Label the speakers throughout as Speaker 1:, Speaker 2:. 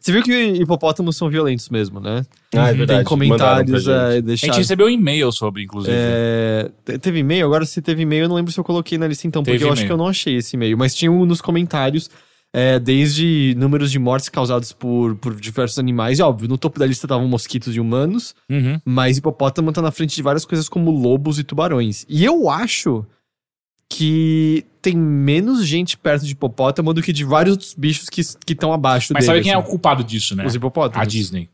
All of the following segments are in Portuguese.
Speaker 1: Você viu que hipopótamos são violentos mesmo, né?
Speaker 2: Ah, é verdade.
Speaker 1: Tem comentários
Speaker 2: pra gente.
Speaker 1: é,
Speaker 3: A gente recebeu um e-mail sobre, inclusive.
Speaker 1: É, te- teve e-mail? Agora, se teve e-mail, eu não lembro se eu coloquei na lista então, porque
Speaker 3: Teve
Speaker 1: eu acho que eu não achei esse e-mail. Mas tinha um nos comentários, é, desde números de mortes causados por, por diversos animais. E óbvio, no topo da lista estavam mosquitos e humanos,
Speaker 3: Uhum.
Speaker 1: mas hipopótamo tá na frente de várias coisas como lobos e tubarões. E eu acho que tem menos gente perto de hipopótamo do que de vários outros bichos que estão abaixo
Speaker 3: Mas
Speaker 1: dele.
Speaker 3: sabe quem é o
Speaker 1: assim.
Speaker 3: culpado disso, né?
Speaker 1: Os hipopótamos.
Speaker 3: A Disney.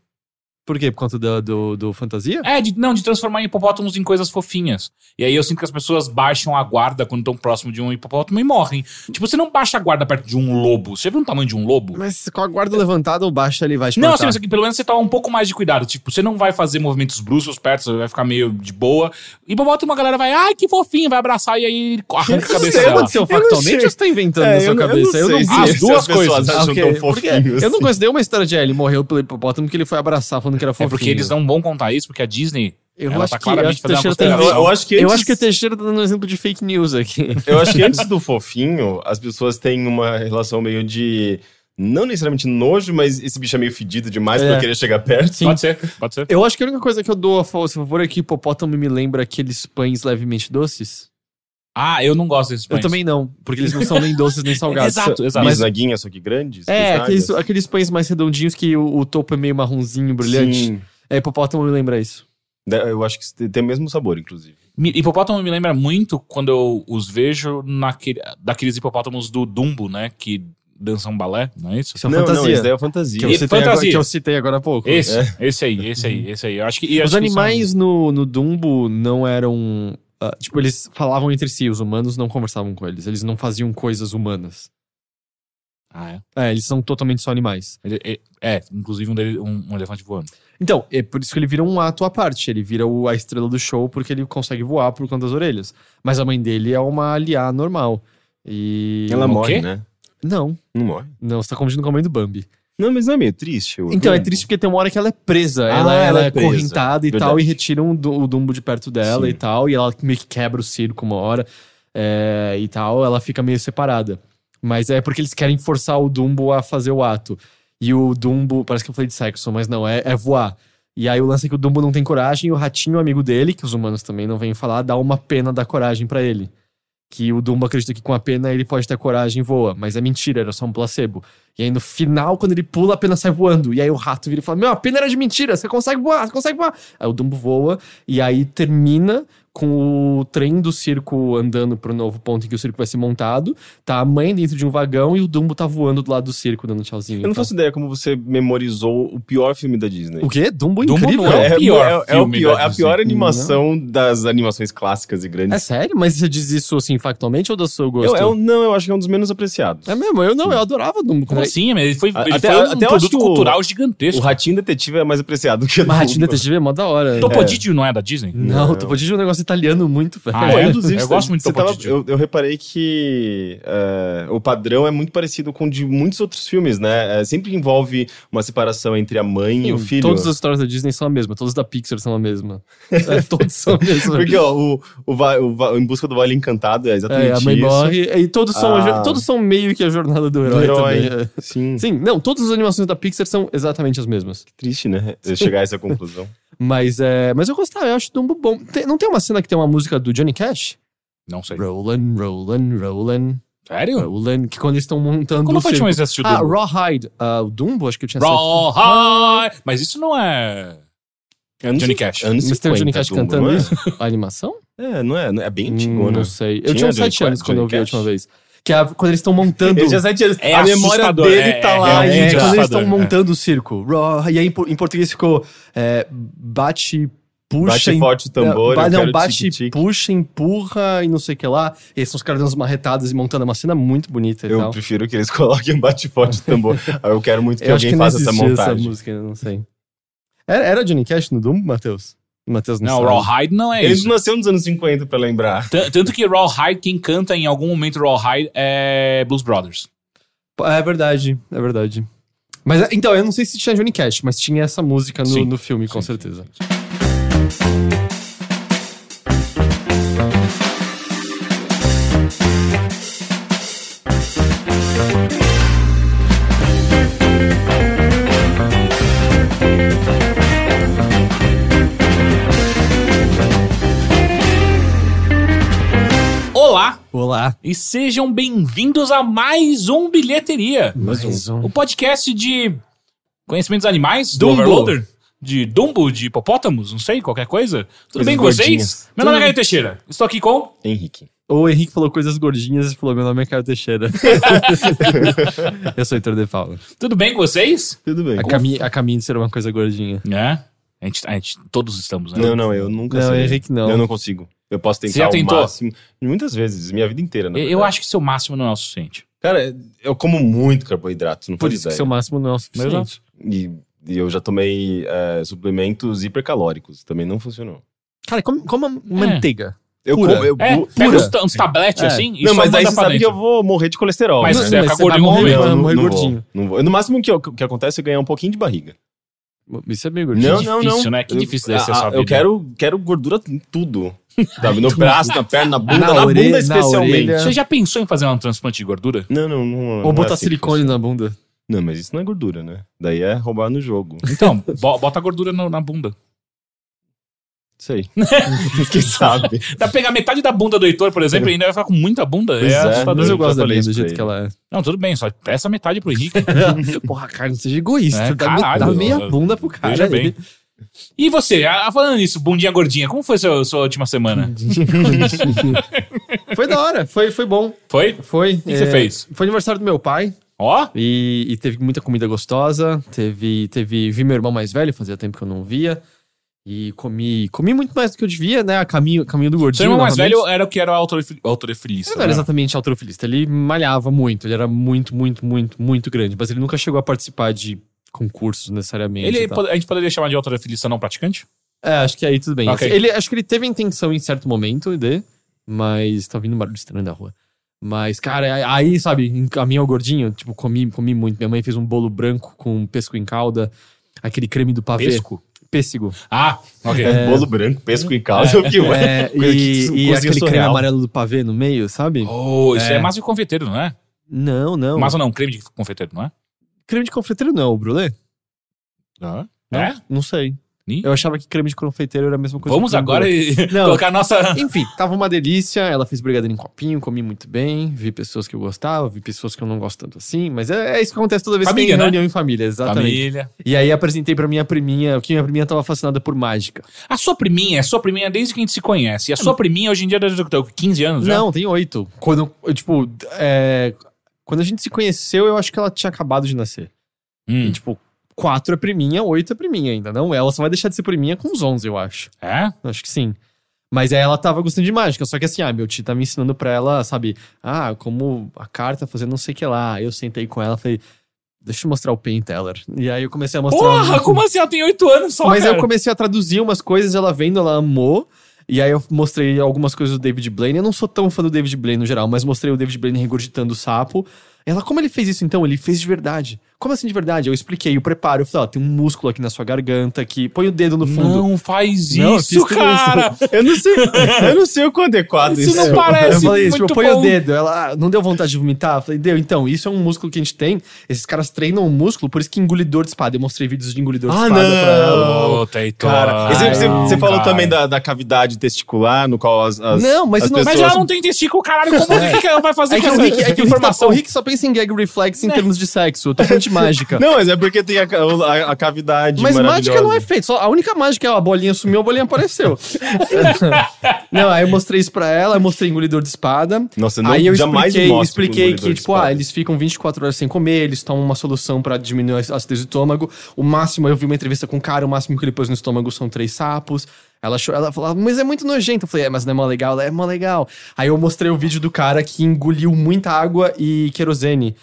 Speaker 1: Por quê? Por conta do, do, do fantasia?
Speaker 3: É, de, não, de transformar hipopótamos em coisas fofinhas. E aí eu sinto que as pessoas baixam a guarda quando estão próximo de um hipopótamo e morrem. Tipo, você não baixa a guarda perto de um lobo. Você já viu o tamanho de um lobo?
Speaker 1: Mas com a guarda levantada ou baixa, ele vai te
Speaker 3: Não, assim, mas aqui, pelo menos você toma um pouco mais de cuidado. Tipo, você não vai fazer movimentos bruscos perto, você vai ficar meio de boa. Hipopótamo, a galera vai, ai, que fofinho, vai abraçar e aí arranca a cabeça
Speaker 1: aí
Speaker 3: dela.
Speaker 1: aconteceu factualmente
Speaker 2: sei.
Speaker 1: ou você tá inventando
Speaker 2: É,
Speaker 1: na sua
Speaker 2: eu não- eu não
Speaker 1: cabeça? Eu não,
Speaker 2: sei
Speaker 3: As duas
Speaker 2: as pessoas
Speaker 3: coisas.
Speaker 2: acham
Speaker 1: Ok,
Speaker 2: tão fofinhos.
Speaker 1: Eu não conheço nenhuma história de ele morreu pelo hipopótamo que ele foi abraçar falando que era
Speaker 3: É
Speaker 1: fofinho.
Speaker 3: porque eles não vão contar isso, porque a Disney,
Speaker 1: Eu
Speaker 3: ela
Speaker 1: acho
Speaker 3: tá
Speaker 1: que-
Speaker 3: claramente
Speaker 1: eu acho que
Speaker 3: fazendo uma
Speaker 1: Teixeira tá
Speaker 2: Eu, eu acho que
Speaker 1: Eu
Speaker 2: antes,
Speaker 1: acho que o Teixeira tá dando um exemplo de fake news aqui.
Speaker 2: eu acho que antes do fofinho, as pessoas têm uma relação meio de. Não necessariamente nojo, mas esse bicho é meio fedido demais
Speaker 1: É.
Speaker 2: pra eu querer chegar perto.
Speaker 3: Pode ser, pode ser.
Speaker 1: Eu acho que a única coisa que eu dou a favor é que hipopótamo me lembra aqueles pães levemente doces.
Speaker 3: Ah, eu não gosto desses
Speaker 1: Eu
Speaker 3: pães.
Speaker 1: também não, porque eles não são nem doces nem salgados.
Speaker 3: Exato, exato.
Speaker 2: Mas naguinhas, só que grandes.
Speaker 1: É, aqueles, aqueles pães mais redondinhos que o, o topo é meio marronzinho, brilhante.
Speaker 2: Sim.
Speaker 1: É, hipopótamo me lembra isso.
Speaker 2: Eu acho que tem o mesmo sabor, inclusive.
Speaker 3: Hipopótamo me lembra muito quando eu os vejo naquele, daqueles hipopótamos do Dumbo, né? Que dançam balé, não é isso?
Speaker 1: Isso é
Speaker 2: não,
Speaker 1: fantasia.
Speaker 2: não, isso daí é fantasia.
Speaker 1: que, eu
Speaker 3: E
Speaker 1: citei agora,
Speaker 3: fantasia.
Speaker 1: que eu citei agora há pouco.
Speaker 3: Esse,
Speaker 2: É.
Speaker 3: esse aí, esse aí, esse aí. Eu acho que, eu
Speaker 1: Os
Speaker 3: acho que são-
Speaker 1: animais no, no Dumbo não eram. Ah, tipo, eles falavam entre si, os humanos não conversavam com eles. Eles não faziam coisas humanas.
Speaker 3: Ah,
Speaker 1: É, eles são totalmente só animais.
Speaker 3: é. Ele- é, é, inclusive um, dele, um, um elefante voando.
Speaker 1: Então, é por isso que ele vira um ato à parte. Ele vira o- a estrela do show porque ele consegue voar por conta das orelhas. Mas a mãe dele é uma aliá normal. E.
Speaker 2: Ela morre, né?
Speaker 1: Não,
Speaker 2: Não morre.
Speaker 1: não, você tá confundindo com a mãe do Bambi.
Speaker 2: Não, mas não é meio triste?
Speaker 1: Então, é triste porque tem uma hora que ela é presa.
Speaker 2: Ah,
Speaker 1: ela, ela
Speaker 2: ela
Speaker 1: é
Speaker 2: é presa.
Speaker 1: correntada e
Speaker 2: Verdade.
Speaker 1: tal, e retiram o, Du- o Dumbo de perto dela
Speaker 2: Sim.
Speaker 1: e tal. E ela meio que quebra o circo uma hora é, e tal. Ela fica meio separada. Mas é porque eles querem forçar o Dumbo a fazer o ato. E o Dumbo, parece que eu falei de sexo, mas não, é, é voar. E aí o lance é que o Dumbo não tem coragem e o ratinho, amigo dele, que os humanos também não vêm falar, dá uma pena da coragem pra ele. Que o Dumbo acredita que com a pena ele pode ter coragem e voa. Mas é mentira, era só um placebo. E aí no final, quando ele pula, a pena sai voando. E aí o rato vira e fala: Meu, a pena era de mentira, você consegue voar, você consegue voar. Aí o Dumbo voa e aí termina com o trem do circo andando pro novo ponto em que o circo vai ser montado. Tá a mãe dentro de um vagão e o Dumbo tá voando do lado do circo, dando tchauzinho.
Speaker 2: Eu não
Speaker 1: e tal.
Speaker 2: faço ideia como você memorizou o pior filme da Disney.
Speaker 1: O quê? Dumbo
Speaker 3: Dumbo
Speaker 1: incrível.
Speaker 3: não é o pior
Speaker 2: é, o
Speaker 3: filme
Speaker 2: pior,
Speaker 3: da
Speaker 2: é a pior
Speaker 3: Disney.
Speaker 2: animação das animações clássicas e
Speaker 1: É
Speaker 2: grandes.
Speaker 1: sério? Mas você diz isso assim factualmente ou do seu gosto?
Speaker 2: Eu, eu- não, eu acho que é um dos menos apreciados.
Speaker 1: É mesmo, eu não, eu adorava Dumbo.
Speaker 3: Como assim? Mas Ele foi,
Speaker 2: A-
Speaker 3: ele
Speaker 2: até-
Speaker 3: foi um
Speaker 2: até
Speaker 3: produto
Speaker 2: o-
Speaker 3: cultural
Speaker 2: O
Speaker 3: gigantesco.
Speaker 2: Ratinho Detetive é mais apreciado que o
Speaker 1: Mas Ratinho. Detetive é mó da hora.
Speaker 3: Topodidio não é da Disney?
Speaker 1: Não,
Speaker 2: Não.
Speaker 1: Topodidio é um negócio italiano muito, velho.
Speaker 3: Ah,
Speaker 2: Pô,
Speaker 3: é?
Speaker 2: inclusive,
Speaker 3: Eu gosto muito do
Speaker 2: tava- eu, eu reparei que é, o padrão é muito parecido com o de muitos outros filmes, né? É, sempre envolve uma separação entre a mãe e o filho.
Speaker 1: Todas as histórias da Disney são a mesma, todas da Pixar são a mesma. É, todos são a mesma.
Speaker 2: Porque, ó, o, o, o Va- Em Busca do Vale Encantado é exatamente
Speaker 1: É, a mãe
Speaker 2: isso.
Speaker 1: morre, e todos são,
Speaker 2: Ah.
Speaker 1: todos são meio que a jornada do herói,
Speaker 2: Do herói.
Speaker 1: também. é.
Speaker 2: Sim.
Speaker 1: Sim, não, todas as animações da Pixar são exatamente as mesmas.
Speaker 2: Triste, né? Chegar a essa conclusão.
Speaker 1: Mas, é, mas eu gostava, eu acho Dumbo bom. Tem- não tem uma cena que tem uma música do Johnny Cash?
Speaker 3: Não sei.
Speaker 1: Rollin', rollin', rollin',
Speaker 3: Sério?
Speaker 1: rollin', que quando eles estão montando
Speaker 3: Quando
Speaker 1: o
Speaker 3: foi a última vez que assistiu
Speaker 1: Ah,
Speaker 3: Dumbo?
Speaker 1: Rawhide. Ah, o Dumbo, acho que eu tinha.
Speaker 3: Rawhide! Mas isso não é...
Speaker 2: Anos,
Speaker 3: Johnny Cash.
Speaker 2: Anos
Speaker 1: Mas tem o Johnny
Speaker 2: 50,
Speaker 1: Cash
Speaker 2: Dumbo,
Speaker 1: cantando
Speaker 2: é?
Speaker 1: isso? A animação?
Speaker 2: É, não é, é bem
Speaker 1: Hum,
Speaker 2: antigo, né?
Speaker 1: Não sei. Eu
Speaker 2: Tinha
Speaker 1: tinha uns
Speaker 2: Johnny
Speaker 1: 7 anos quando eu vi a última vez. Que é quando eles estão montando.
Speaker 2: Ele.
Speaker 3: É
Speaker 2: a memória dele
Speaker 3: é-
Speaker 2: tá
Speaker 3: é
Speaker 2: lá.
Speaker 1: É,
Speaker 3: realmente
Speaker 2: ainda.
Speaker 1: quando eles estão
Speaker 3: é.
Speaker 1: montando o circo. E aí em por- em português ficou é, bate, puxa.
Speaker 2: Bate forte o tambor,
Speaker 1: Ba- não, bate,
Speaker 2: tique-tique.
Speaker 1: puxa, empurra e não sei o que lá. E são os caras dando umas marretadas e montando uma cena muito bonita e
Speaker 2: Eu
Speaker 1: tal.
Speaker 2: prefiro que eles coloquem bate forte o tambor. Eu quero muito que
Speaker 1: Eu
Speaker 2: alguém
Speaker 1: que não
Speaker 2: faça essa
Speaker 1: existia essa
Speaker 2: montagem.
Speaker 1: música, eu não sei. Era, era Johnny Cash no Doom, Matheus? Matheus não,
Speaker 3: Não,
Speaker 1: sabe.
Speaker 3: Rawhide não é
Speaker 2: Ele
Speaker 3: isso.
Speaker 2: não nasceu nos anos 50, pra lembrar.
Speaker 3: T- Tanto que Rawhide, quem canta em algum momento Rawhide é Blues Brothers.
Speaker 1: É verdade, é verdade. Mas é, então, eu não sei se tinha Johnny Cash, mas tinha essa música no,
Speaker 3: Sim.
Speaker 1: no filme, com
Speaker 3: Sim,
Speaker 1: certeza.
Speaker 3: sim,
Speaker 1: Olá.
Speaker 3: E sejam bem-vindos a mais um Bilheteria.
Speaker 1: Mais um.
Speaker 3: O podcast de conhecimentos animais do
Speaker 1: Dumbo.
Speaker 3: Overloader. De Dumbo, de hipopótamos, não sei, qualquer coisa. Tudo
Speaker 2: Coisas
Speaker 3: bem com vocês?
Speaker 2: gordinhas.
Speaker 3: Meu nome é
Speaker 1: Tudo-
Speaker 3: Caio Teixeira. Estou aqui com...
Speaker 2: Henrique.
Speaker 1: O Henrique falou coisas gordinhas e falou: Meu nome é Caio Teixeira. eu sou Heitor de Paula.
Speaker 3: Tudo bem com vocês?
Speaker 2: Tudo bem.
Speaker 1: A, cami a caminho de ser uma coisa gordinha.
Speaker 3: É. A gente, a gente- todos estamos, né?
Speaker 2: Não, não, eu nunca
Speaker 1: Não,
Speaker 2: sei.
Speaker 1: Henrique, não.
Speaker 2: Eu não consigo. Eu posso tentar
Speaker 3: Você já
Speaker 2: o
Speaker 3: tentou?
Speaker 2: máximo. Muitas vezes, minha vida inteira, na
Speaker 3: Eu, eu acho que seu máximo não é o suficiente.
Speaker 2: Cara, eu como muito carboidrato, não
Speaker 1: Por isso que
Speaker 2: ideia.
Speaker 1: seu máximo não é o suficiente.
Speaker 2: E, e eu já tomei é, suplementos hipercalóricos. Também não funcionou.
Speaker 1: Cara, como, como a manteiga.
Speaker 2: Eu
Speaker 1: Pura.
Speaker 2: como... Eu,
Speaker 3: É,
Speaker 2: bu-
Speaker 3: pega
Speaker 1: pura.
Speaker 3: uns, ta- uns tabletes
Speaker 1: É.
Speaker 3: assim e
Speaker 2: não,
Speaker 3: só
Speaker 2: mas aí
Speaker 3: manda
Speaker 2: você
Speaker 3: pra
Speaker 2: sabe que
Speaker 3: dentro.
Speaker 2: eu vou morrer de colesterol.
Speaker 3: Mas
Speaker 2: né?
Speaker 3: você vai ficar
Speaker 1: vai
Speaker 3: gordinho
Speaker 1: morrer, vai
Speaker 2: não,
Speaker 1: morrer
Speaker 2: não
Speaker 1: gordinho.
Speaker 2: Vou, não vou. No máximo que, que acontece é ganhar um pouquinho de barriga.
Speaker 1: Isso é meio gordinho.
Speaker 2: Não,
Speaker 3: Que
Speaker 2: não,
Speaker 3: difícil,
Speaker 2: não.
Speaker 3: né? Que difícil deve ser
Speaker 2: Eu- ah,
Speaker 3: vida.
Speaker 2: Eu quero, quero gordura em tudo. Sabe? No braço, na perna, na bunda,
Speaker 1: Na
Speaker 2: na,
Speaker 1: orelha-
Speaker 2: bunda
Speaker 1: na
Speaker 2: especialmente.
Speaker 1: orelha.
Speaker 3: Você já pensou em fazer um transplante de gordura?
Speaker 2: Não, não, não.
Speaker 1: Ou
Speaker 2: é
Speaker 1: botar
Speaker 2: assim que
Speaker 1: silicone na bunda.
Speaker 2: Não, mas isso não é gordura, né? Daí é roubar no jogo.
Speaker 3: Então, bo- bota a gordura no- na bunda.
Speaker 2: Sei. Quem sabe?
Speaker 3: Dá pra pegar metade da bunda do Heitor, por exemplo, e ainda vai ficar com muita bunda.
Speaker 2: Pois
Speaker 3: é,
Speaker 2: é.
Speaker 1: Mas eu gosto da minha do jeito que ela é.
Speaker 3: Não, tudo bem, só essa metade pro Henrique.
Speaker 1: Porra, cara, não seja egoísta.
Speaker 3: É,
Speaker 1: dá,
Speaker 3: caralho,
Speaker 1: dá meia bunda pro cara.
Speaker 3: Veja bem. E você, ah, falando nisso, bundinha gordinha, como foi seu, sua última semana?
Speaker 1: foi da hora, foi, foi bom.
Speaker 3: Foi?
Speaker 1: Foi. O
Speaker 3: que você fez?
Speaker 1: Foi aniversário do meu pai.
Speaker 3: Ó,
Speaker 1: E, e teve muita comida gostosa. Teve, teve. Vi meu irmão mais velho, fazia tempo que eu não via. E comi, comi muito mais do que eu devia, né? A caminho, caminho do gordinho.
Speaker 3: seu irmão mais velho era o que era o autoref- autorefilista.
Speaker 1: Ele não era
Speaker 3: né?
Speaker 1: exatamente alterofilista. Ele malhava muito. Ele era muito, muito, muito, muito grande. Mas ele nunca chegou a participar de concursos necessariamente.
Speaker 3: Ele,
Speaker 1: e
Speaker 3: a gente poderia chamar de autorefilista não praticante?
Speaker 1: É, acho que aí tudo bem.
Speaker 3: Ok.
Speaker 1: Ele, acho que ele teve a intenção em certo momento de, mas tá vindo um barulho estranho da rua. Mas, cara, aí, sabe, em caminho ao gordinho, tipo, comi, comi muito. Minha mãe fez um bolo branco com pesco em calda, aquele creme do pavê.
Speaker 3: Pesco?
Speaker 1: Pêssego.
Speaker 3: Ah, ok.
Speaker 2: Bolo branco, pesco em casa. É. Que,
Speaker 1: É,
Speaker 2: coisa que
Speaker 1: e, e aquele creme
Speaker 2: surreal.
Speaker 1: amarelo do pavê no meio, sabe?
Speaker 3: Oh, isso é,
Speaker 1: É.
Speaker 3: massa de confeiteiro, não é?
Speaker 1: Não, não.
Speaker 3: Massa não, creme de confeiteiro, não é?
Speaker 1: Creme de confeiteiro não, o brulé?
Speaker 3: Não.
Speaker 1: Não?
Speaker 3: É?
Speaker 1: Não sei.
Speaker 3: Ih.
Speaker 1: Eu achava que creme de confeiteiro era a mesma coisa
Speaker 3: Vamos agora
Speaker 1: brulee.
Speaker 3: e
Speaker 1: Não.
Speaker 3: colocar a nossa...
Speaker 1: Enfim, tava uma delícia. Ela fez brigadeiro em copinho, comi muito bem. Vi pessoas que eu gostava, vi pessoas que eu não gosto tanto assim. Mas é, é isso que acontece toda vez
Speaker 3: Família,
Speaker 1: que tem
Speaker 3: né?
Speaker 1: reunião em família, exatamente.
Speaker 3: Família.
Speaker 1: E aí apresentei pra minha priminha, que minha priminha tava fascinada por mágica.
Speaker 3: A sua priminha, a sua priminha desde que a gente se conhece. E a sua priminha hoje em dia deve ter 15 anos já?
Speaker 1: Não, tem oito. Quando, eu, tipo, é, quando a gente se conheceu, eu acho que ela tinha acabado de nascer.
Speaker 3: Hum.
Speaker 1: E, tipo, quatro é priminha, oito é priminha ainda. Não, ela só vai deixar de ser priminha com uns onze, eu acho.
Speaker 3: É?
Speaker 1: Acho que sim. Mas aí ela tava gostando de mágica, só que assim, ah, meu tio tá me ensinando pra ela, sabe? Ah, como a carta fazer não sei o que lá. Aí eu sentei com ela falei, deixa eu mostrar o Pen Teller. E aí eu comecei a mostrar.
Speaker 3: Porra, como assim? Ela tem 8 anos só,
Speaker 1: Mas aí
Speaker 3: cara.
Speaker 1: eu comecei a traduzir umas coisas, ela vendo, ela amou. E aí eu mostrei algumas coisas do David Blaine. Eu não sou tão fã do David Blaine no geral, mas mostrei o David Blaine regurgitando o sapo. Ela, como ele fez isso então? Ele fez de verdade. Como assim de verdade? Eu expliquei o preparo. Eu falei, ó, tem um músculo aqui na sua garganta que põe o dedo no fundo.
Speaker 3: Não faz
Speaker 1: Não,
Speaker 3: isso, cara.
Speaker 2: Eu não sei, eu não sei o quão adequado
Speaker 3: Isso
Speaker 2: isso.
Speaker 3: não parece
Speaker 1: eu falei,
Speaker 3: muito
Speaker 1: tipo, põe
Speaker 3: bom.
Speaker 1: o dedo. Ela, ah, não deu vontade de vomitar? Eu falei, deu. Então, isso é um músculo que a gente tem. Esses caras treinam o músculo, por isso que engolidor de espada. Eu mostrei vídeos de engolidor de
Speaker 2: Ah,
Speaker 1: espada
Speaker 2: não.
Speaker 1: pra ela.
Speaker 3: Teitor.
Speaker 2: Cara, você, você-
Speaker 3: Não,
Speaker 2: você falou
Speaker 3: cara.
Speaker 2: também da, da cavidade testicular, no qual as, as,
Speaker 1: Não, mas
Speaker 2: as
Speaker 1: não-
Speaker 3: Mas
Speaker 2: pessoas...
Speaker 3: ela não tem testículo, caralho. Como que, que ela vai fazer
Speaker 1: É que,
Speaker 3: com
Speaker 1: o
Speaker 3: essa
Speaker 1: Rick, é que tá-
Speaker 3: informação?
Speaker 1: o Rick só pensa em gag reflex em termos de sexo. Eu tô de mágica.
Speaker 2: Não, mas é porque tem a, a- a cavidade
Speaker 1: Mas mágica não é feito. Só a única mágica é a bolinha sumiu, a bolinha apareceu. não, aí eu mostrei isso pra ela, eu mostrei engolidor de espada.
Speaker 2: Nossa, não,
Speaker 1: aí eu
Speaker 2: jamais
Speaker 1: expliquei, expliquei que, tipo, ah, eles ficam 24 horas sem comer, eles tomam uma solução pra diminuir a acidez do estômago. O máximo, eu vi uma entrevista com um cara, o máximo que ele pôs no estômago são três sapos. Ela, achou, ela falava, mas é muito nojento. Eu falei, é, mas não é mó legal? Ela, É mó legal. Aí eu mostrei o vídeo do cara que engoliu muita água e querosene.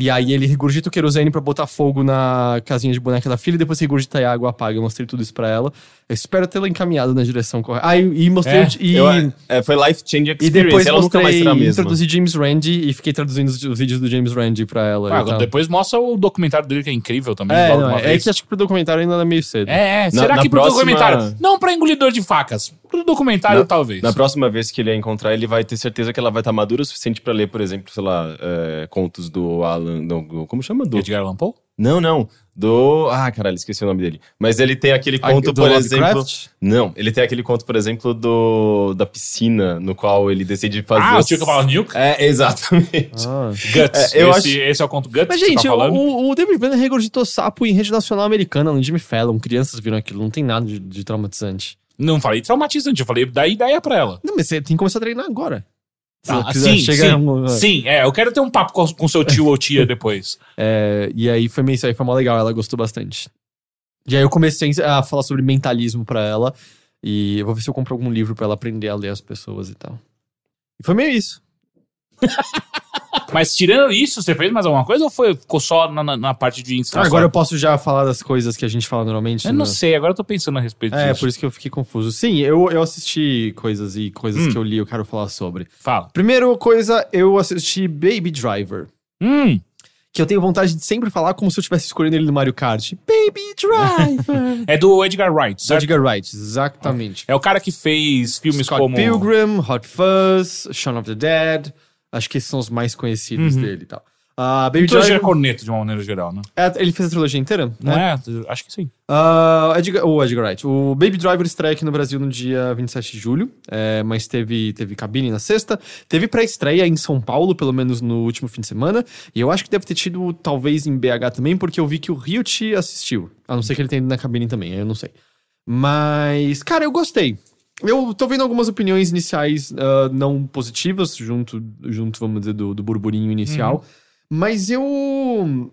Speaker 1: E aí ele regurgita o querosene pra botar fogo na casinha de boneca da filha e depois regurgita a água apaga. Eu mostrei tudo isso pra ela. Eu espero tê-la encaminhado na direção correta. Ah, e, e mostrei...
Speaker 3: É,
Speaker 1: o- e,
Speaker 2: Eu- é, foi life changing
Speaker 1: e
Speaker 2: experience.
Speaker 1: depois
Speaker 2: ela nunca mais
Speaker 1: mostrei,
Speaker 2: será a mesma.
Speaker 1: introduzi James Randi e fiquei traduzindo os, os vídeos do James Randi pra ela.
Speaker 3: Ah,
Speaker 1: e
Speaker 3: depois mostra o documentário dele, que é incrível também.
Speaker 1: É, não, é
Speaker 3: vez.
Speaker 1: que acho que pro documentário ainda é meio cedo.
Speaker 3: É, é.
Speaker 2: Na-
Speaker 3: Será
Speaker 2: na
Speaker 3: que pro
Speaker 2: próxima-
Speaker 3: documentário? Não pra engolidor de facas. Pro documentário,
Speaker 2: Na-
Speaker 3: talvez.
Speaker 2: Na próxima vez que ele a encontrar, ele vai ter certeza que ela vai estar madura o suficiente pra ler, por exemplo, sei lá, é, contos do Alan. do- como chama? Do
Speaker 3: Edgar Allan Poe?
Speaker 2: Não, não. Do. Ah, caralho, esqueci o nome dele. Mas ele tem aquele conto,
Speaker 1: do
Speaker 2: por
Speaker 1: Lovecraft?
Speaker 2: exemplo. Não, ele tem aquele conto, por exemplo, do da piscina, no qual ele decide fazer.
Speaker 3: Ah, o tio que fala Nuke?
Speaker 2: É, exatamente.
Speaker 1: Ah.
Speaker 3: Guts.
Speaker 2: É, eu
Speaker 3: esse,
Speaker 2: acho-
Speaker 3: esse é o conto Guts
Speaker 1: Mas,
Speaker 3: que você
Speaker 1: gente,
Speaker 3: tá falando?
Speaker 1: o, o David Banner regurgitou sapo em rede nacional americana, no Jimmy Fallon. Crianças viram aquilo, não tem nada de, de traumatizante.
Speaker 3: Não falei traumatizante, eu falei da ideia pra ela.
Speaker 1: Não, mas você tem que começar a treinar agora.
Speaker 3: Ah,
Speaker 1: quiser,
Speaker 3: sim, sim,
Speaker 1: um-
Speaker 3: sim, é, eu quero ter um papo com, com seu tio ou tia depois.
Speaker 1: É, e aí foi meio isso aí, foi mó legal, ela gostou bastante. E aí eu comecei a falar sobre mentalismo pra ela. E eu vou ver se eu compro algum livro pra ela aprender a ler as pessoas e tal. E foi meio isso.
Speaker 3: Mas tirando isso, você fez mais alguma coisa ou foi, ficou só na, na- na parte de instalação?
Speaker 1: agora eu posso já falar das coisas que a gente fala normalmente.
Speaker 3: Eu
Speaker 1: né?
Speaker 3: não sei, agora eu tô pensando a respeito
Speaker 1: É,
Speaker 3: disso.
Speaker 1: por isso que eu fiquei confuso. Sim, eu, eu assisti coisas e coisas
Speaker 3: Hum.
Speaker 1: que eu li, eu quero falar sobre.
Speaker 3: Fala.
Speaker 1: Primeira coisa, eu assisti Baby Driver.
Speaker 3: Hum,
Speaker 1: Que eu tenho vontade de sempre falar como se eu estivesse escolhendo ele no Mario Kart. Baby Driver!
Speaker 3: é do Edgar Wright, certo?
Speaker 1: Edgar Wright, exatamente.
Speaker 3: É o cara que fez filmes
Speaker 1: Scott
Speaker 3: como...
Speaker 1: Pilgrim, Hot Fuzz, Shaun of the Dead. Acho que esses são os mais conhecidos
Speaker 3: Uhum.
Speaker 1: dele e tal. Ah, Baby
Speaker 3: Trilogia
Speaker 1: Driver.
Speaker 3: Corneto, de uma maneira geral, né?
Speaker 1: é, ele fez a trilogia inteira?
Speaker 3: Não
Speaker 1: né?
Speaker 3: é? Acho que sim.
Speaker 1: Ah, Edgar, o Edgar Wright. O Baby Driver estreia aqui no Brasil no dia 27 de julho, é, mas teve, teve cabine na sexta. Teve pré-estreia em São Paulo, pelo menos no último fim de semana. E eu acho que deve ter tido, talvez, em BH também, porque eu vi que o Ryuchi assistiu. A não ser que ele tenha ido na cabine também, eu não sei. Mas, cara, eu gostei. Eu tô vendo algumas opiniões iniciais ah, não positivas, junto, junto, vamos dizer, do, do burburinho inicial. Mas eu.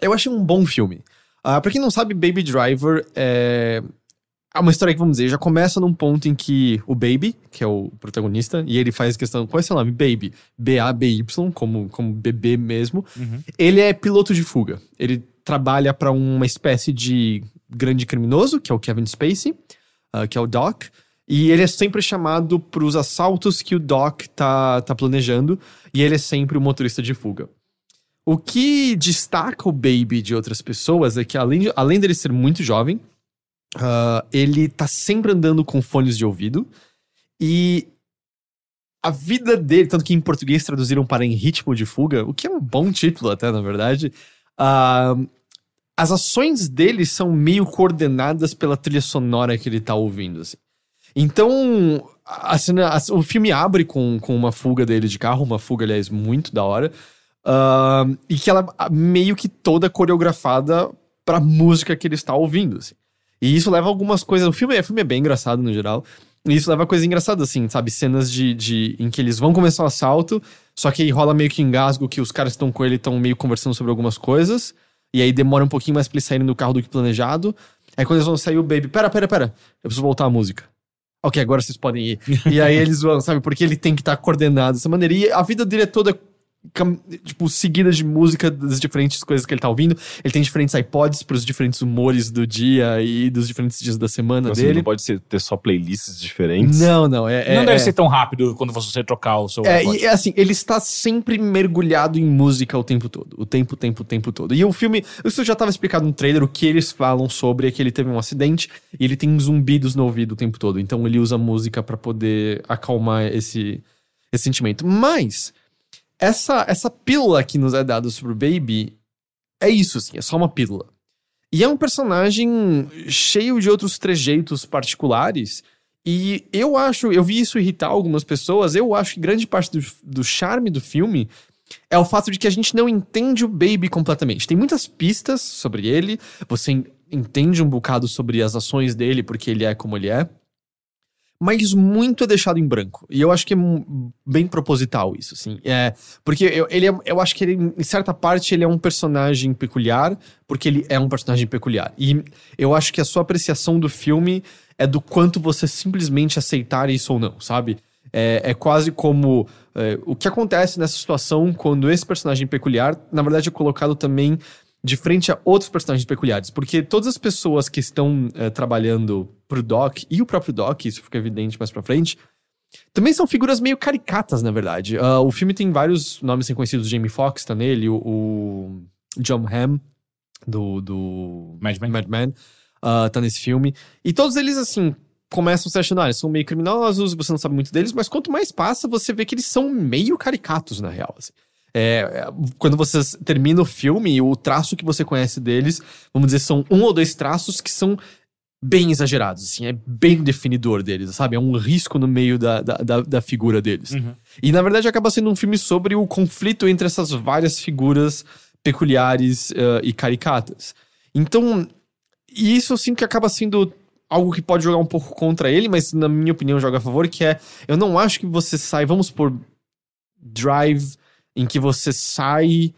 Speaker 1: Eu achei um bom filme. Ah, pra quem não sabe, Baby Driver é. É uma história que, vamos dizer, já começa num ponto em que o Baby, que é o protagonista, e ele faz questão. Qual é seu nome? Baby. B-A-B-Y, como, como bebê mesmo.
Speaker 3: Uhum.
Speaker 1: Ele é piloto de fuga. Ele trabalha pra uma espécie de grande criminoso, que é o Kevin Spacey, ah, que é o Doc. E ele é sempre chamado pros assaltos que o Doc tá, tá planejando. E ele é sempre o motorista de fuga. O que destaca o Baby de outras pessoas é que, além, de- além dele ser muito jovem, ah, ele tá sempre andando com fones de ouvido. E a vida dele, tanto que em português traduziram para Em Ritmo de Fuga, o que é um bom título até, na verdade. ah, as ações dele são meio coordenadas pela trilha sonora que ele tá ouvindo, assim. Então, a cena- a- o filme abre com, com uma fuga dele de carro, uma fuga, aliás, muito da hora. ah, e que ela é meio que toda coreografada pra música que ele está ouvindo, assim. E isso leva algumas coisas. O filme, é- o filme é bem engraçado no geral. E isso leva a coisas engraçadas, assim, sabe? Cenas de, de, em que eles vão começar o assalto, só que aí rola meio que engasgo que os caras estão com ele estão meio conversando sobre algumas coisas. E aí demora um pouquinho mais pra eles saírem do carro do que planejado. Aí quando eles vão sair, o Baby, pera, pera, pera, eu preciso voltar a música. Ok, agora vocês podem ir. e aí eles vão, sabe? Porque ele tem que estar coordenado dessa maneira. E a vida dele é toda, tipo, seguida de música das diferentes coisas que ele tá ouvindo. Ele tem diferentes iPods pros diferentes humores do dia e dos diferentes dias da semana
Speaker 2: Nossa,
Speaker 1: dele.
Speaker 2: não pode ser, ter só playlists diferentes.
Speaker 1: Não, não, é.
Speaker 3: não
Speaker 1: é-
Speaker 3: deve
Speaker 1: é-
Speaker 3: ser tão rápido quando você trocar o seu
Speaker 1: É,
Speaker 3: iPod.
Speaker 1: e é assim, ele está sempre mergulhado em música o tempo todo. O tempo, tempo, tempo todo. E o filme, isso já estava explicado no trailer, o que eles falam sobre é que ele teve um acidente e ele tem zumbidos no ouvido o tempo todo. Então ele usa música pra poder acalmar esse, esse sentimento. Mas, essa, essa pílula que nos é dada sobre o Baby é isso, assim, é só uma pílula. E é um personagem cheio de outros trejeitos particulares. E eu acho, eu vi isso irritar algumas pessoas, eu acho que grande parte do, do charme do filme é o fato de que a gente não entende o Baby completamente. Tem muitas pistas sobre ele, você en- entende um bocado sobre as ações dele, porque ele é como ele é. Mas muito é deixado em branco. E eu acho que é bem proposital isso, assim. É, porque eu, ele é- eu acho que ele, em certa parte, ele é um personagem peculiar, porque ele é um personagem peculiar. E eu acho que a sua apreciação do filme é do quanto você simplesmente aceitar isso ou não, sabe? É, é quase como é, o que acontece nessa situação quando esse personagem peculiar, na verdade, é colocado também de frente a outros personagens peculiares. Porque todas as pessoas que estão é, trabalhando pro Doc, e o próprio Doc, isso fica evidente mais pra frente, também são figuras meio caricatas, na verdade. Ah, o filme tem vários nomes reconhecidos. Jamie Foxx tá nele, o, o John Hamm, do, do
Speaker 3: Mad Men.
Speaker 1: Mad Men, ah, tá nesse filme. E todos eles, assim, começam se achando, ah, eles são meio criminosos, você não sabe muito deles, mas quanto mais passa, você vê que eles são meio caricatos, na real. assim. É, quando você termina o filme, o traço que você conhece deles, vamos dizer, são um ou dois traços que são bem exagerados, assim, é bem definidor deles, sabe? É um risco no meio da, da, da, da figura deles.
Speaker 3: Uhum.
Speaker 1: E na verdade acaba sendo um filme sobre o conflito entre essas várias figuras peculiares uh, e caricatas. Então, e isso eu sinto que acaba sendo algo que pode jogar um pouco contra ele, mas na minha opinião joga a favor, que é, eu não acho que você sai, vamos por Drive, em que você sai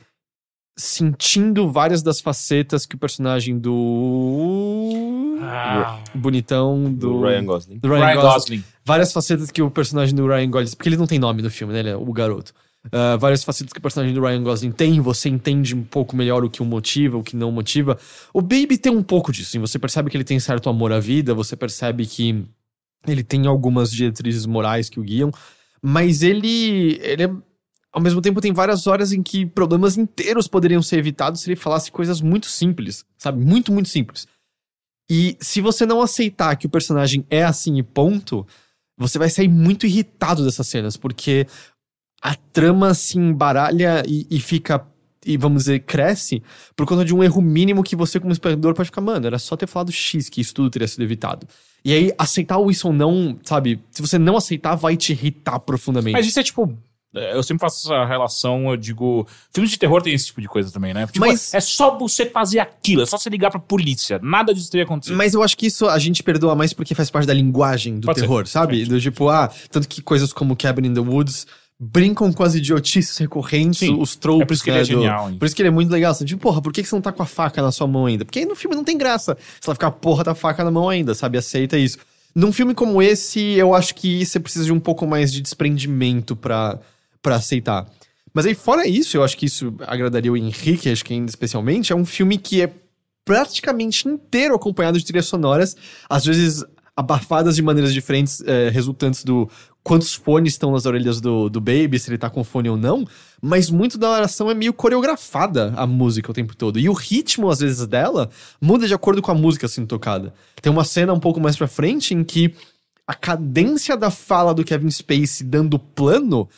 Speaker 1: sentindo várias das facetas que o personagem do
Speaker 3: Ah.
Speaker 1: bonitão do,
Speaker 2: Do Ryan Gosling.
Speaker 1: do Ryan
Speaker 3: Ryan
Speaker 1: Gosling
Speaker 3: Gosling.
Speaker 1: várias facetas que o personagem do Ryan Gosling. Porque ele não tem nome no filme, né? Ele é o garoto. Ah, várias facetas que o personagem do Ryan Gosling tem, você entende um pouco melhor o que o motiva, o que não motiva. O Baby tem um pouco disso, assim, você percebe que ele tem certo amor à vida, você percebe que ele tem algumas diretrizes morais que o guiam, mas ele, ele é- ao mesmo tempo tem várias horas em que problemas inteiros poderiam ser evitados se ele falasse coisas muito simples, sabe? Muito, muito simples. E se você não aceitar que o personagem é assim e ponto, você vai sair muito irritado dessas cenas, porque a trama se embaralha e, e fica, e vamos dizer, cresce por conta de um erro mínimo que você, como espectador, pode ficar, mano, era só ter falado X que isso tudo teria sido evitado. E aí, aceitar isso ou não, sabe? Se você não aceitar, vai te irritar profundamente.
Speaker 3: Mas isso é tipo. É, Eu sempre faço essa relação, eu digo. Filmes de terror tem esse tipo de coisa também, né? Tipo,
Speaker 1: Mas-
Speaker 3: é só você fazer aquilo, é só você ligar pra polícia. Nada disso teria acontecido.
Speaker 1: Mas eu acho que isso a gente perdoa mais porque faz parte da linguagem do
Speaker 3: Pode ser,
Speaker 1: terror, sabe? Do tipo, ah, tanto que coisas como Cabin in the Woods brincam com as idiotices recorrentes,
Speaker 3: Sim,
Speaker 1: os tropes.
Speaker 3: é por isso que
Speaker 1: né,
Speaker 3: ele é
Speaker 1: do-
Speaker 3: genial, hein?
Speaker 1: Por isso que ele é muito legal. Assim, tipo, porra, por que, que você não tá com a faca na sua mão ainda? Porque aí no filme não tem graça. Se ela ficar a porra da faca na mão ainda, sabe? Aceita isso. Num filme como esse, eu acho que você precisa de um pouco mais de desprendimento pra, pra aceitar. Mas aí, fora isso, eu acho que isso agradaria o Henrique, acho que ainda especialmente, é um filme que é praticamente inteiro acompanhado de trilhas sonoras, às vezes abafadas de maneiras diferentes, eh, resultantes do quantos fones estão nas orelhas do, do Baby, se ele tá com fone ou não, mas muito da oração é meio coreografada a música o tempo todo. E o ritmo, às vezes, dela muda de acordo com a música sendo tocada. Tem uma cena um pouco mais pra frente em que a cadência da fala do Kevin Spacey dando plano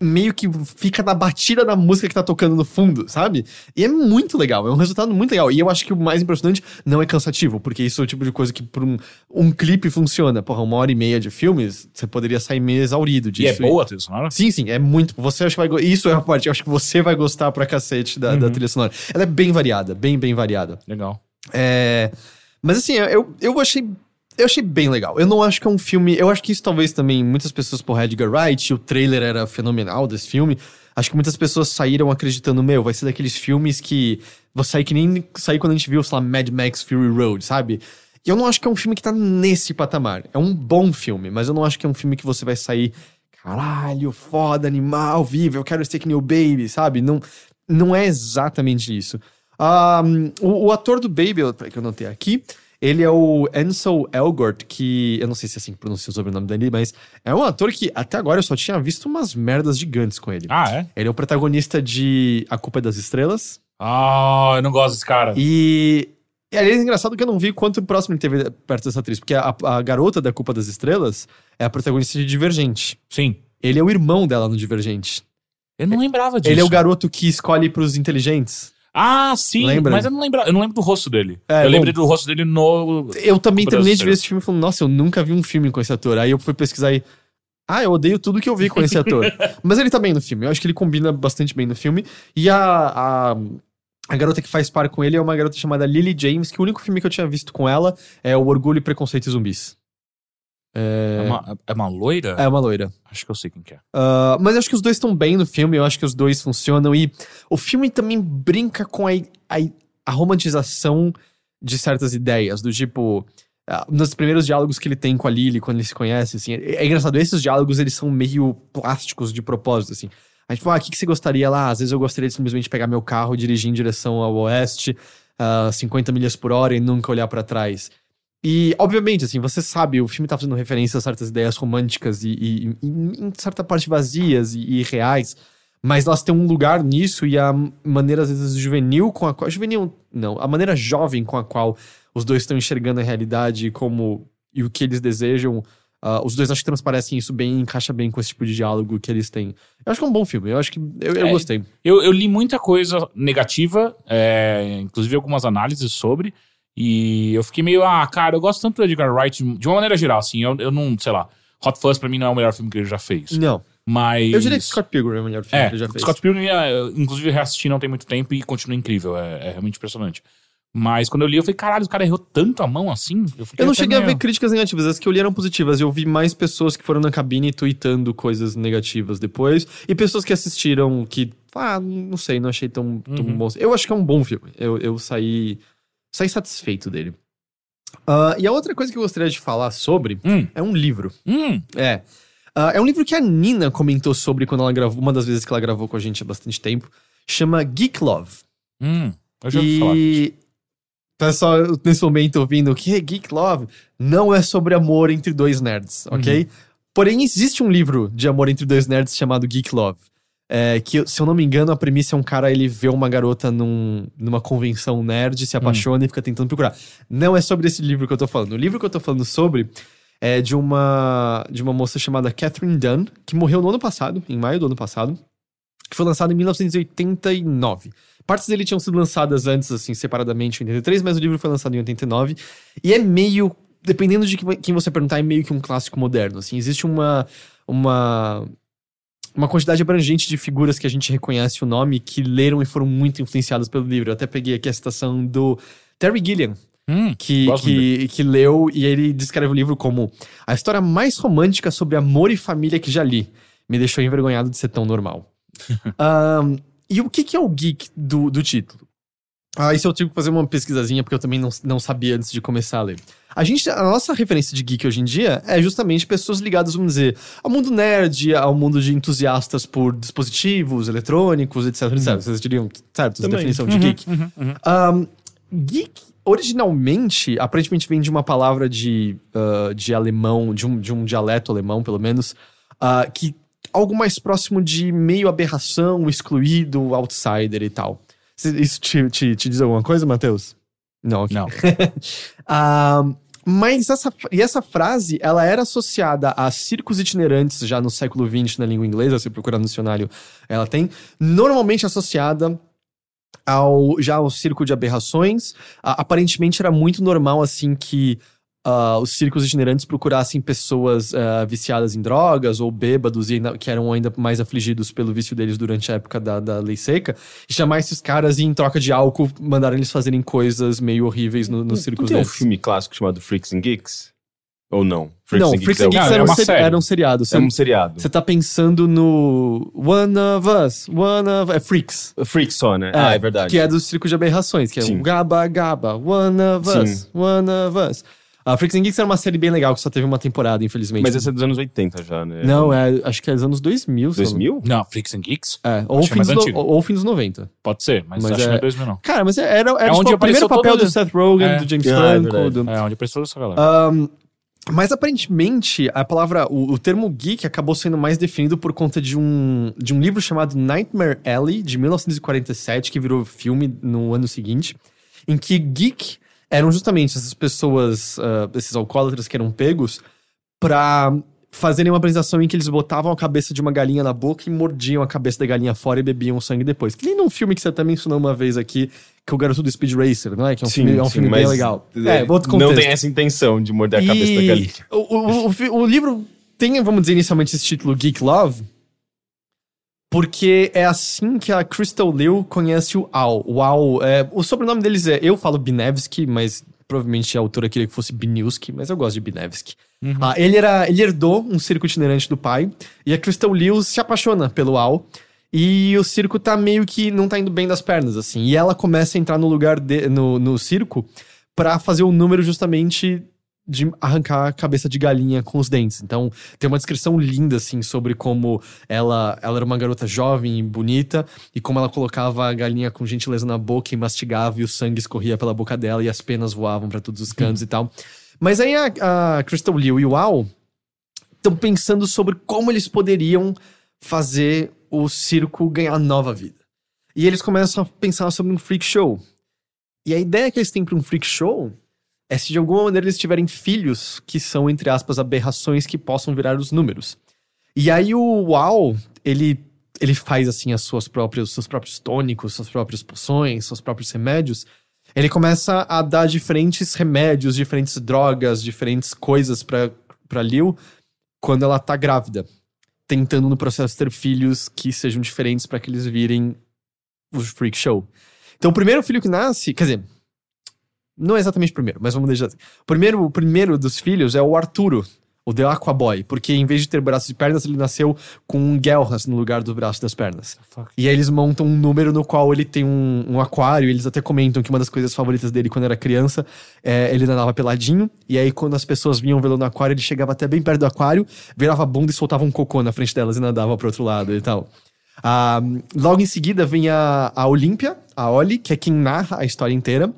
Speaker 1: meio que fica na batida da música que tá tocando no fundo, sabe? E é muito legal, é um resultado muito legal. E eu acho que o mais impressionante não é cansativo, porque isso é o tipo de coisa que por um, um clipe funciona. Porra, uma hora e meia de filmes, você poderia sair meio exaurido
Speaker 3: e
Speaker 1: disso.
Speaker 3: é boa a trilha sonora?
Speaker 1: Sim, sim, é muito. Você acha que vai Isso é a parte, eu acho que você vai gostar pra cacete da, da trilha sonora. Ela é bem variada, bem, bem variada.
Speaker 3: Legal.
Speaker 1: É, Mas assim, eu, eu achei. Eu achei bem legal. Eu não acho que é um filme. Eu acho que isso talvez também. Muitas pessoas por Edgar Wright, o trailer era fenomenal desse filme. Acho que muitas pessoas saíram acreditando, meu, vai ser daqueles filmes que. Vou sair que nem sair quando a gente viu, sei lá, Mad Max Fury Road, sabe? E eu não acho que é um filme que tá nesse patamar. É um bom filme, mas eu não acho que é um filme que você vai sair. Caralho, foda, animal, vivo, eu quero nem o Baby, sabe? Não, não é exatamente isso. Ah, o, o ator do Baby, que eu notei aqui, ele é o Ansel Elgort, que eu não sei se é assim que pronuncia o sobrenome dele, mas é um ator que até agora eu só tinha visto umas merdas gigantes com ele.
Speaker 3: Ah, é?
Speaker 1: Ele é o protagonista de A Culpa é das Estrelas.
Speaker 3: Ah, eu não gosto desse cara.
Speaker 1: E. E aliás, é engraçado que eu não vi quanto próximo ele teve perto dessa atriz, porque a, a garota da Culpa das Estrelas é a protagonista de Divergente.
Speaker 3: Sim.
Speaker 1: Ele é o irmão dela no Divergente.
Speaker 3: Eu não lembrava disso.
Speaker 1: Ele é o garoto que escolhe pros inteligentes.
Speaker 3: Ah, sim.
Speaker 1: Lembra?
Speaker 3: Mas eu não lembro, eu não lembro do rosto dele.
Speaker 1: É,
Speaker 3: eu
Speaker 1: bom.
Speaker 3: lembrei do rosto dele no.
Speaker 1: Eu também terminei de ver esse filme e falei, nossa, eu nunca vi um filme com esse ator. Aí eu fui pesquisar e. Ah, eu odeio tudo que eu vi com esse ator. Mas ele tá bem no filme. Eu acho que ele combina bastante bem no filme. E a, a, a garota que faz par com ele é uma garota chamada Lily James, que o único filme que eu tinha visto com ela é o Orgulho, Preconceito e Zumbis.
Speaker 3: É uma, é uma loira?
Speaker 1: É uma loira.
Speaker 3: Acho que eu sei quem que é.
Speaker 1: Ah, mas acho que os dois estão bem no filme, eu acho que os dois funcionam. E o filme também brinca com a, a, a romantização de certas ideias, do tipo. ah, nos primeiros diálogos que ele tem com a Lily, quando ele se conhece, assim, é, é engraçado, esses diálogos, eles são meio plásticos de propósito, assim. A gente fala, ah, o que, que você gostaria lá? Às vezes eu gostaria de simplesmente pegar meu carro e dirigir em direção ao oeste, a 50 milhas por hora e nunca olhar pra trás. E, obviamente, assim, você sabe, o filme tá fazendo referência a certas ideias românticas e, e- e, em certa parte, vazias e, e reais, mas elas têm um lugar nisso e a maneira, às vezes, juvenil com a qual... Juvenil, não. A maneira jovem com a qual os dois estão enxergando a realidade como... E o que eles desejam Ah, os dois acho que transparecem isso bem, encaixa bem com esse tipo de diálogo que eles têm. Eu acho que é um bom filme, eu acho que eu, eu
Speaker 3: É.
Speaker 1: gostei.
Speaker 3: Eu, eu li muita coisa negativa, é, inclusive algumas análises sobre, e eu fiquei meio, ah, cara, eu gosto tanto do Edgar Wright, de uma maneira geral, assim, eu, eu não, sei lá, Hot Fuzz pra mim não é o melhor filme que ele já fez,
Speaker 1: Não,
Speaker 3: mas...
Speaker 1: eu diria que Scott Pilgrim é o melhor filme
Speaker 3: É,
Speaker 1: que ele já fez.
Speaker 3: Scott Pilgrim, eu, inclusive, reassisti não tem muito tempo e continua incrível, é, é realmente impressionante. Mas quando eu li, eu falei, caralho, o cara errou tanto a mão assim? fiquei
Speaker 1: Eu não cheguei a
Speaker 3: meio-
Speaker 1: ver críticas negativas, as que eu li eram positivas. Eu vi mais pessoas que foram na cabine tweetando coisas negativas depois. E pessoas que assistiram que, ah, não sei, não achei tão, tão
Speaker 3: Uhum.
Speaker 1: bom. Eu acho que é um bom filme. Eu, eu saí, saí satisfeito dele. Ah, e a outra coisa que eu gostaria de falar sobre
Speaker 3: Hum,
Speaker 1: é um livro.
Speaker 3: hum,
Speaker 1: É. Ah, é um livro que a Nina comentou sobre quando ela gravou, uma das vezes que ela gravou com a gente há bastante tempo. Chama Geek Love.
Speaker 3: hum, eu já ouvi falar.
Speaker 1: E pessoal nesse momento ouvindo o que Geek Love não é sobre amor entre dois nerds, ok?
Speaker 3: Uhum.
Speaker 1: Porém, existe um livro de amor entre dois nerds chamado Geek Love. É, que, se eu não me engano, a premissa é um cara, ele vê uma garota num- numa convenção nerd,
Speaker 3: Hum.
Speaker 1: se apaixona e fica tentando procurar. Não é sobre esse livro que eu tô falando. O livro que eu tô falando sobre é de uma, de uma moça chamada Catherine Dunn, que morreu no ano passado, em maio do ano passado, que foi lançado em 1989. Partes dele tinham sido lançadas antes, assim, separadamente, em 83, mas o livro foi lançado em 89. E é meio, dependendo de quem você perguntar, é meio que um clássico moderno, assim. Existe uma, uma, uma quantidade abrangente de figuras que a gente reconhece o nome, que leram e foram muito influenciadas pelo livro. Eu até peguei aqui a citação do Terry Gilliam,
Speaker 3: Hum,
Speaker 1: que, que, que leu e ele descreve o livro como a história mais romântica sobre amor e família que já li. Me deixou envergonhado de ser tão normal. Ahn, e o que, que é o geek do, do título? Ah, isso eu tive que fazer uma pesquisazinha, porque eu também não, não sabia antes de começar a ler. A gente, a nossa referência de geek hoje em dia é justamente pessoas ligadas, vamos dizer, ao mundo nerd, ao mundo de entusiastas por dispositivos eletrônicos, etc, etc. Vocês diriam, certo, essa definição de
Speaker 3: Uhum,
Speaker 1: geek.
Speaker 3: uhum, uhum.
Speaker 1: Um, geek, originalmente, aparentemente vem de uma palavra de, ah, de alemão, de um, de um dialeto alemão, pelo menos, ah, que algo mais próximo de meio aberração, excluído, outsider e tal. Isso te, te, te diz alguma coisa, Matheus? Não, ok.
Speaker 3: Não.
Speaker 1: Ah, mas essa, e essa frase, ela era associada a circos itinerantes já no século XX na língua inglesa, se procurar no dicionário, ela tem. Normalmente associada ao já ao circo de aberrações. Ah, aparentemente era muito normal, assim, que ah, os circos itinerantes procurassem pessoas ah, viciadas em drogas ou bêbados e ainda- que eram ainda mais afligidos pelo vício deles durante a época da, da lei seca, e chamar esses caras e, em troca de álcool, mandaram eles fazerem coisas meio horríveis no, nos
Speaker 2: Não
Speaker 1: circos
Speaker 2: tem um
Speaker 1: deles.
Speaker 2: filme clássico chamado Freaks and Geeks? Ou não? Freaks
Speaker 1: Não,
Speaker 2: and
Speaker 1: Freaks
Speaker 2: é
Speaker 1: and Geeks
Speaker 3: Ah, é
Speaker 1: era, um
Speaker 3: série.
Speaker 1: era um seriado.
Speaker 2: É um seriado.
Speaker 1: Você tá pensando no One of Us, One of... É Freaks.
Speaker 2: Freaks só, né? ah, é verdade.
Speaker 1: Que é do Circo de Aberrações, que é
Speaker 2: Sim.
Speaker 1: o Gaba Gaba, One of
Speaker 2: Sim.
Speaker 1: Us, One of Us. A Freaks and Geeks era uma série bem legal, que só teve uma temporada, infelizmente.
Speaker 2: Mas esse é dos anos 80 já, né?
Speaker 1: Não, é, acho que é dos anos 2000. se eu não-
Speaker 2: 2000?
Speaker 3: Não, Freaks and Geeks?
Speaker 1: É, ou,
Speaker 3: Acho que é
Speaker 1: fim
Speaker 3: mais
Speaker 1: dos no-
Speaker 3: antigo.
Speaker 1: ou, ou fim dos 90.
Speaker 3: Pode ser, mas,
Speaker 1: Mas
Speaker 3: acho que
Speaker 1: é-
Speaker 3: não é 2000 não.
Speaker 1: Cara, mas era, era,
Speaker 3: É
Speaker 1: tipo,
Speaker 3: onde
Speaker 1: o primeiro papel
Speaker 3: todo-
Speaker 1: do Seth Rogen,
Speaker 3: É.
Speaker 1: do James
Speaker 2: Ah, é
Speaker 1: Franco.
Speaker 2: verdade.
Speaker 1: do-
Speaker 3: É, onde apareceu essa galera.
Speaker 1: Ahn, mas aparentemente, a palavra, o, o termo geek acabou sendo mais definido por conta de um, de um livro chamado Nightmare Alley, de 1947, que virou filme no ano seguinte, em que geek eram justamente essas pessoas, ah, esses alcoólatras que eram pegos, pra fazerem uma apresentação em que eles botavam a cabeça de uma galinha na boca e mordiam a cabeça da galinha fora e bebiam o sangue depois. Que nem num filme que você até mencionou uma vez aqui, que é o Garoto do Speed Racer, não é? Que é um filme, é um filme bem legal.
Speaker 2: é,
Speaker 1: outro
Speaker 2: não
Speaker 1: contexto.
Speaker 2: tem essa intenção de morder a cabeça da
Speaker 1: E
Speaker 2: galinha.
Speaker 1: O, o, o, o livro tem, vamos dizer, inicialmente esse título Geek Love, porque é assim que a Crystal Liu conhece o Al. O Al, é, o sobrenome deles é, eu falo Binevsky, mas provavelmente a autora queria que fosse Biniewski, mas eu gosto de Binevsky. Ah, ele, era, ele herdou um circo itinerante do pai, e a Crystal Liu se apaixona pelo Al, e o circo tá meio que não tá indo bem das pernas, assim. E ela começa a entrar no lugar, de, no, no circo, pra fazer o número justamente de arrancar a cabeça de galinha com os dentes. Então, tem uma descrição linda, assim, sobre como ela, ela era uma garota jovem e bonita, e como ela colocava a galinha com gentileza na boca e mastigava, e o sangue escorria pela boca dela, e as penas voavam pra todos os cantos e tal. Mas aí a, a Crystal Liu e o Al estão pensando sobre como eles poderiam fazer o circo ganhar nova vida. E eles começam a pensar sobre um freak show. E a ideia que eles têm para um freak show é se de alguma maneira eles tiverem filhos que são, entre aspas, aberrações que possam virar os números. E aí o UAU, ele, ele faz assim as suas próprias, seus próprios tônicos, suas próprias poções, seus próprios remédios. Ele começa a dar diferentes remédios, diferentes drogas, diferentes coisas pra, pra Lil quando ela tá grávida. Tentando no processo ter filhos que sejam diferentes para que eles virem o Freak Show. Então o primeiro filho que nasce, quer dizer, não é exatamente o primeiro, mas vamos deixar assim. O primeiro, o primeiro dos filhos é o Arturo, o The Aquaboy, porque em vez de ter braços e pernas, ele nasceu com um Gelras no lugar dos braços das pernas.
Speaker 3: Fuck.
Speaker 1: E aí eles montam um número no qual ele tem um, um aquário, e eles até comentam que uma das coisas favoritas dele quando era criança é ele nadava peladinho, e aí quando as pessoas vinham vê-lo no aquário, ele chegava até bem perto do aquário, virava a bunda e soltava um cocô na frente delas e nadava pro outro lado e tal. Ah, logo em seguida vem a, a Olímpia, a Oli, que é quem narra a história inteira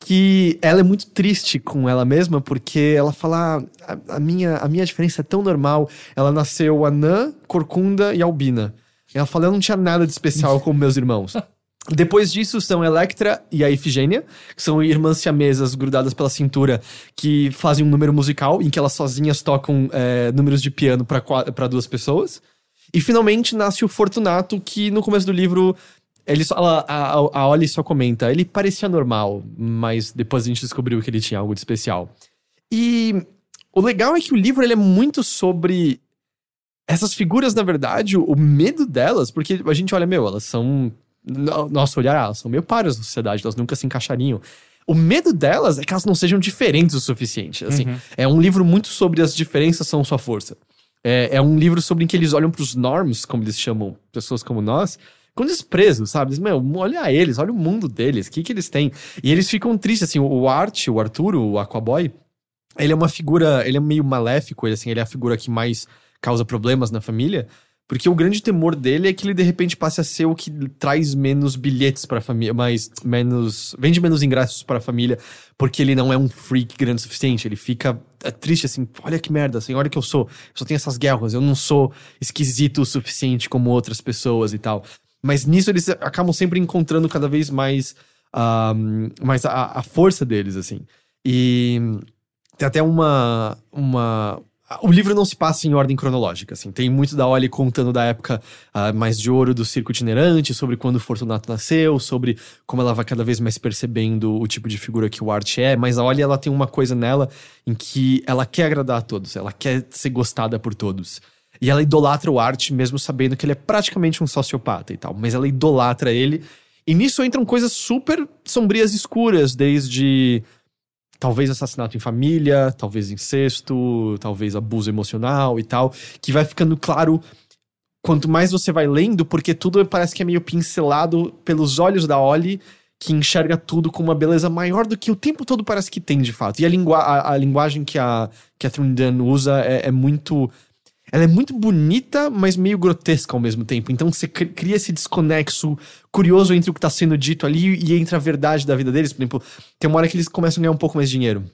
Speaker 1: que ela é muito triste com ela mesma, porque ela fala: "Ah, a, minha, a minha diferença é tão normal. Ela nasceu anã, corcunda e albina. Ela fala: eu não tinha nada de especial como meus irmãos. Depois disso são Electra e a Ifigênia, que são irmãs siamesas grudadas pela cintura, que fazem um número musical em que elas sozinhas tocam é, números de piano para duas pessoas. E finalmente nasce o Fortunato, que no começo do livro ele só, ela- a, a, Ollie só comenta, ele parecia normal, mas depois a gente descobriu que ele tinha algo de especial. E o legal é que o livro ele é muito sobre essas figuras, na verdade, o, medo delas, porque a gente olha, meu, elas são. no Nosso olhar, elas são meio paras na sociedade, elas nunca se encaixariam. O medo delas é que elas não sejam diferentes o suficiente. Assim, é um livro muito sobre as diferenças são sua força. É, é um livro sobre em que eles olham pros norms, como eles chamam pessoas como nós, com desprezo, sabe? Diz, Meu, olha eles, olha o mundo deles, o que, que eles têm. E eles ficam tristes, assim, o Art, o Arturo, o Aquaboy, ele é uma figura, ele é meio maléfico, ele, assim, ele é a figura que mais causa problemas na família, porque o grande temor dele é que ele de repente passe a ser o que traz menos bilhetes pra família, mais menos, vende menos ingressos pra família, porque ele não é um freak grande o suficiente, ele fica é, triste assim, olha que merda, assim, olha que eu sou, eu só tenho essas guerras, eu não sou esquisito o suficiente como outras pessoas e tal. Mas nisso eles acabam sempre encontrando cada vez mais, ah, mais a, a força deles, assim. E tem até uma, uma. O livro não se passa em ordem cronológica, assim. Tem muito da Ollie contando da época ah, mais de ouro do circo itinerante, sobre quando o Fortunato nasceu, sobre como ela vai cada vez mais percebendo o tipo de figura que o Art é. Mas a Ollie, ela tem uma coisa nela em que ela quer agradar a todos, ela quer ser gostada por todos. E ela idolatra o Art, mesmo sabendo que ele é praticamente um sociopata e tal. Mas ela idolatra ele. E nisso entram coisas super sombrias e escuras, desde talvez assassinato em família, talvez incesto, talvez abuso emocional e tal, que vai ficando claro quanto mais você vai lendo, porque tudo parece que é meio pincelado pelos olhos da Ollie, que enxerga tudo com uma beleza maior do que o tempo todo parece que tem de fato. E a, lingua a, a linguagem que a Catherine Dunn usa é, é muito. Ela é muito bonita, mas meio grotesca ao mesmo tempo. Então você cri- cria esse desconexo curioso entre o que tá sendo dito ali e entre a verdade da vida deles. Por exemplo, tem uma hora que eles começam a ganhar um pouco mais de dinheiro.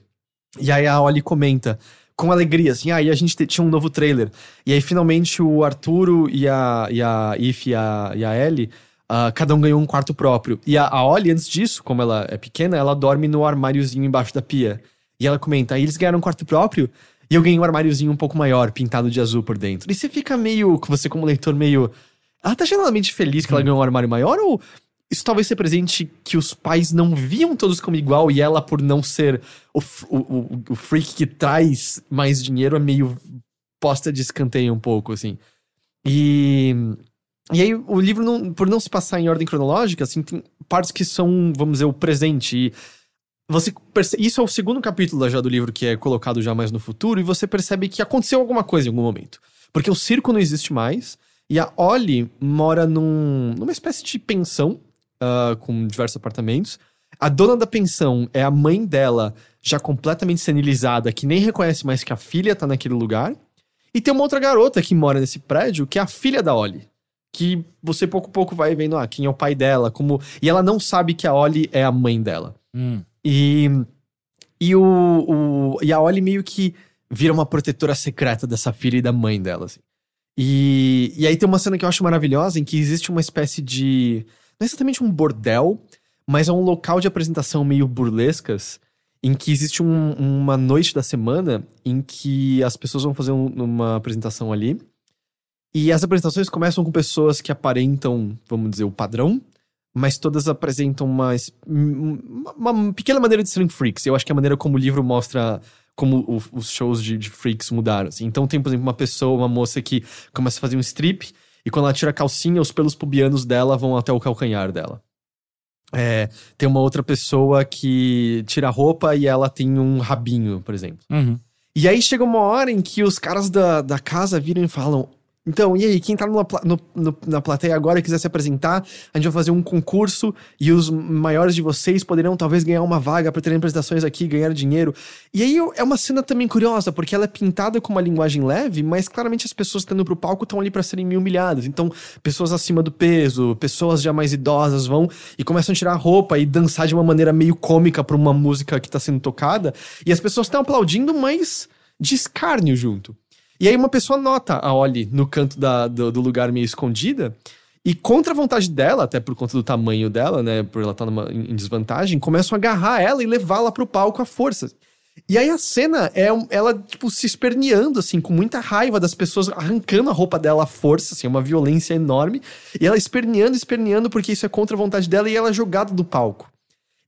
Speaker 1: E aí a Oli comenta com alegria, assim, ah, e a gente te- tinha um novo trailer. E aí finalmente o Arturo e a, e a If e a, e a Ellie, ah, cada um ganhou um quarto próprio. E a, a Oli, antes disso, como ela é pequena, ela dorme no armáriozinho embaixo da pia. E ela comenta, aí eles ganharam um quarto próprio e eu ganhei um armáriozinho um pouco maior, pintado de azul por dentro. E você fica meio, você como leitor, meio... Ela tá genuinamente feliz que ela ganhou um armário maior ou isso talvez seja presente que os pais não viam todos como igual e ela, por não ser o, o, o freak que traz mais dinheiro, é meio posta de escanteio um pouco, assim. E. E aí, o livro, não, por não se passar em ordem cronológica, assim, tem partes que são, vamos dizer, o presente. E você perce- Isso é o segundo capítulo já do livro que é colocado já mais no futuro, e você percebe que aconteceu alguma coisa em algum momento. Porque o circo não existe mais, e a Ollie mora num, numa espécie de pensão, ah, com diversos apartamentos. A dona da pensão é a mãe dela, já completamente senilizada, que nem reconhece mais que a filha tá naquele lugar. E tem uma outra garota que mora nesse prédio, que é a filha da Ollie. Que você pouco a pouco vai vendo, ah, quem é o pai dela, como. E ela não sabe que a Ollie é a mãe dela.
Speaker 3: Hum.
Speaker 1: E, e, o, o, e a Ollie meio que vira uma protetora secreta dessa filha e da mãe dela, assim. E, e aí tem uma cena que eu acho maravilhosa, em que existe uma espécie de... Não é exatamente um bordel, mas é um local de apresentação meio burlescas, em que existe um- uma noite da semana em que as pessoas vão fazer um- uma apresentação ali. E as apresentações começam com pessoas que aparentam, vamos dizer, o padrão, mas todas apresentam uma, uma, uma pequena maneira de serem freaks. Eu acho que é a maneira como o livro mostra como o- os shows de, de freaks mudaram. assim. Então tem, por exemplo, uma pessoa, uma moça que começa a fazer um strip, e quando ela tira a calcinha, os pelos pubianos dela vão até o calcanhar dela. É, tem uma outra pessoa que tira a roupa e ela tem um rabinho, por exemplo.
Speaker 3: Uhum.
Speaker 1: E aí chega uma hora em que os caras da, da casa viram e falam: Então, e aí, quem tá no- no- na plateia agora e quiser se apresentar, a gente vai fazer um concurso e os maiores de vocês poderão talvez ganhar uma vaga para terem apresentações aqui, ganhar dinheiro. E aí é uma cena também curiosa, porque ela é pintada com uma linguagem leve, mas claramente as pessoas que estão indo pro palco estão ali para serem humilhadas. Então, pessoas acima do peso, pessoas já mais idosas vão e começam a tirar a roupa e dançar de uma maneira meio cômica pra uma música que tá sendo tocada. E as pessoas estão aplaudindo, mas de escárnio junto. E aí uma pessoa nota a Ollie no canto da- do, do lugar meio escondida. E contra a vontade dela, até por conta do tamanho dela, né? Por ela estar numa, em em desvantagem, começam a agarrar ela e levá-la pro palco à força. E aí a cena é ela, tipo, se esperneando, assim, com muita raiva das pessoas arrancando a roupa dela à força, assim, é uma violência enorme. E ela esperneando, esperneando, porque isso é contra a vontade dela, e ela é jogada do palco.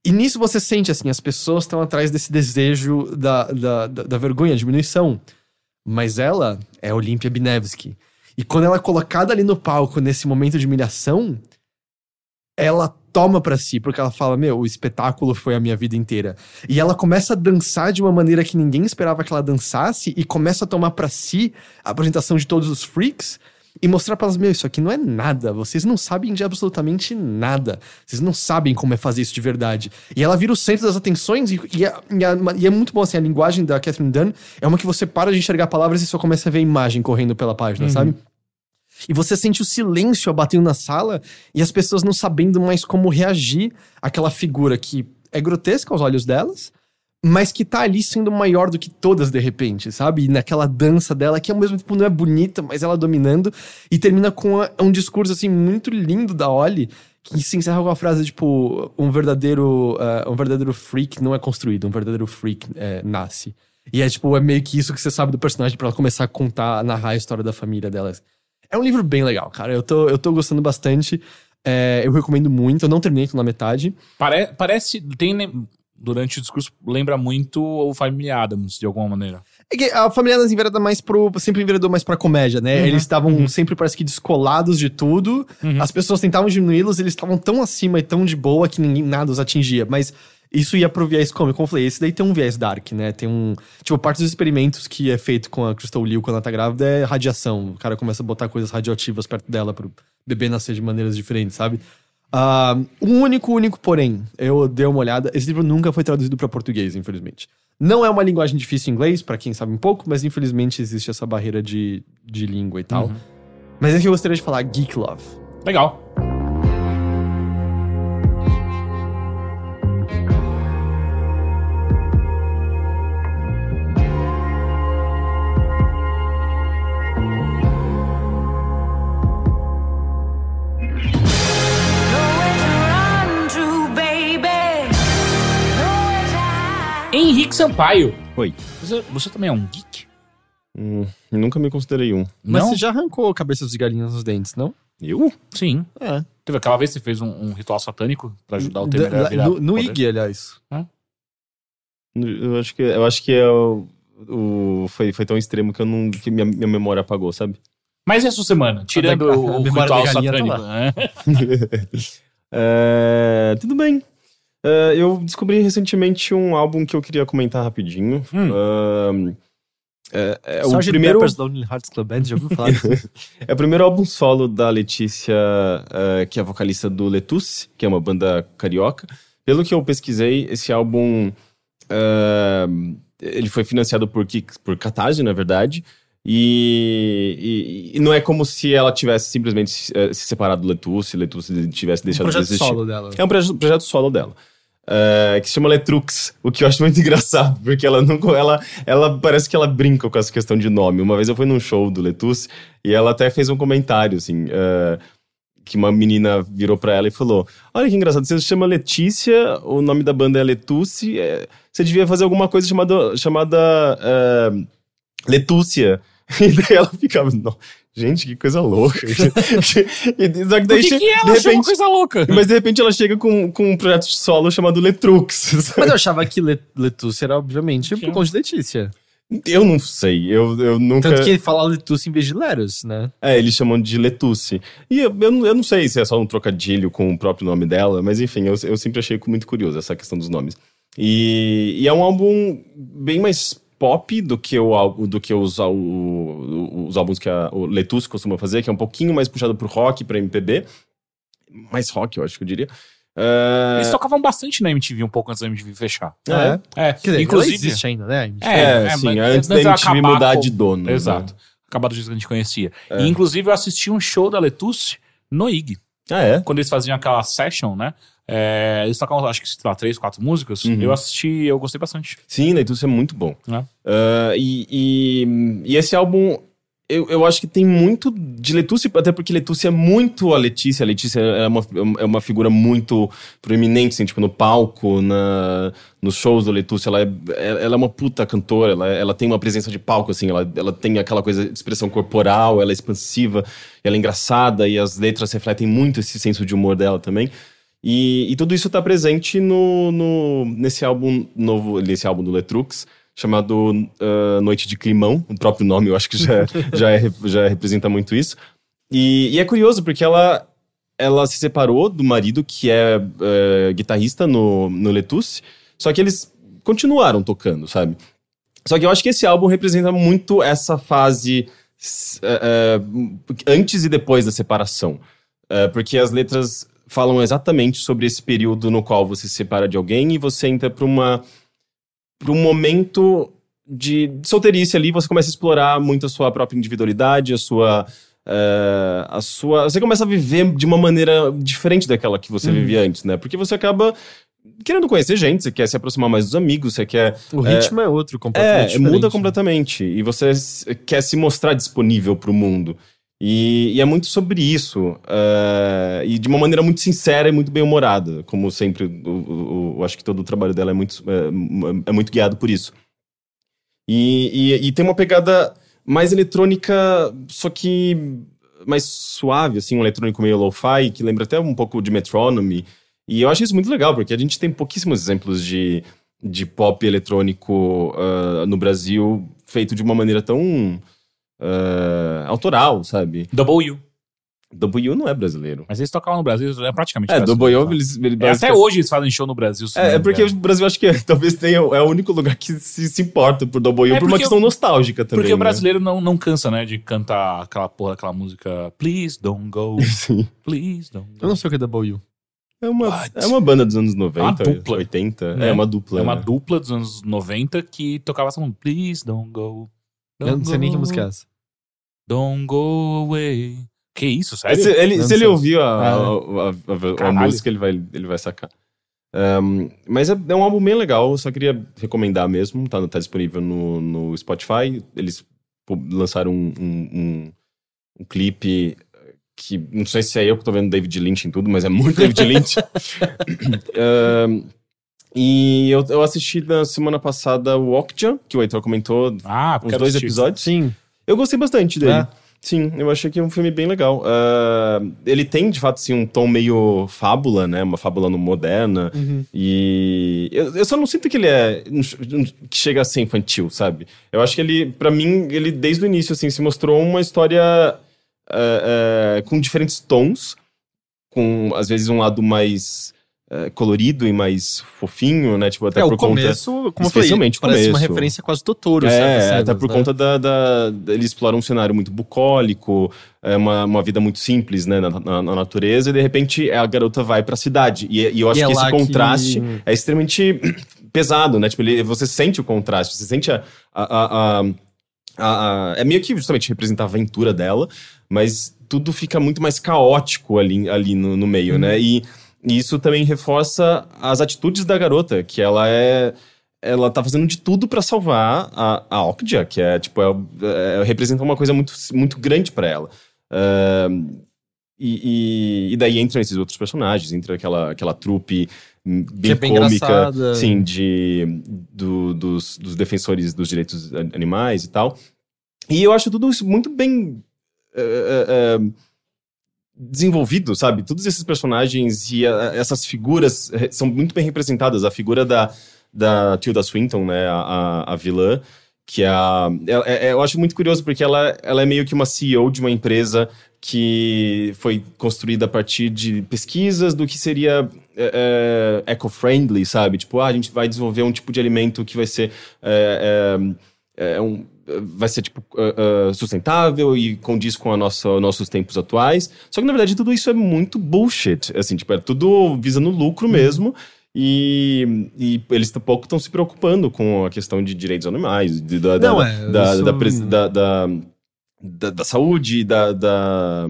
Speaker 1: E nisso você sente, assim, as pessoas estão atrás desse desejo da, da, da, da vergonha, diminuição. Mas ela é Olímpia Binevski. E quando ela é colocada ali no palco, nesse momento de humilhação, ela toma pra si, porque ela fala: Meu, o espetáculo foi a minha vida inteira. E ela começa a dançar de uma maneira que ninguém esperava que ela dançasse, e começa a tomar pra si a apresentação de todos os freaks. E mostrar pra elas, meu, isso aqui não é nada. Vocês não sabem de absolutamente nada. Vocês não sabem como é fazer isso de verdade. E ela vira o centro das atenções, e, e, é- e e é muito bom assim, a linguagem da Catherine Dunn é uma que você para de enxergar palavras e só começa a ver a imagem correndo pela página, sabe? E você sente o silêncio abatendo na sala e as pessoas não sabendo mais como reagir àquela figura que é grotesca aos olhos delas, mas que tá ali sendo maior do que todas de repente, sabe? E naquela dança dela que ao mesmo tempo não é bonita, mas ela dominando e termina com a- um discurso assim muito lindo da Ollie que se encerra com a frase tipo um verdadeiro eh, um verdadeiro freak não é construído, um verdadeiro freak eh, nasce. E é tipo, é meio que isso que você sabe do personagem pra ela começar a contar, a narrar a história da família delas. É um livro bem legal, cara. Eu tô, eu tô gostando bastante. É, eu recomendo muito. Eu não terminei, tô na metade.
Speaker 3: Pare- parece. Tem, durante o discurso, lembra muito o Family Adams, de alguma maneira.
Speaker 1: É que a família das envereda mais pro. Sempre enveredou mais pra comédia, né?
Speaker 3: Uhum,
Speaker 1: Eles estavam sempre, parece que, descolados de tudo.
Speaker 3: Uhum.
Speaker 1: As pessoas tentavam diminuí-los, eles estavam tão acima e tão de boa que ninguém nada os atingia. Mas isso ia pro viés cômico. Como eu falei, esse daí tem um viés dark, né? Tem um. Tipo, parte dos experimentos que é feito com a Crystal Liu quando ela tá grávida é radiação. O cara começa a botar coisas radioativas perto dela pro bebê nascer de maneiras diferentes, sabe? Ah, um único, único, porém, eu dei uma olhada. Esse livro nunca foi traduzido para português, infelizmente. Não é uma linguagem difícil em inglês, para quem sabe um pouco, mas infelizmente existe essa barreira de, de língua e tal.
Speaker 3: Uhum.
Speaker 1: Mas é que eu gostaria de falar Geek Love.
Speaker 3: Legal. Sampaio.
Speaker 2: Oi.
Speaker 3: Você, você também é um geek?
Speaker 2: Hum, nunca me considerei um.
Speaker 1: Mas
Speaker 3: não?
Speaker 1: você já arrancou a cabeça dos galinhas nos dentes, não?
Speaker 2: Eu?
Speaker 3: Sim.
Speaker 1: É.
Speaker 3: Teve aquela vez que você fez um, um ritual satânico pra ajudar o Temer a virar
Speaker 1: no no
Speaker 3: poder?
Speaker 1: IG, aliás.
Speaker 2: Eu acho que, eu acho que é o, o- foi, foi tão extremo que, eu não, que minha, minha memória apagou, sabe?
Speaker 3: Mas essa semana, tirando
Speaker 1: A da-
Speaker 3: o,
Speaker 1: a
Speaker 3: o ritual
Speaker 1: da tá
Speaker 3: satânico, né?
Speaker 2: É, tudo bem. É, eu descobri recentemente um álbum que eu queria comentar rapidinho.
Speaker 3: Hum.
Speaker 2: Ahn, é, é o primeiro,
Speaker 1: Pepper's Lonely Hearts Club Band, já ouviu falar
Speaker 2: é o primeiro álbum solo da Letícia, é, que é a vocalista do Letus, que é uma banda carioca. Pelo que eu pesquisei, esse álbum ele foi financiado por, por Catarse, na verdade. E, e- e não é como se ela tivesse simplesmente eh, se separado do Letus, se Letus tivesse
Speaker 1: um
Speaker 2: deixado de
Speaker 1: projeto
Speaker 2: existir.
Speaker 1: solo dela.
Speaker 2: É um projeto, projeto solo dela. É, que se chama Letrux, o que eu acho muito engraçado, porque ela não. Ela, ela parece que ela brinca com essa questão de nome. Uma vez eu fui num show do Letus e ela até fez um comentário, assim. é, que uma menina virou pra ela e falou: Olha que engraçado, você se chama Letícia, o nome da banda é Letuce, é, você devia fazer alguma coisa chamada, chamada é, Letúcia. E daí ela ficava, "Não, gente, que coisa louca. e, só que daí,
Speaker 3: Por que,
Speaker 2: che-
Speaker 3: que ela
Speaker 2: de
Speaker 3: achou uma
Speaker 2: repente,
Speaker 3: coisa louca?
Speaker 2: mas de repente ela chega com, com um projeto solo chamado Letrux. sabe?
Speaker 1: Mas eu achava que Le Letuce era, obviamente, por
Speaker 3: Tinha.
Speaker 1: conta de Letícia.
Speaker 2: Eu não sei, eu, eu nunca.
Speaker 1: Tanto que ele fala Letuce em vez de Leros, né?
Speaker 2: É, eles chamam de Letuce. E eu, eu, não- eu não sei se é só um trocadilho com o próprio nome dela, mas enfim, eu, eu sempre achei muito curioso essa questão dos nomes. E, e é um álbum bem mais pop do que, o, do que os, o- os álbuns que a, o Letuce costuma fazer, que é um pouquinho mais puxado pro rock, pra MPB. Mais rock, eu acho que eu diria. É,
Speaker 3: Eles tocavam bastante na MTV um pouco antes da MTV fechar.
Speaker 2: é,
Speaker 3: É,
Speaker 1: Quer dizer,
Speaker 3: inclusive.
Speaker 1: existe ainda, né?
Speaker 3: É,
Speaker 2: é, sim,
Speaker 3: mas
Speaker 2: antes da MTV mudar
Speaker 3: com-
Speaker 2: de dono. né?
Speaker 3: Exato. Acabar do jeito que a gente conhecia. E, inclusive, eu assisti um show da Letuce no IG.
Speaker 2: Ah, é?
Speaker 3: Quando eles faziam aquela session, né? É, eles tocavam, acho que, sei lá, três, quatro músicas.
Speaker 2: Uhum.
Speaker 3: Eu assisti eu gostei bastante.
Speaker 2: Sim, Leituce é muito bom.
Speaker 3: né?
Speaker 2: Ah, e, e, e esse álbum, eu, eu acho que tem muito de Letuce, até porque Letuce é muito a Letícia. A Letícia é uma, é uma figura muito proeminente, assim, tipo, no palco, na, nos shows do Letuce. Ela é, ela é uma puta cantora, ela, ela tem uma presença de palco, assim, ela, ela tem aquela coisa de expressão corporal, ela é expansiva, ela é engraçada, e as letras refletem muito esse senso de humor dela também. E, e tudo isso tá presente no, no, nesse álbum novo, nesse álbum do Letrux, chamado ah, Noite de Climão. O próprio nome eu acho que já, já, é- já representa muito isso. E, e é curioso porque ela, ela se separou do marido, que é eh, guitarrista no, no Letus, só que eles continuaram tocando, sabe? Só que eu acho que esse álbum representa muito essa fase eh, antes e depois da separação. Porque as letras falam exatamente sobre esse período no qual você se separa de alguém e você entra para uma para um momento de solteirice ali, você começa a explorar muito a sua própria individualidade, a sua eh, a sua você começa a viver de uma maneira diferente daquela que você vivia antes, né? Porque você acaba querendo conhecer gente, você quer se aproximar mais dos amigos, você quer
Speaker 1: O
Speaker 2: É,
Speaker 1: ritmo é, outro, completamente
Speaker 2: é, muda
Speaker 1: né?
Speaker 2: completamente. E você quer se mostrar disponível pro mundo. E, e é muito sobre isso. eh, e de uma maneira muito sincera e muito bem-humorada. Como sempre, eu acho que todo o trabalho dela é muito, é, m- é muito guiado por isso. E, e- e tem uma pegada mais eletrônica, só que mais suave, assim, um eletrônico meio lo-fi, que lembra até um pouco de Metronome. E eu acho isso muito legal, porque a gente tem pouquíssimos exemplos de, de pop eletrônico ah, no Brasil feito de uma maneira tão ah, autoral, sabe?
Speaker 3: Double U.
Speaker 2: W não é brasileiro.
Speaker 3: Mas eles tocavam no Brasil, é praticamente
Speaker 2: É, Double
Speaker 3: tá?
Speaker 2: eles, eles
Speaker 3: É, até hoje eles fazem show no Brasil.
Speaker 2: É, é porque o Brasil acho que é- talvez tenha, é o único lugar que se, se importa por Double U
Speaker 3: É
Speaker 2: por uma questão nostálgica também.
Speaker 3: Porque o
Speaker 2: né?
Speaker 3: brasileiro não, não cansa, né, de cantar aquela porra, aquela música Please don't go,
Speaker 2: Sim.
Speaker 3: please don't go.
Speaker 1: Eu não sei o que é W.
Speaker 2: É uma,
Speaker 3: What?
Speaker 2: é uma banda dos anos 90,
Speaker 3: uma dupla.
Speaker 2: 80.
Speaker 3: Né?
Speaker 2: É uma dupla.
Speaker 3: É uma
Speaker 2: né?
Speaker 3: dupla dos anos 90 que tocava essa música Please don't go.
Speaker 1: Eu não sei nem que
Speaker 3: go,
Speaker 1: música é essa.
Speaker 3: Don't go away. Que isso, sério?
Speaker 2: Se ele,
Speaker 1: Não
Speaker 2: se ele
Speaker 1: sei.
Speaker 2: a,
Speaker 1: Ah,
Speaker 2: a- a- a- a música, ele vai, ele vai sacar. Um, mas é, é um álbum bem legal, eu só queria recomendar mesmo. Tá, tá disponível no, no Spotify. Eles lançaram um, um, um, um clipe que não sei se é eu que tô vendo David Lynch em tudo, mas é muito David Lynch. Um, e eu, eu assisti na semana passada o Okja, que o Heitor comentou,
Speaker 3: Ah,
Speaker 2: uns dois
Speaker 3: assistir.
Speaker 2: episódios.
Speaker 1: Sim.
Speaker 2: Eu gostei bastante dele.
Speaker 1: É?
Speaker 2: Sim, eu achei que é um filme bem legal. Ah, ele tem, de fato, assim, um tom meio fábula, né? Uma fábula no- moderna.
Speaker 1: Uhum.
Speaker 2: E eu, eu só não sinto que ele é. que chega a ser infantil, sabe? Eu acho que ele, pra mim, ele desde o início, assim, se mostrou uma história ah, ah, com diferentes tons, com às vezes um lado mais colorido e mais fofinho, né? Tipo, até
Speaker 1: é,
Speaker 2: por conta.
Speaker 1: como eu falei,
Speaker 2: especialmente o
Speaker 1: parece uma
Speaker 2: começo.
Speaker 1: referência quase Totoro,
Speaker 2: É,
Speaker 1: cenas,
Speaker 2: até por
Speaker 1: né?
Speaker 2: conta da, da, Ele explora um cenário muito bucólico, é uma, uma vida muito simples, né, na, na- na natureza, e de repente a garota vai pra cidade. E, e eu acho
Speaker 1: E é
Speaker 2: que esse
Speaker 1: lá que-
Speaker 2: contraste é extremamente pesado, né? Tipo, ele, você sente o contraste, você sente a. a, a- a- é meio que justamente representar a aventura dela, mas tudo fica muito mais caótico ali, ali no, no meio,
Speaker 1: Uhum.
Speaker 2: né? E, e isso também reforça as atitudes da garota, que ela é ela tá fazendo de tudo pra salvar a, a Okja, que é, tipo, é, é- representa uma coisa muito, muito grande pra ela. Ahn, e, e, e daí entram esses outros personagens, entra aquela, aquela trupe bem,
Speaker 1: é bem
Speaker 2: cômica, sim, de, do- dos, dos defensores dos direitos animais e tal. E eu acho tudo isso muito bem eh, eh, desenvolvido, sabe? Todos esses personagens e eh, essas figuras eh, são muito bem representadas. A figura da, da Tilda Swinton, né, a, a, a vilã, que é a... é- é- eu acho muito curioso porque ela, ela é meio que uma CEO de uma empresa que foi construída a partir de pesquisas do que seria é, é, eco-friendly, sabe? Tipo, ah, a gente vai desenvolver um tipo de alimento que vai ser é, é, é um, vai ser tipo é, é, sustentável e condiz com a nossa, nossos tempos atuais. Só que na verdade tudo isso é muito bullshit, assim, tipo, é tudo visando lucro mesmo. E, e eles pouco estão se preocupando com a questão de direitos animais, de- da, da,
Speaker 1: Não, é,
Speaker 2: da,
Speaker 1: isso-
Speaker 2: da, pres- da, da, da, da saúde, da, da.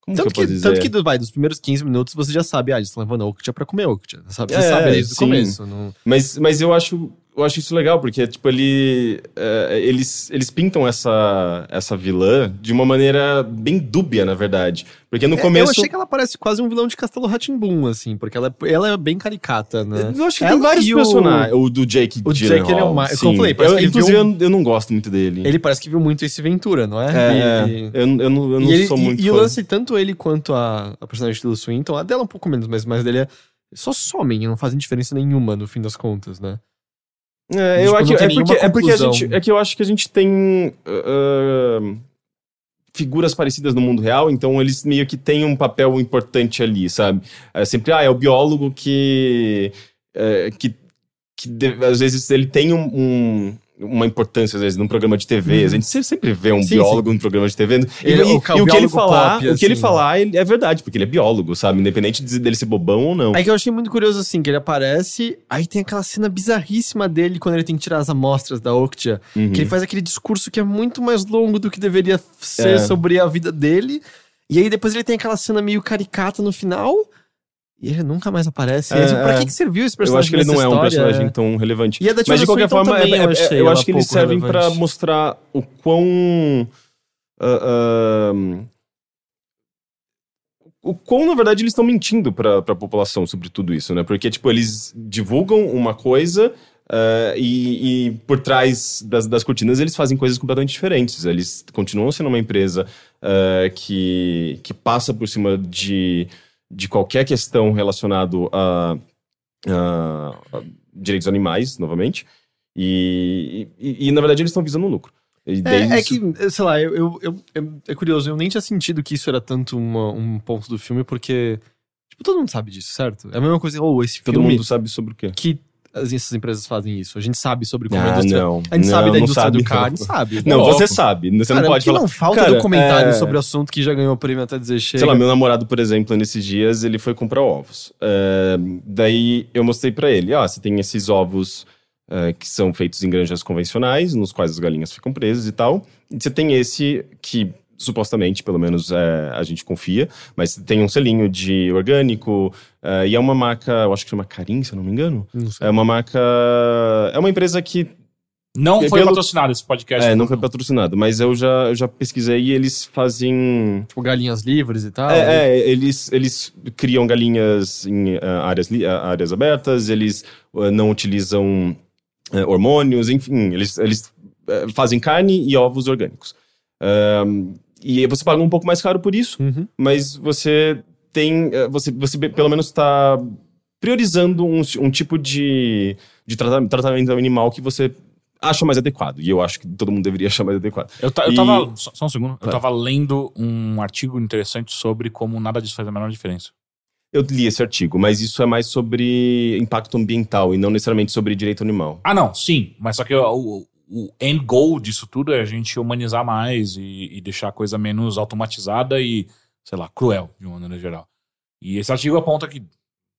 Speaker 2: Como
Speaker 1: Tanto
Speaker 2: que
Speaker 1: que, tanto que vai, dos primeiros 15 minutos você já sabe, ah, eles estão levando Octia pra comer Octia. Sabe? Você
Speaker 2: É,
Speaker 1: sabe desde o começo. Não...
Speaker 2: Mas, mas eu acho eu acho isso legal, porque, tipo, ele, é, eles, eles pintam essa, essa vilã de uma maneira bem dúbia, na verdade. Porque no
Speaker 1: É,
Speaker 2: começo.
Speaker 1: Eu achei que ela parece quase um vilão de Castelo Ratimbum, assim, porque ela é, ela é bem caricata, né?
Speaker 2: Eu acho que
Speaker 1: Ela
Speaker 2: tem vários
Speaker 1: e o-
Speaker 2: personagens. O do Jake
Speaker 1: o Jake, ele é o mais-
Speaker 2: sim.
Speaker 1: como eu falei, parece
Speaker 2: Eu-
Speaker 1: que
Speaker 2: Inclusive,
Speaker 1: viu
Speaker 2: eu, não gosto muito dele.
Speaker 1: Ele parece que viu muito esse Ventura, não é?
Speaker 2: É,
Speaker 1: E-
Speaker 2: eu, eu não, eu não
Speaker 1: ele-
Speaker 2: sou
Speaker 1: e-
Speaker 2: muito
Speaker 1: E, o
Speaker 2: fã.
Speaker 1: lance, tanto ele quanto a, a personagem do Swinton, a dela um pouco menos, mas, mas dele é. Só somem, não fazem diferença nenhuma no fim das contas, né?
Speaker 2: É, eu acho, é, porque, é porque a gente. É que eu acho que a gente tem. ah, figuras parecidas no mundo real, então eles meio que têm um papel importante ali, sabe? É sempre, ah, é o biólogo que. é, que, que de- às vezes ele tem um. um- uma importância, às vezes, num programa de TV. A gente se- sempre vê um
Speaker 1: Uhum. Sim,
Speaker 2: biólogo num programa de TV. E,
Speaker 1: Ele-
Speaker 2: e-
Speaker 1: o
Speaker 2: e o que ele falar,
Speaker 1: pop,
Speaker 2: o que ele
Speaker 1: assim.
Speaker 2: falar é verdade, porque ele é biólogo, sabe? Independente de- dele ser bobão ou não.
Speaker 1: Aí que eu achei muito curioso, assim, que ele aparece, aí tem aquela cena bizarríssima dele quando ele tem que tirar as amostras da Octia,
Speaker 2: Uhum.
Speaker 1: que ele faz aquele discurso que é muito mais longo do que deveria ser
Speaker 2: É.
Speaker 1: sobre a vida dele. E aí depois ele tem aquela cena meio caricata no final. E ele nunca mais aparece.
Speaker 2: É,
Speaker 1: aí, pra
Speaker 2: é.
Speaker 1: que, que serviu esse
Speaker 2: Eu
Speaker 1: personagem?
Speaker 2: acho que ele não é um
Speaker 1: história?
Speaker 2: personagem tão relevante.
Speaker 1: E a da
Speaker 2: Mas de qualquer forma, é-
Speaker 1: eu
Speaker 2: é- eu
Speaker 1: ela
Speaker 2: acho que eles servem pra
Speaker 1: relevante.
Speaker 2: mostrar o quão. ah, ah, o quão, na verdade, eles estão mentindo pra, pra população sobre tudo isso, né? Porque, tipo, eles divulgam uma coisa ah, e, e por trás das, das cortinas eles fazem coisas completamente diferentes. Eles continuam sendo uma empresa que, que passa por cima de, de qualquer questão relacionada a, a- a direitos animais, novamente. E, e, e, na verdade, eles estão visando um lucro.
Speaker 1: É, é que, sei lá, eu, eu, eu- eu- é curioso, eu nem tinha sentido que isso era tanto uma- um ponto do filme, porque, tipo, todo mundo sabe disso, certo? É a mesma coisa, ou esse
Speaker 2: todo
Speaker 1: filme
Speaker 2: mundo sabe sobre o quê.
Speaker 1: que essas empresas fazem isso. A gente sabe sobre como a
Speaker 2: Ah,
Speaker 1: indústria...
Speaker 2: não.
Speaker 1: A gente
Speaker 2: não,
Speaker 1: sabe da indústria
Speaker 2: sabe,
Speaker 1: do a gente sabe.
Speaker 2: Não, você sabe. Você
Speaker 1: Cara,
Speaker 2: não pode falar.
Speaker 1: não falta
Speaker 2: Cara,
Speaker 1: documentário
Speaker 2: é-
Speaker 1: sobre o assunto que já ganhou prêmio até dizer chega.
Speaker 2: Sei lá, meu namorado, por exemplo, nesses dias, ele foi comprar ovos. É, daí eu mostrei pra ele: ó, você tem esses ovos é, que são feitos em granjas convencionais, nos quais as galinhas ficam presas e tal. E você tem esse que supostamente, pelo menos é, a gente confia, mas tem um selinho de orgânico é, e é uma marca, eu acho que chama Carim, se eu não me engano.
Speaker 1: Não sei.
Speaker 2: É uma marca. É uma empresa que
Speaker 3: Não foi
Speaker 2: Pelo-
Speaker 3: patrocinado esse podcast.
Speaker 2: é, não foi patrocinado, mas eu já, eu já pesquisei e eles fazem
Speaker 1: Tipo, galinhas livres e tal.
Speaker 2: é, é, eles, eles criam galinhas em ah, áreas, li- ah, áreas abertas, eles ah, não utilizam ah, hormônios, enfim, eles, eles fazem carne e ovos orgânicos. E você paga um pouco mais caro por isso,
Speaker 1: Uhum.
Speaker 2: mas você tem. ah, Você, você pelo menos está priorizando um, um tipo de, de trata- tratamento animal que você acha mais adequado. E eu acho que todo mundo deveria achar mais adequado.
Speaker 3: Eu, ta- eu
Speaker 2: E-
Speaker 3: tava. Só, só um segundo. Eu tava lendo um artigo interessante sobre como nada disso faz a menor diferença.
Speaker 2: Eu li esse artigo, mas isso é mais sobre impacto ambiental e não necessariamente sobre direito animal.
Speaker 3: Ah, não, sim. Mas só que o, o, end goal disso tudo é a gente humanizar mais e, e deixar a coisa menos automatizada e, sei lá, cruel, de uma maneira geral. E esse artigo aponta que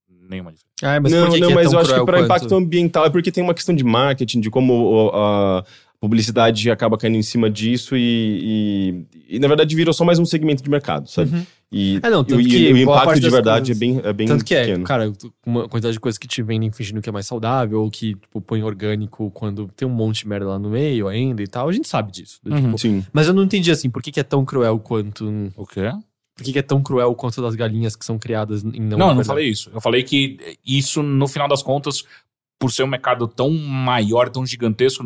Speaker 3: nenhuma diferença.
Speaker 1: Ah, mas
Speaker 2: não,
Speaker 1: por que
Speaker 2: não,
Speaker 1: que é
Speaker 2: mas
Speaker 1: tão
Speaker 2: eu acho que para
Speaker 1: quanto?
Speaker 2: impacto ambiental é porque tem uma questão de marketing, de como o- a publicidade acaba caindo em cima disso e, e, e, na verdade virou só mais um segmento de mercado, sabe?
Speaker 1: Uhum.
Speaker 2: E,
Speaker 1: É, não, tanto
Speaker 2: e
Speaker 1: que
Speaker 2: o impacto de verdade
Speaker 1: coisas-
Speaker 2: é bem, é bem
Speaker 1: Tanto que é,
Speaker 2: pequeno.
Speaker 1: cara, tu- uma quantidade de coisas que te vendem fingindo que é mais saudável, ou que, tipo, põe orgânico quando tem um monte de merda lá no meio ainda e tal, a gente sabe disso.
Speaker 3: Uhum.
Speaker 1: Tipo,
Speaker 2: Sim.
Speaker 1: mas eu não entendi, assim, por que, que é tão cruel quanto...
Speaker 3: O quê?
Speaker 1: por que, que é tão cruel quanto das galinhas que são criadas em não
Speaker 3: Não, eu não falei isso. Eu falei que isso, no final das contas, por ser um mercado tão maior, tão gigantesco,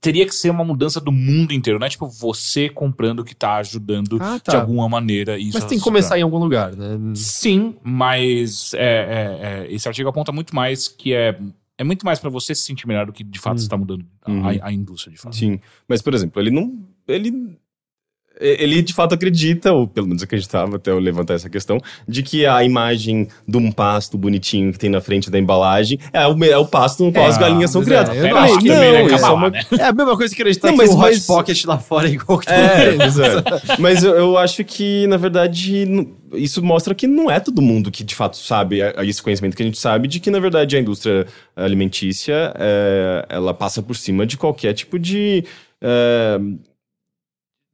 Speaker 3: teria que ser uma mudança do mundo inteiro. Não é tipo você comprando que tá ajudando
Speaker 1: Ah,
Speaker 3: de
Speaker 1: tá.
Speaker 3: alguma maneira isso.
Speaker 1: Mas tem que começar em algum lugar, né?
Speaker 3: Sim, mas é, é, é, esse artigo aponta muito mais que é. É muito mais pra você se sentir melhor do que de fato
Speaker 1: Hum.
Speaker 3: está mudando a-
Speaker 2: Uhum.
Speaker 3: a, a indústria, de fato.
Speaker 2: Sim. Mas, por exemplo, ele não. Ele. Ele de fato acredita, ou pelo menos acreditava até eu levantar essa questão, de que a imagem de um pasto bonitinho que tem na frente da embalagem é o, é o pasto no qual
Speaker 1: É,
Speaker 2: as galinhas são
Speaker 1: mas
Speaker 2: criadas.
Speaker 1: é, eu
Speaker 3: Até
Speaker 1: não
Speaker 3: que
Speaker 1: que
Speaker 3: também né,
Speaker 2: é uma-
Speaker 3: né?
Speaker 1: É a mesma coisa que acreditar
Speaker 2: Não,
Speaker 1: que
Speaker 2: mas-
Speaker 1: o Hot
Speaker 2: mas-
Speaker 1: Pocket lá fora é igual que
Speaker 2: É, é. Mas eu, eu acho que, na verdade, isso mostra que não é todo mundo que de fato sabe é, esse conhecimento que a gente sabe de que, na verdade, a indústria alimentícia é, ela passa por cima de qualquer tipo de. é,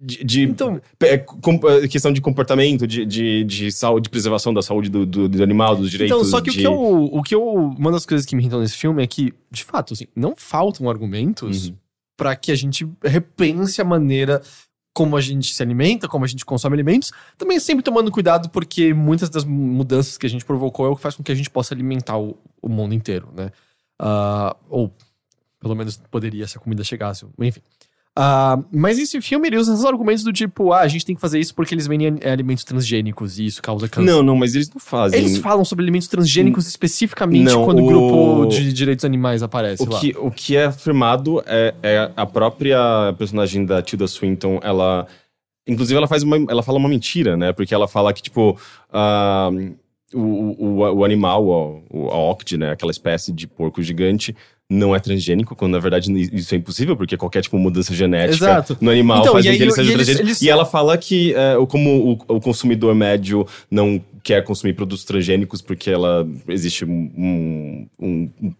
Speaker 2: de, de-
Speaker 1: Então-
Speaker 2: é, com- é, questão de comportamento, de, de, de saúde, de preservação da saúde do, do, do animal, dos direitos.
Speaker 1: Então, só que o
Speaker 2: de...
Speaker 1: que, eu, o que eu. Uma das coisas que me irritam nesse filme é que, de fato, assim, não faltam argumentos
Speaker 2: Uhum.
Speaker 1: pra que a gente repense a maneira como a gente se alimenta, como a gente consome alimentos. Também sempre tomando cuidado, porque muitas das mudanças que a gente provocou é o que faz com que a gente possa alimentar o, o mundo inteiro, né? Ah, ou pelo menos poderia se a comida chegasse, enfim. Ah, mas esse filme ele usa esses argumentos do tipo, ah, a gente tem que fazer isso porque eles vendem alimentos transgênicos e isso causa câncer.
Speaker 2: Não, não, mas eles não fazem.
Speaker 1: Eles falam sobre alimentos transgênicos especificamente
Speaker 2: Não,
Speaker 1: quando o
Speaker 2: o-
Speaker 1: grupo de direitos animais aparece
Speaker 2: O
Speaker 1: lá.
Speaker 2: que, o que é afirmado é, é a própria personagem da Tilda Swinton, ela. Inclusive, ela faz uma. Ela fala uma mentira, né? Porque ela fala que, tipo. ah, o, o, o animal, o, o, a octe, né? Aquela espécie de porco gigante, não é transgênico, quando na verdade isso é impossível, porque qualquer tipo de mudança genética
Speaker 1: Exato.
Speaker 2: no animal
Speaker 1: Então,
Speaker 2: faz com que ele seja
Speaker 1: e eles-
Speaker 2: transgênico.
Speaker 1: eles-
Speaker 2: E ela fala que, o- como o, o consumidor médio não quer consumir produtos transgênicos porque ela existe um. um- um-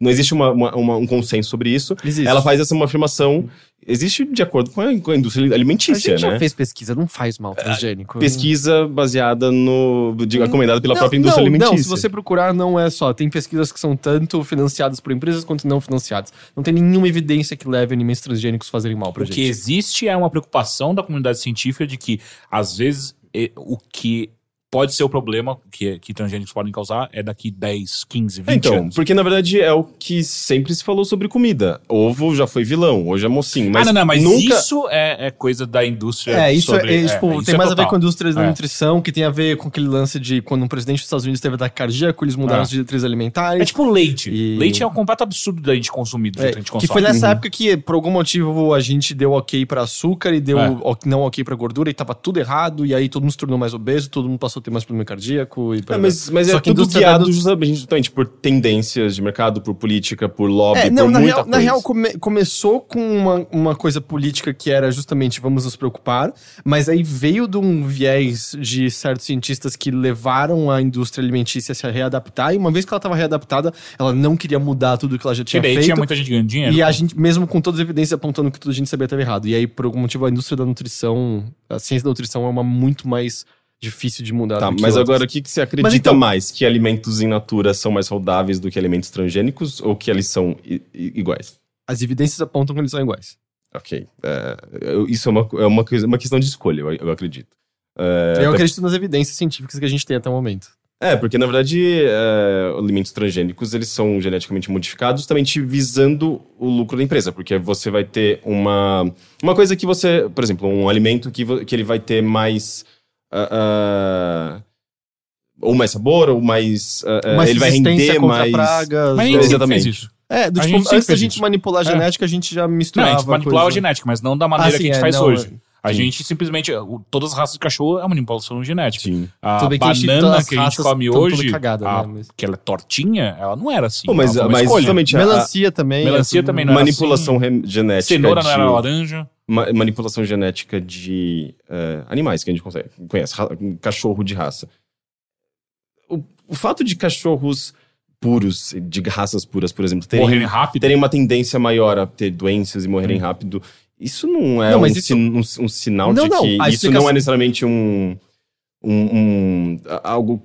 Speaker 2: não existe uma- uma- uma- um consenso sobre isso.
Speaker 1: Existe.
Speaker 2: Ela faz essa uma afirmação. Existe de acordo com a, com a indústria
Speaker 1: A
Speaker 2: alimentícia,
Speaker 1: gente já
Speaker 2: né?
Speaker 1: fez pesquisa, não faz mal transgênico.
Speaker 2: Pesquisa baseada no. de- recomendada pela
Speaker 1: Não,
Speaker 2: própria indústria
Speaker 1: não,
Speaker 2: alimentícia.
Speaker 1: Não, se você procurar, não é só. Tem pesquisas que são tanto financiadas por empresas quanto não financiadas. Não tem nenhuma evidência que leve alimentos transgênicos a fazerem mal pra
Speaker 3: O
Speaker 1: gente.
Speaker 3: que existe é uma preocupação da comunidade científica de que, às vezes, o que pode ser o problema que, que transgênicos podem causar é daqui 10, 15, 20
Speaker 2: Então,
Speaker 3: anos.
Speaker 2: porque na verdade é o que sempre se falou sobre comida. Ovo já foi vilão, hoje é mocinho. Mas
Speaker 3: ah, não, não, mas
Speaker 2: nunca...
Speaker 3: isso é, é coisa da indústria.
Speaker 1: É, isso
Speaker 3: sobre-
Speaker 1: é, é, tipo,
Speaker 3: isso
Speaker 1: tem
Speaker 3: é
Speaker 1: mais a ver
Speaker 3: total.
Speaker 1: com a indústria da
Speaker 3: É.
Speaker 1: nutrição, que tem a ver com aquele lance de quando um presidente dos Estados Unidos teve ataque cardíaco, eles mudaram
Speaker 3: É.
Speaker 1: as diretrizes alimentares.
Speaker 3: É tipo leite.
Speaker 1: E-
Speaker 3: Leite é um completo absurdo da gente consumir, do
Speaker 1: É,
Speaker 3: jeito que a gente
Speaker 1: que
Speaker 3: consome.
Speaker 1: foi nessa
Speaker 2: Uhum.
Speaker 1: época que, por algum motivo, a gente deu ok pra açúcar e deu
Speaker 3: É.
Speaker 1: não ok pra gordura e tava tudo errado, e aí todo mundo se tornou mais obeso, todo mundo passou a ter mais problema cardíaco e
Speaker 2: É, mas, mas
Speaker 1: Só
Speaker 2: é tudo guiado justamente, por tendências de mercado, por política, por lobby,
Speaker 1: É,
Speaker 2: por
Speaker 1: não, na
Speaker 2: muita
Speaker 1: real,
Speaker 2: coisa.
Speaker 1: na real come- começou com uma, uma coisa política que era justamente vamos nos preocupar, mas aí veio de um viés de certos cientistas que levaram a indústria alimentícia a se readaptar, e uma vez que ela estava readaptada, ela não queria mudar tudo que ela já tinha
Speaker 3: Porque daí
Speaker 1: feito.
Speaker 3: tinha muita gente ganhando dinheiro.
Speaker 1: E a gente, mesmo com todas as evidências apontando que tudo a gente sabia estava errado. E aí, por algum motivo, a indústria da nutrição, a ciência da nutrição é uma muito mais difícil de mudar.
Speaker 2: Tá, mas agora o que, que você acredita
Speaker 1: então-
Speaker 2: mais? Que alimentos in natura são mais saudáveis do que alimentos transgênicos ou que eles são iguais?
Speaker 1: As evidências apontam que eles são iguais.
Speaker 2: Ok. é, isso é uma, é uma, coisa, uma questão de escolha, eu, eu acredito. É,
Speaker 1: Eu
Speaker 2: até-
Speaker 1: acredito nas evidências científicas que a gente tem até o momento.
Speaker 2: É, porque na verdade é, alimentos transgênicos eles são geneticamente modificados justamente visando o lucro da empresa, porque você vai ter uma uma coisa que você, por exemplo, um alimento que, que ele vai ter mais ah, ah, ou mais sabor ou mais ah,
Speaker 1: Uma
Speaker 2: ele vai render mais
Speaker 1: pragas.
Speaker 3: Mas
Speaker 2: É,
Speaker 3: sempre
Speaker 2: exatamente.
Speaker 3: fez isso.
Speaker 1: É, do
Speaker 3: A
Speaker 1: tipo,
Speaker 3: gente
Speaker 1: antes da gente
Speaker 3: isso.
Speaker 1: manipular a
Speaker 3: É.
Speaker 1: genética, a gente já
Speaker 3: Não,
Speaker 1: misturava.
Speaker 3: a gente manipulava a
Speaker 1: coisa.
Speaker 3: genética, mas não da maneira
Speaker 1: Ah,
Speaker 3: que a gente
Speaker 1: sim, é,
Speaker 3: faz
Speaker 1: não,
Speaker 3: hoje.
Speaker 1: é.
Speaker 3: A
Speaker 2: Sim.
Speaker 3: gente simplesmente. Todas as raças de cachorro é uma manipulação genética.
Speaker 2: Sim.
Speaker 3: A
Speaker 1: gente-
Speaker 3: banana que a gente come hoje,
Speaker 1: cagada,
Speaker 3: a-
Speaker 1: né, mas-
Speaker 3: que ela é tortinha, ela não era assim.
Speaker 2: Pô, mas, mas justamente a-
Speaker 1: Melancia também.
Speaker 3: Melancia
Speaker 1: é
Speaker 3: também não era
Speaker 2: manipulação
Speaker 3: assim.
Speaker 2: genética
Speaker 3: Cenoura não
Speaker 2: de,
Speaker 3: era laranja.
Speaker 2: Ma- manipulação genética de eh, animais que a gente consegue, conhece, cachorro de raça. O, o fato de cachorros puros, de raças puras, por exemplo, terem,
Speaker 3: Morrerem rápido.
Speaker 2: terem uma tendência maior a ter doenças e morrerem
Speaker 3: Hum.
Speaker 2: rápido, isso não é
Speaker 1: Não,
Speaker 2: um,
Speaker 1: isso-
Speaker 2: sin- um- um sinal
Speaker 1: Não,
Speaker 2: de
Speaker 1: não,
Speaker 2: que isso
Speaker 1: explicação-
Speaker 2: não é necessariamente um, um, algo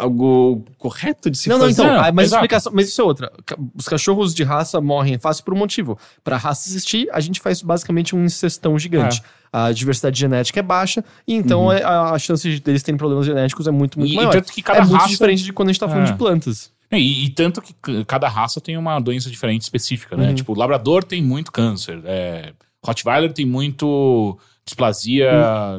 Speaker 2: algo correto de se
Speaker 1: não, não,
Speaker 2: fazer.
Speaker 1: então,
Speaker 3: Não,
Speaker 1: ah, mas
Speaker 3: exato.
Speaker 1: explicação, mas isso é outra. Os cachorros de raça morrem fácil por um motivo. Pra raça existir, a gente faz basicamente um incestão gigante. A diversidade genética é baixa, e então é- a, a chance de deles terem problemas genéticos é muito, muito
Speaker 3: E- e
Speaker 1: maior.
Speaker 3: tanto que cada
Speaker 1: é muito
Speaker 3: raça-
Speaker 1: diferente de quando a gente tá falando
Speaker 3: É.
Speaker 1: de plantas.
Speaker 3: E, e tanto que cada raça tem uma doença diferente específica, né?
Speaker 1: Uhum.
Speaker 3: Tipo, o Labrador tem muito câncer, é, Rottweiler tem muito displasia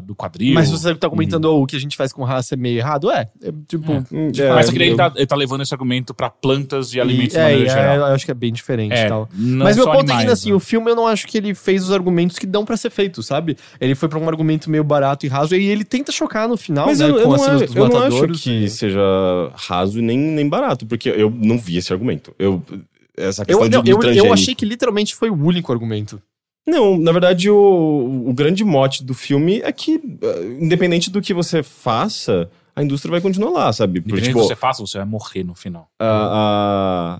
Speaker 3: do quadril.
Speaker 1: Mas você tá comentando "Oh, o que a gente faz com raça é meio errado? É, é tipo...
Speaker 3: É.
Speaker 2: Hum,
Speaker 1: de
Speaker 2: é,
Speaker 1: fato,
Speaker 3: Mas daí ele
Speaker 2: eu-
Speaker 3: tá, ele tá levando esse argumento pra plantas e alimentos
Speaker 1: e,
Speaker 3: de
Speaker 1: é,
Speaker 3: maneira
Speaker 1: e é,
Speaker 3: geral.
Speaker 1: eu acho que é bem diferente e
Speaker 3: É,
Speaker 1: tal. Mas meu ponto é que, assim,
Speaker 3: né?
Speaker 1: o filme eu não acho que ele fez os argumentos que dão pra ser feito, sabe? Ele foi pra um argumento meio barato e raso, e ele tenta chocar no final,
Speaker 2: Mas
Speaker 1: né,
Speaker 2: eu, eu
Speaker 1: com as cenas dos
Speaker 2: eu não
Speaker 1: matadores.
Speaker 2: acho que seja raso e nem, nem barato, porque eu não vi esse argumento. Eu, essa
Speaker 1: Eu,
Speaker 2: questão de,
Speaker 1: não, eu, eu achei que literalmente foi o único argumento.
Speaker 2: Não, na verdade, o, o grande mote do filme é que, eh, independente do que você faça, a indústria vai continuar lá, sabe? Porque,
Speaker 3: Independente do
Speaker 2: tipo,
Speaker 3: que você faça, você vai morrer no final.
Speaker 2: a,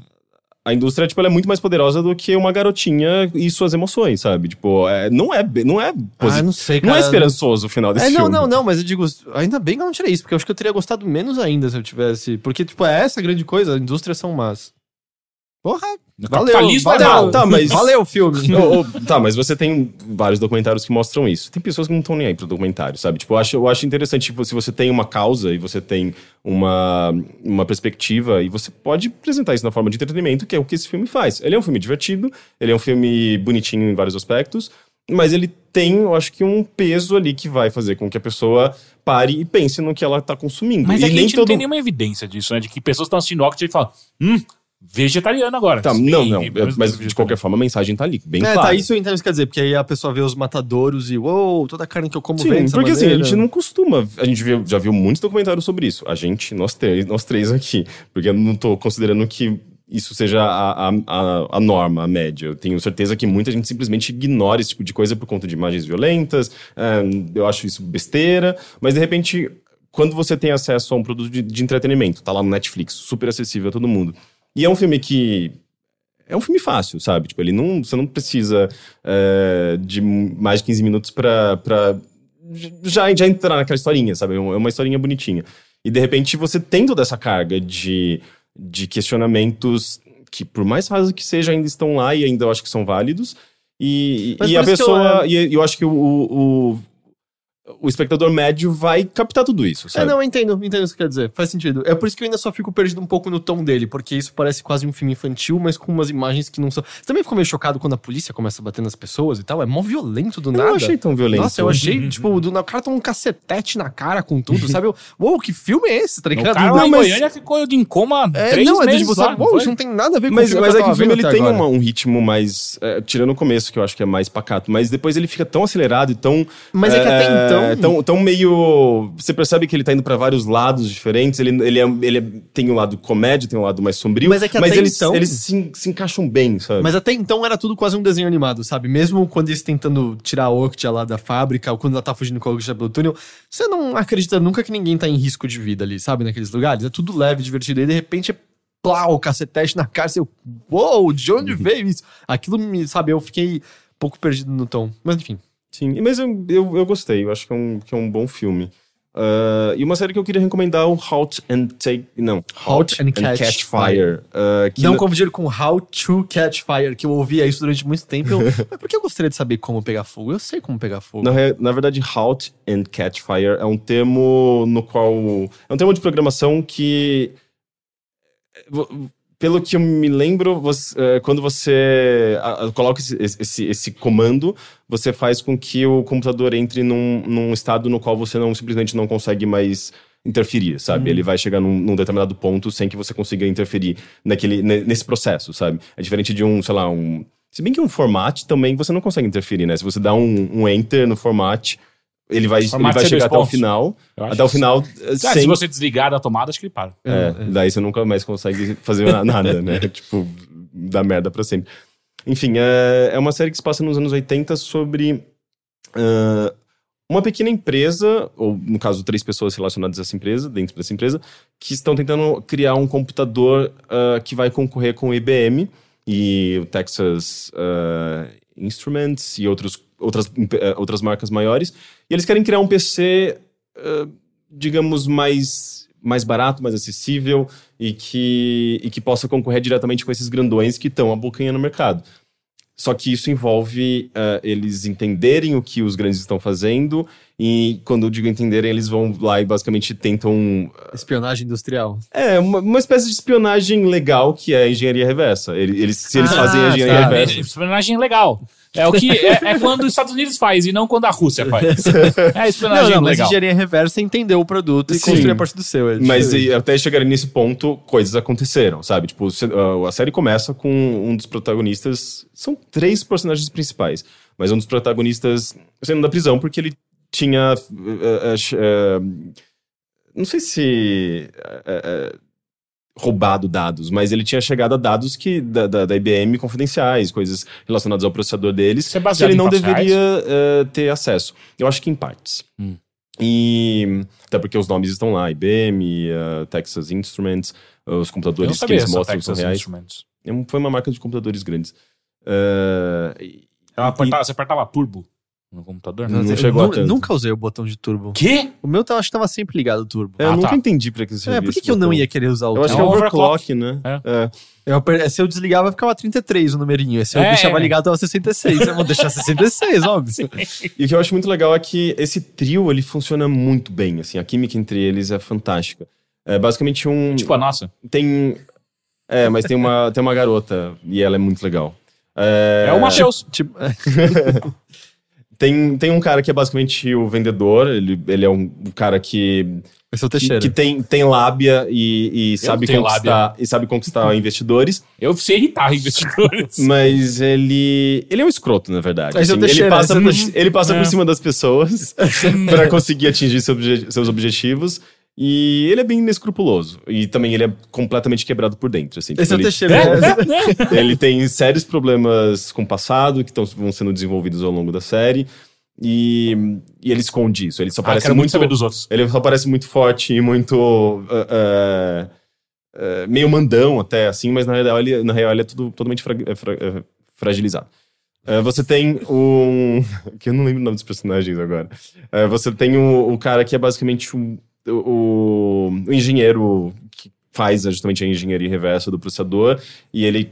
Speaker 2: a, a indústria, tipo, ela é muito mais poderosa do que uma garotinha e suas emoções, sabe? Tipo, é, não é, não é posi-
Speaker 1: não sei,
Speaker 2: não é esperançoso o final desse
Speaker 1: É, não,
Speaker 2: filme.
Speaker 1: não, não, mas eu digo, ainda bem que eu não tirei isso, porque eu acho que eu teria gostado menos ainda se eu tivesse. Porque, tipo, é essa a grande coisa, a indústria são más. Porra, valeu,
Speaker 3: é
Speaker 1: valeu,
Speaker 3: mal.
Speaker 2: Tá, mas-
Speaker 1: valeu o filme.
Speaker 2: Tá, mas você tem vários documentários que mostram isso. Tem pessoas que não estão nem aí pro documentário, sabe? Tipo, eu acho, eu acho interessante, tipo, se você tem uma causa e você tem uma, uma perspectiva, e você pode apresentar isso na forma de entretenimento, que é o que esse filme faz. Ele é um filme divertido, ele é um filme bonitinho em vários aspectos, mas ele tem, eu acho que, um peso ali que vai fazer com que a pessoa pare e pense no que ela tá consumindo.
Speaker 3: Mas
Speaker 2: e
Speaker 3: é que a
Speaker 2: nem
Speaker 3: gente não tem nenhuma evidência disso, né? De que pessoas estão assistindo Octave e falam, hum, vegetariano agora.
Speaker 2: Tá, não, não. Mas, de qualquer forma, a mensagem tá ali, bem
Speaker 1: É,
Speaker 2: clara.
Speaker 1: tá, isso eu entendo o que quer dizer, porque aí a pessoa vê os matadouros e, uou, toda a carne que eu como vem
Speaker 2: Sim,
Speaker 1: dessa
Speaker 2: porque assim, a
Speaker 1: maneira.
Speaker 2: gente não costuma. A gente viu- já viu muitos documentários sobre isso. A gente, nós três, nós três aqui. Porque eu não tô considerando que isso seja a, a, a, a norma, a média. Eu tenho certeza que muita gente simplesmente ignora esse tipo de coisa por conta de imagens violentas. é, eu acho isso besteira. Mas de repente, quando você tem acesso a um produto de, de entretenimento, tá lá no Netflix, super acessível a todo mundo. E é um filme que é um filme fácil, sabe? Tipo, ele não, você não precisa é, de mais de 15 minutos pra, pra já, já entrar naquela historinha, sabe? É uma historinha bonitinha. E de repente você tem toda essa carga de, de questionamentos que, por mais rasos que seja, ainda estão lá e ainda eu acho que são válidos. E, e a
Speaker 1: eu,
Speaker 2: pessoa.
Speaker 1: é-
Speaker 2: E eu acho que o, o, o espectador médio vai captar tudo isso,
Speaker 1: É,
Speaker 2: sabe?
Speaker 1: não, eu entendo, entendo o que você quer dizer. Faz sentido. É por isso que eu ainda só fico perdido um pouco no tom dele, porque isso parece quase um filme infantil, mas com umas imagens que não são. Você também ficou meio chocado quando a polícia começa a bater nas pessoas e tal? É mó violento do
Speaker 2: eu
Speaker 1: nada.
Speaker 2: não achei tão violento.
Speaker 1: Nossa, eu achei, tipo, do, o cara toma um cacetete na cara com tudo, sabe? Eu, Uou, que filme é esse, tá
Speaker 3: O
Speaker 1: ligado?
Speaker 3: cara lá
Speaker 1: Não, mas-
Speaker 3: Goiânia ficou em coma
Speaker 1: é,
Speaker 3: três
Speaker 1: não, é de
Speaker 3: meses
Speaker 1: tipo, sabe,
Speaker 3: não
Speaker 1: uou,
Speaker 3: foi?
Speaker 1: isso não tem nada a ver com
Speaker 2: Mas,
Speaker 1: o filme
Speaker 2: mas
Speaker 1: que
Speaker 2: é
Speaker 1: eu
Speaker 2: que o filme ele tem uma- um ritmo mais. é, tirando o começo, que eu acho que é mais pacato, mas depois ele fica tão acelerado e tão.
Speaker 1: Mas é que até então-
Speaker 2: Tão, tão meio. Você percebe que ele tá indo pra vários lados diferentes. Ele, ele, é- ele é- tem um lado comédia, tem um lado mais sombrio.
Speaker 1: Mas é que até
Speaker 2: eles,
Speaker 1: então-
Speaker 2: eles se, se encaixam bem, sabe?
Speaker 1: Mas até então era tudo quase um desenho animado, sabe? Mesmo quando eles tentando tirar a Octia lá da fábrica, ou quando ela tá fugindo com a Octia pelo túnel, você não acredita nunca que ninguém tá em risco de vida ali, sabe? Naqueles lugares. É tudo leve, divertido. E de repente, plau, o cacetete na cara, você, uou, de onde veio isso? Aquilo me, sabe, eu fiquei um pouco perdido no tom. Mas enfim.
Speaker 2: Sim, mas eu, eu, eu gostei, eu acho que é um, que é um bom filme. Ah, e uma série que eu queria recomendar é o Halt and Take. Não,
Speaker 1: Halt and Catch
Speaker 2: Fire. ah, que
Speaker 1: não
Speaker 2: na-
Speaker 1: confundir com How to Catch Fire, que eu ouvia isso durante muito tempo. Eu, mas por que eu gostaria de saber como pegar fogo? Eu sei como pegar fogo.
Speaker 2: Na, na verdade, Halt and Catch Fire é um termo no qual. É um termo de programação que. Pelo que eu me lembro, você- eh, quando você coloca esse, esse, esse comando, você faz com que o computador entre num, num estado no qual você não simplesmente não consegue mais interferir, sabe? Ele vai chegar num, num determinado ponto sem que você consiga interferir naquele, ne- nesse processo, sabe? É diferente de um, sei lá, um. Se bem que um format também você não consegue interferir, né? Se você dá um, um enter no format, ele vai, ele vai chegar até o final. Até o final,
Speaker 3: Ah,
Speaker 2: sem.
Speaker 3: Se você desligar da tomada, acho que ele para.
Speaker 2: É, daí você nunca mais consegue fazer na- nada, né? tipo, dá merda pra sempre. Enfim, é, é uma série que se passa nos anos 80 sobre ah, uma pequena empresa, ou no caso, três pessoas relacionadas a essa empresa, dentro dessa empresa, que estão tentando criar um computador ah, que vai concorrer com o IBM e o Texas ah, Instruments e outros, outras, eh, outras marcas maiores. E eles querem criar um PC, ah, digamos, mais mais barato, mais acessível e que, e que possa concorrer diretamente com esses grandões que estão abocanhando o mercado. Só que isso envolve eh, eles entenderem o que os grandes estão fazendo e quando eu digo entenderem, eles vão lá e basicamente tentam
Speaker 1: Espionagem industrial.
Speaker 2: é, uma, uma espécie de espionagem legal que é a engenharia reversa. Ele- Eles, se eles
Speaker 1: Ah,
Speaker 2: fazem a engenharia
Speaker 1: tá.
Speaker 2: reversa.
Speaker 3: Espionagem legal. É o que é, é quando os Estados Unidos faz e não quando a Rússia faz. É a
Speaker 1: Não,
Speaker 3: espionagem
Speaker 1: não, mas
Speaker 3: legal.
Speaker 1: engenharia reversa é entender o produto e
Speaker 2: Sim.
Speaker 1: construir a partir do seu. é
Speaker 2: Mas e, até chegar nesse ponto, coisas aconteceram, sabe? Tipo, se- a série começa com um dos protagonistas. São três personagens principais, mas um dos protagonistas saindo da prisão porque ele tinha. eh, eh, ch- eh, não sei se. Roubado dados, mas ele tinha chegado a dados que da, da, da IBM confidenciais, coisas relacionadas ao processador deles,
Speaker 3: é
Speaker 2: que ele não deveria eh, ter acesso. Eu acho que em partes.
Speaker 3: Hum.
Speaker 2: E até porque os nomes estão lá, IBM, eh, Texas Instruments, os computadores que
Speaker 3: sabia
Speaker 2: eles mostram são
Speaker 3: Texas
Speaker 2: reais.
Speaker 3: Instruments.
Speaker 2: É Foi uma marca de computadores grandes. Eh, e-
Speaker 3: Ela apertava- Você apertava turbo no computador?
Speaker 2: Não
Speaker 1: eu
Speaker 2: chegou
Speaker 1: nu-. Nunca usei o botão de turbo.
Speaker 3: Quê?
Speaker 1: O meu tá- acho que tava sempre ligado o turbo.
Speaker 2: é, eu
Speaker 3: Ah,
Speaker 2: nunca
Speaker 3: tá.
Speaker 2: entendi pra que isso
Speaker 1: É, por que, que eu não ia querer usar o
Speaker 2: Eu acho
Speaker 3: É
Speaker 2: que é overclock, né?
Speaker 3: É.
Speaker 2: É.
Speaker 1: Eu Se eu desligava, ficava 33 o numerinho. Se eu
Speaker 3: É.
Speaker 1: deixava ligado, tava 66. Eu vou deixar 66, óbvio.
Speaker 2: E o que eu acho muito legal é que esse trio, ele funciona muito bem, assim. A química entre eles é fantástica. É basicamente um...
Speaker 3: Tipo a nossa.
Speaker 2: Tem... É, mas tem uma, tem uma garota e ela é muito legal. É,
Speaker 3: É, o Matheus.
Speaker 1: Tipo, é,
Speaker 2: Tem, tem um cara que é basicamente o vendedor, ele, ele é um, cara que,
Speaker 1: esse é o
Speaker 2: que,
Speaker 1: Teixeira.
Speaker 2: que tem, tem lábia e, e sabe conquistar, e sabe conquistar investidores,
Speaker 3: Eu sei irritar investidores.
Speaker 2: mas ele ele é um escroto, na verdade.
Speaker 1: É
Speaker 2: Assim, ele
Speaker 1: Teixeira,
Speaker 2: passa,
Speaker 1: esse
Speaker 2: por, ele passa
Speaker 3: É.
Speaker 2: por cima das pessoas para conseguir atingir seu obje- seus objetivos. E ele é bem inescrupuloso. E também ele é completamente quebrado por dentro. Assim,
Speaker 1: Esse é
Speaker 2: Tipo,
Speaker 1: o
Speaker 2: ele-
Speaker 1: Teixeira.
Speaker 2: Ele tem sérios problemas com o passado que tão, vão sendo desenvolvidos ao longo da série. E, e ele esconde isso. Ele só
Speaker 3: Ah,
Speaker 2: parece
Speaker 3: muito
Speaker 2: muito.
Speaker 3: saber dos outros.
Speaker 2: Ele só parece muito forte e muito. ah, ah, ah, meio mandão até, assim, mas na real ele, na real, ele é tudo totalmente fra- eh, fra- eh, fragilizado. Ah, você tem um. que eu não lembro o nome dos personagens agora. Você tem o, o cara que é basicamente um- o, o engenheiro que faz justamente a engenharia reversa do processador. E ele,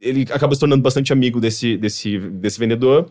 Speaker 2: ele acaba se tornando bastante amigo desse, desse, desse vendedor.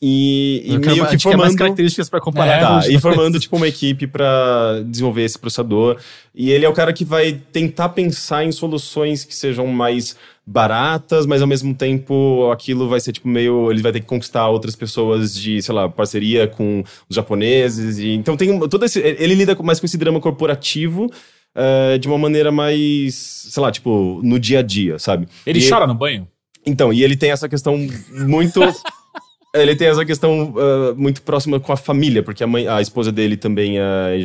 Speaker 2: E, e
Speaker 1: Eu quero
Speaker 2: meio
Speaker 1: mais-
Speaker 2: que
Speaker 1: é mais
Speaker 2: formando.
Speaker 1: características pra comparar.
Speaker 3: É,
Speaker 2: Tá, e formando tipo uma equipe pra desenvolver esse processador. E ele é o cara que vai tentar pensar em soluções que sejam mais baratas, mas ao mesmo tempo aquilo vai ser tipo meio, ele vai ter que conquistar outras pessoas de, sei lá, parceria com os japoneses e então tem todo esse ele lida mais com esse drama corporativo eh, de uma maneira mais, sei lá, tipo, no dia a dia, sabe?
Speaker 3: Ele
Speaker 2: E-
Speaker 3: chora no banho?
Speaker 2: então, e ele tem essa questão muito. ele tem essa questão ah, muito próxima com a família, porque a, mãe, a esposa dele também é,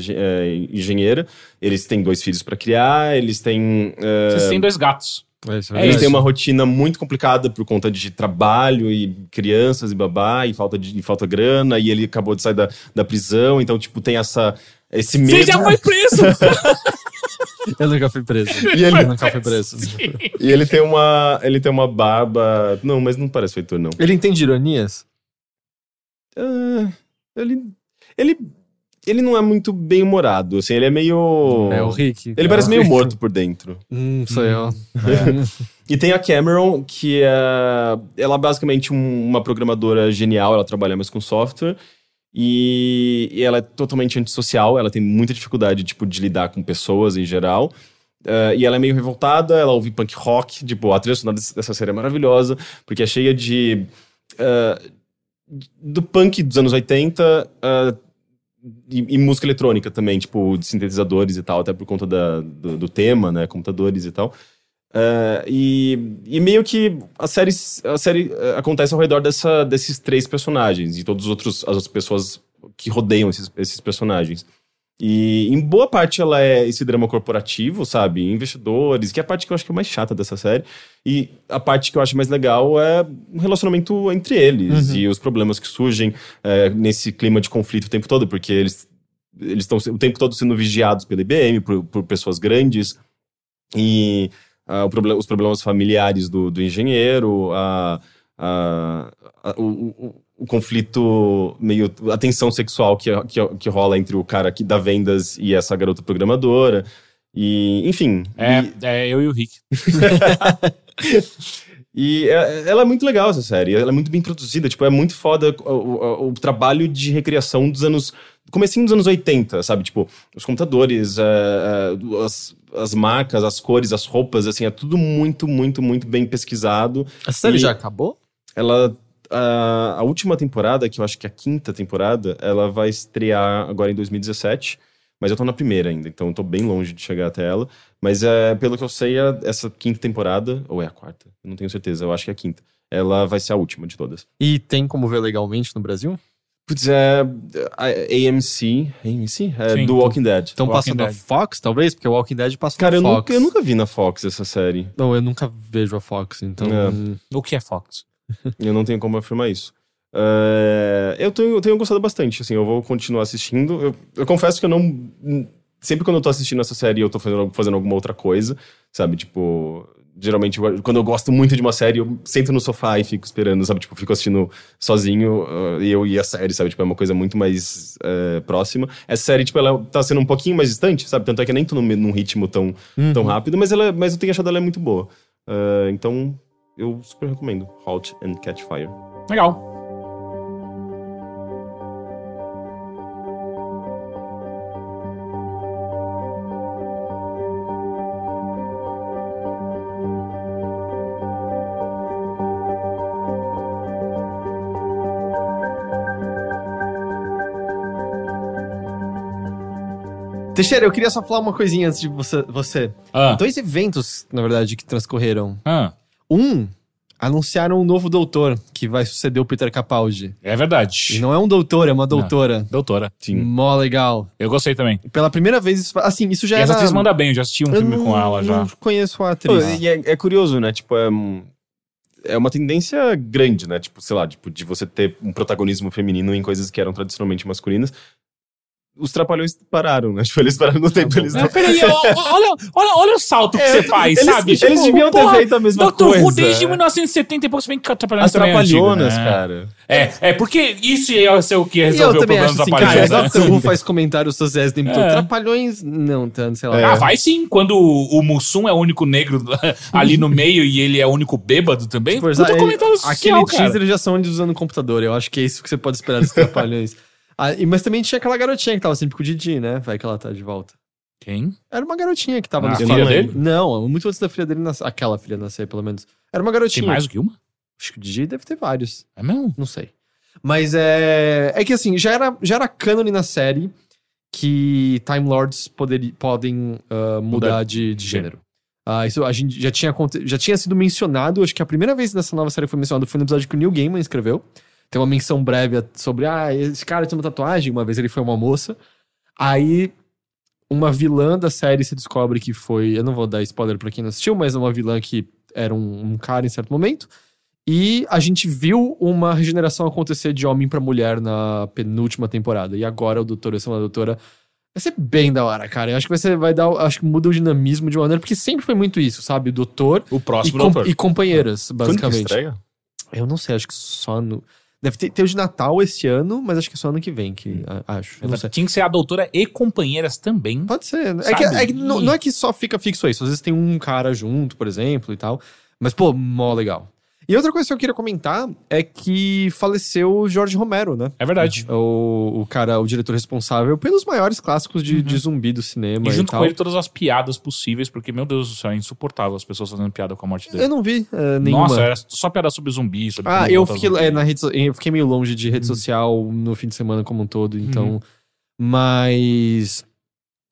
Speaker 2: é engenheira. Eles têm dois filhos para criar, eles têm. ah,
Speaker 3: Vocês têm dois gatos.
Speaker 1: É isso,
Speaker 3: É
Speaker 2: eles têm uma rotina muito complicada por conta de trabalho e crianças e babá e falta de e falta grana e ele acabou de sair da, da prisão, então tipo tem essa esse medo.
Speaker 3: Você já foi preso!
Speaker 1: Eu nunca fui preso.
Speaker 2: E ele-
Speaker 1: Eu nunca fui preso.
Speaker 2: E ele tem uma ele tem uma barba, não, mas não parece feitor não.
Speaker 1: Ele entende ironias?
Speaker 2: Ah, ele, ele, ele não é muito bem humorado, assim, ele é meio...
Speaker 1: É o Rick.
Speaker 2: Ele
Speaker 1: É
Speaker 2: parece meio
Speaker 1: Rick.
Speaker 2: morto por dentro.
Speaker 1: Hum, sou eu.
Speaker 2: E tem a Cameron, que é... Ela é basicamente um- uma programadora genial, ela trabalha mais com software. E, e ela é totalmente antissocial, ela tem muita dificuldade, tipo, de lidar com pessoas em geral. Ah, e ela é meio revoltada, ela ouve punk rock, tipo, a trilha sonora dessa série é maravilhosa, porque é cheia de... ah, do punk dos anos 80 ah, e, e música eletrônica também, tipo, de sintetizadores e tal, até por conta da, do, do tema, né, computadores e tal. Ah, e, e meio que a série, a série ah, acontece ao redor dessa, desses três personagens e todas as outras pessoas que rodeiam esses, esses personagens. E em boa parte ela é esse drama corporativo, sabe? Investidores, que é a parte que eu acho que é mais chata dessa série. E a parte que eu acho mais legal é o relacionamento entre eles e os problemas que surgem é, nesse clima de conflito o tempo todo, porque eles eles estão o tempo todo sendo vigiados pela IBM, por, por pessoas grandes. E proble- os problemas familiares do, do engenheiro, a, a- o, o- o conflito, meio a tensão sexual que, que, que rola entre o cara que dá vendas e essa garota programadora. E, enfim.
Speaker 3: É,
Speaker 2: e-
Speaker 3: é eu e o Rick.
Speaker 2: E é- ela é muito legal, essa série. Ela é muito bem produzida. Tipo, é muito foda o, o- o trabalho de recriação dos anos. Comecinho dos anos 80, sabe? Tipo, os computadores, é, é, as, as marcas, as cores, as roupas, assim, é tudo muito, muito, muito bem pesquisado.
Speaker 1: A série
Speaker 2: E-
Speaker 1: já acabou?
Speaker 2: Ela. A, a última temporada, que eu acho que é a quinta temporada, ela vai estrear agora em 2017. Mas eu tô na primeira ainda, então eu tô bem longe de chegar até ela. Mas é, pelo que eu sei, é essa quinta temporada, ou é a quarta? Eu não tenho certeza, eu acho que é a quinta. Ela vai ser a última de todas.
Speaker 1: E tem como ver legalmente no Brasil?
Speaker 2: Putz, é a AMC, AMC? É
Speaker 3: Sim,
Speaker 2: do Walking Dead.
Speaker 1: Então
Speaker 3: Walking
Speaker 1: passa na. Fox, talvez? Porque o Walking Dead passa
Speaker 2: Cara,
Speaker 1: na
Speaker 2: eu
Speaker 1: Fox.
Speaker 2: nunca, eu nunca vi na Fox essa série.
Speaker 1: Não, eu nunca vejo a Fox, então...
Speaker 2: É.
Speaker 3: O que é Fox?
Speaker 2: Eu não tenho como afirmar isso. É, eu, tenho, eu tenho gostado bastante, assim, eu vou continuar assistindo. Eu, eu confesso que eu não. Sempre quando eu tô assistindo essa série, eu tô fazendo, fazendo alguma outra coisa, sabe? Tipo, geralmente quando eu gosto muito de uma série, eu sento no sofá e fico esperando, sabe? Tipo, fico assistindo sozinho uh, e eu e a série, sabe? Tipo, é uma coisa muito mais uh, próxima. Essa série, tipo, ela tá sendo um pouquinho mais distante, sabe? Tanto é que eu nem tô num, num ritmo tão, tão rápido, mas, ela, mas eu tenho achado ela muito boa. Uh, então, eu super recomendo. Halt and Catch Fire.
Speaker 3: Legal.
Speaker 1: Teixeira, eu queria só falar uma coisinha antes de você. você.
Speaker 3: Ah,
Speaker 1: Dois eventos, na verdade, que transcorreram.
Speaker 3: ah,
Speaker 1: Um, anunciaram um novo doutor que vai suceder o Peter Capaldi.
Speaker 3: é
Speaker 1: E
Speaker 3: verdade.
Speaker 1: não é um doutor, é uma doutora.
Speaker 3: Doutora.
Speaker 2: Sim.
Speaker 1: Mó legal.
Speaker 3: Eu gostei também.
Speaker 1: Pela primeira vez, isso- assim, isso já
Speaker 3: e
Speaker 1: era...
Speaker 3: essa atriz manda bem, eu já assisti um
Speaker 1: Eu
Speaker 3: filme
Speaker 1: não-
Speaker 3: com ela já.
Speaker 1: Não conheço a
Speaker 2: Pô,
Speaker 1: atriz.
Speaker 2: e é, é curioso, né? Tipo, é, é uma tendência grande, né? Tipo, sei lá, tipo, de você ter um protagonismo feminino em coisas que eram tradicionalmente masculinas. Os trapalhões pararam, né? Tipo, eles pararam no tempo. Eles
Speaker 3: É,
Speaker 2: não...
Speaker 3: peraí, olha, olha, olha o salto que
Speaker 2: É,
Speaker 3: você faz,
Speaker 2: eles,
Speaker 3: sabe?
Speaker 2: Eles
Speaker 3: Tipo,
Speaker 2: deviam ter
Speaker 3: porra,
Speaker 2: feito a mesma
Speaker 3: Doctor
Speaker 2: coisa.
Speaker 3: Who desde 1970 e pouco, se bem que Trapalhões
Speaker 2: As
Speaker 3: também é antigo,
Speaker 2: trapalhonas,
Speaker 3: né?
Speaker 2: cara.
Speaker 3: É, é porque isso ia ser o que
Speaker 1: eu
Speaker 3: resolveu o
Speaker 1: também
Speaker 3: problema
Speaker 1: acho
Speaker 3: dos
Speaker 1: assim,
Speaker 3: Trapalhões,
Speaker 1: cara,
Speaker 3: né?
Speaker 1: Doctor Who faz comentários sociais o tempo todo.
Speaker 3: É.
Speaker 1: Trapalhões, não tanto, sei lá.
Speaker 2: É.
Speaker 3: Ah, vai sim. Quando o, o Mussum é o único negro ali no meio e ele é o único bêbado também.
Speaker 1: Tipo,
Speaker 3: Puta
Speaker 1: ele-
Speaker 3: comentário social,
Speaker 1: Aquele
Speaker 3: cara.
Speaker 1: teaser já são eles usando o computador. Eu acho que é isso que você pode esperar dos Trapalhões. Ah, e- mas também tinha aquela garotinha que tava sempre com o Didi, né? Vai que ela tá de volta.
Speaker 3: Quem?
Speaker 1: Era uma garotinha que tava
Speaker 3: Ah, a filha dele?
Speaker 1: Não, muito antes da filha dele nascer. Aquela filha nascer, pelo menos. Era uma garotinha.
Speaker 3: Tem mais do que uma?
Speaker 1: Acho que o Didi deve ter vários.
Speaker 3: É mesmo?
Speaker 1: Não sei. Mas é. É que assim, já era, já era cânone na série que Time Lords poderi- podem ah, mudar
Speaker 3: Mudar
Speaker 1: de, de gênero. Ah, isso a gente já tinha, aconte- já tinha sido mencionado, acho que a primeira vez nessa nova série foi mencionado foi no episódio que o Neil Gaiman escreveu. Tem uma menção breve sobre, ah, esse cara tem uma tatuagem, uma vez ele foi uma moça. Aí, uma vilã da série se descobre que foi, eu não vou dar spoiler pra quem não assistiu, mas é uma vilã que era um, um cara em certo momento. E a gente viu uma regeneração acontecer de homem pra mulher na penúltima temporada. E agora o doutor, essa é uma doutora. Vai ser bem da hora, cara. Eu acho que vai ser, vai dar, acho que muda o dinamismo de uma maneira, porque sempre foi muito isso, sabe? O doutor
Speaker 3: O
Speaker 1: e,
Speaker 3: próximo
Speaker 1: com-
Speaker 3: doutor.
Speaker 1: e companheiras,
Speaker 2: Quando que
Speaker 1: basicamente.
Speaker 2: estreia?
Speaker 1: Eu não sei, acho que só no. Deve ter, ter o de Natal esse ano, mas acho que é só ano que vem, que a- acho.
Speaker 3: Tinha que ser a doutora e companheiras também.
Speaker 1: Pode ser. né? É que, é que não, não é que só fica fixo isso. Às vezes tem um cara junto, por exemplo, e tal. Mas, pô, mó legal. E outra coisa que eu queria comentar é que faleceu o Jorge Romero, né?
Speaker 3: É verdade.
Speaker 1: O, o cara, o diretor responsável pelos maiores clássicos de, de zumbi do cinema
Speaker 3: E
Speaker 1: e,
Speaker 3: junto
Speaker 1: tal.
Speaker 3: com ele todas as piadas possíveis, porque, meu Deus do céu, é insuportável as pessoas fazendo piada com a morte dele.
Speaker 1: Eu não vi eh, nenhuma.
Speaker 3: Nossa, era só piada sobre zumbi. Sobre
Speaker 1: Ah, eu fiquei, é, na rede, eu fiquei meio longe de rede social no fim de semana como um todo, então.
Speaker 3: Uhum.
Speaker 1: Mas.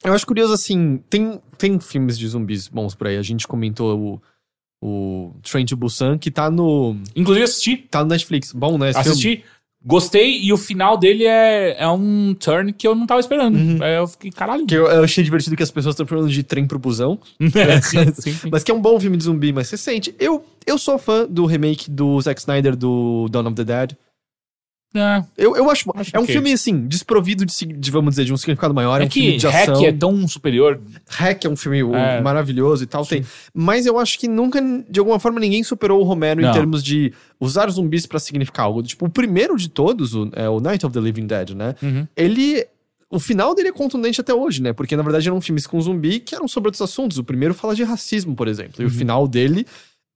Speaker 1: Eu acho curioso, assim, tem, tem filmes de zumbis bons por aí. A gente comentou o, o Train to Busan, que tá no.
Speaker 3: Inclusive, assisti.
Speaker 1: tá no Netflix. Bom, né? Esse filme?
Speaker 3: assisti. Gostei, e o final dele é, é um turn que eu não tava esperando.
Speaker 1: Uhum.
Speaker 3: Eu fiquei, caralho.
Speaker 1: Que eu, eu achei divertido que as pessoas estão falando de trem pro busão.
Speaker 3: É, sim, sim, sim.
Speaker 1: Mas que é um bom filme de zumbi, mas recente. Eu, eu sou fã do remake do Zack Snyder do Dawn of the Dead.
Speaker 3: É,
Speaker 1: Eu, eu acho.
Speaker 3: Acho
Speaker 1: é um
Speaker 3: ok.
Speaker 1: filme, assim, desprovido de, de, vamos dizer, de um significado maior. É,
Speaker 3: é
Speaker 1: um filme
Speaker 3: que
Speaker 1: de
Speaker 3: Hack
Speaker 1: ação.
Speaker 3: é tão superior.
Speaker 1: Hack é um filme
Speaker 3: É.
Speaker 1: maravilhoso e tal. Tem. Mas eu acho que nunca, de alguma forma, ninguém superou o Romero em
Speaker 3: Não.
Speaker 1: termos de usar zumbis pra significar algo. Tipo, o primeiro de todos, o, é o Night of the Living Dead, né?
Speaker 3: Uhum.
Speaker 1: Ele. O final dele é contundente até hoje, né? Porque na verdade eram filmes com zumbi que eram sobre outros assuntos. O primeiro fala de racismo, por exemplo. E o
Speaker 3: Uhum.
Speaker 1: final dele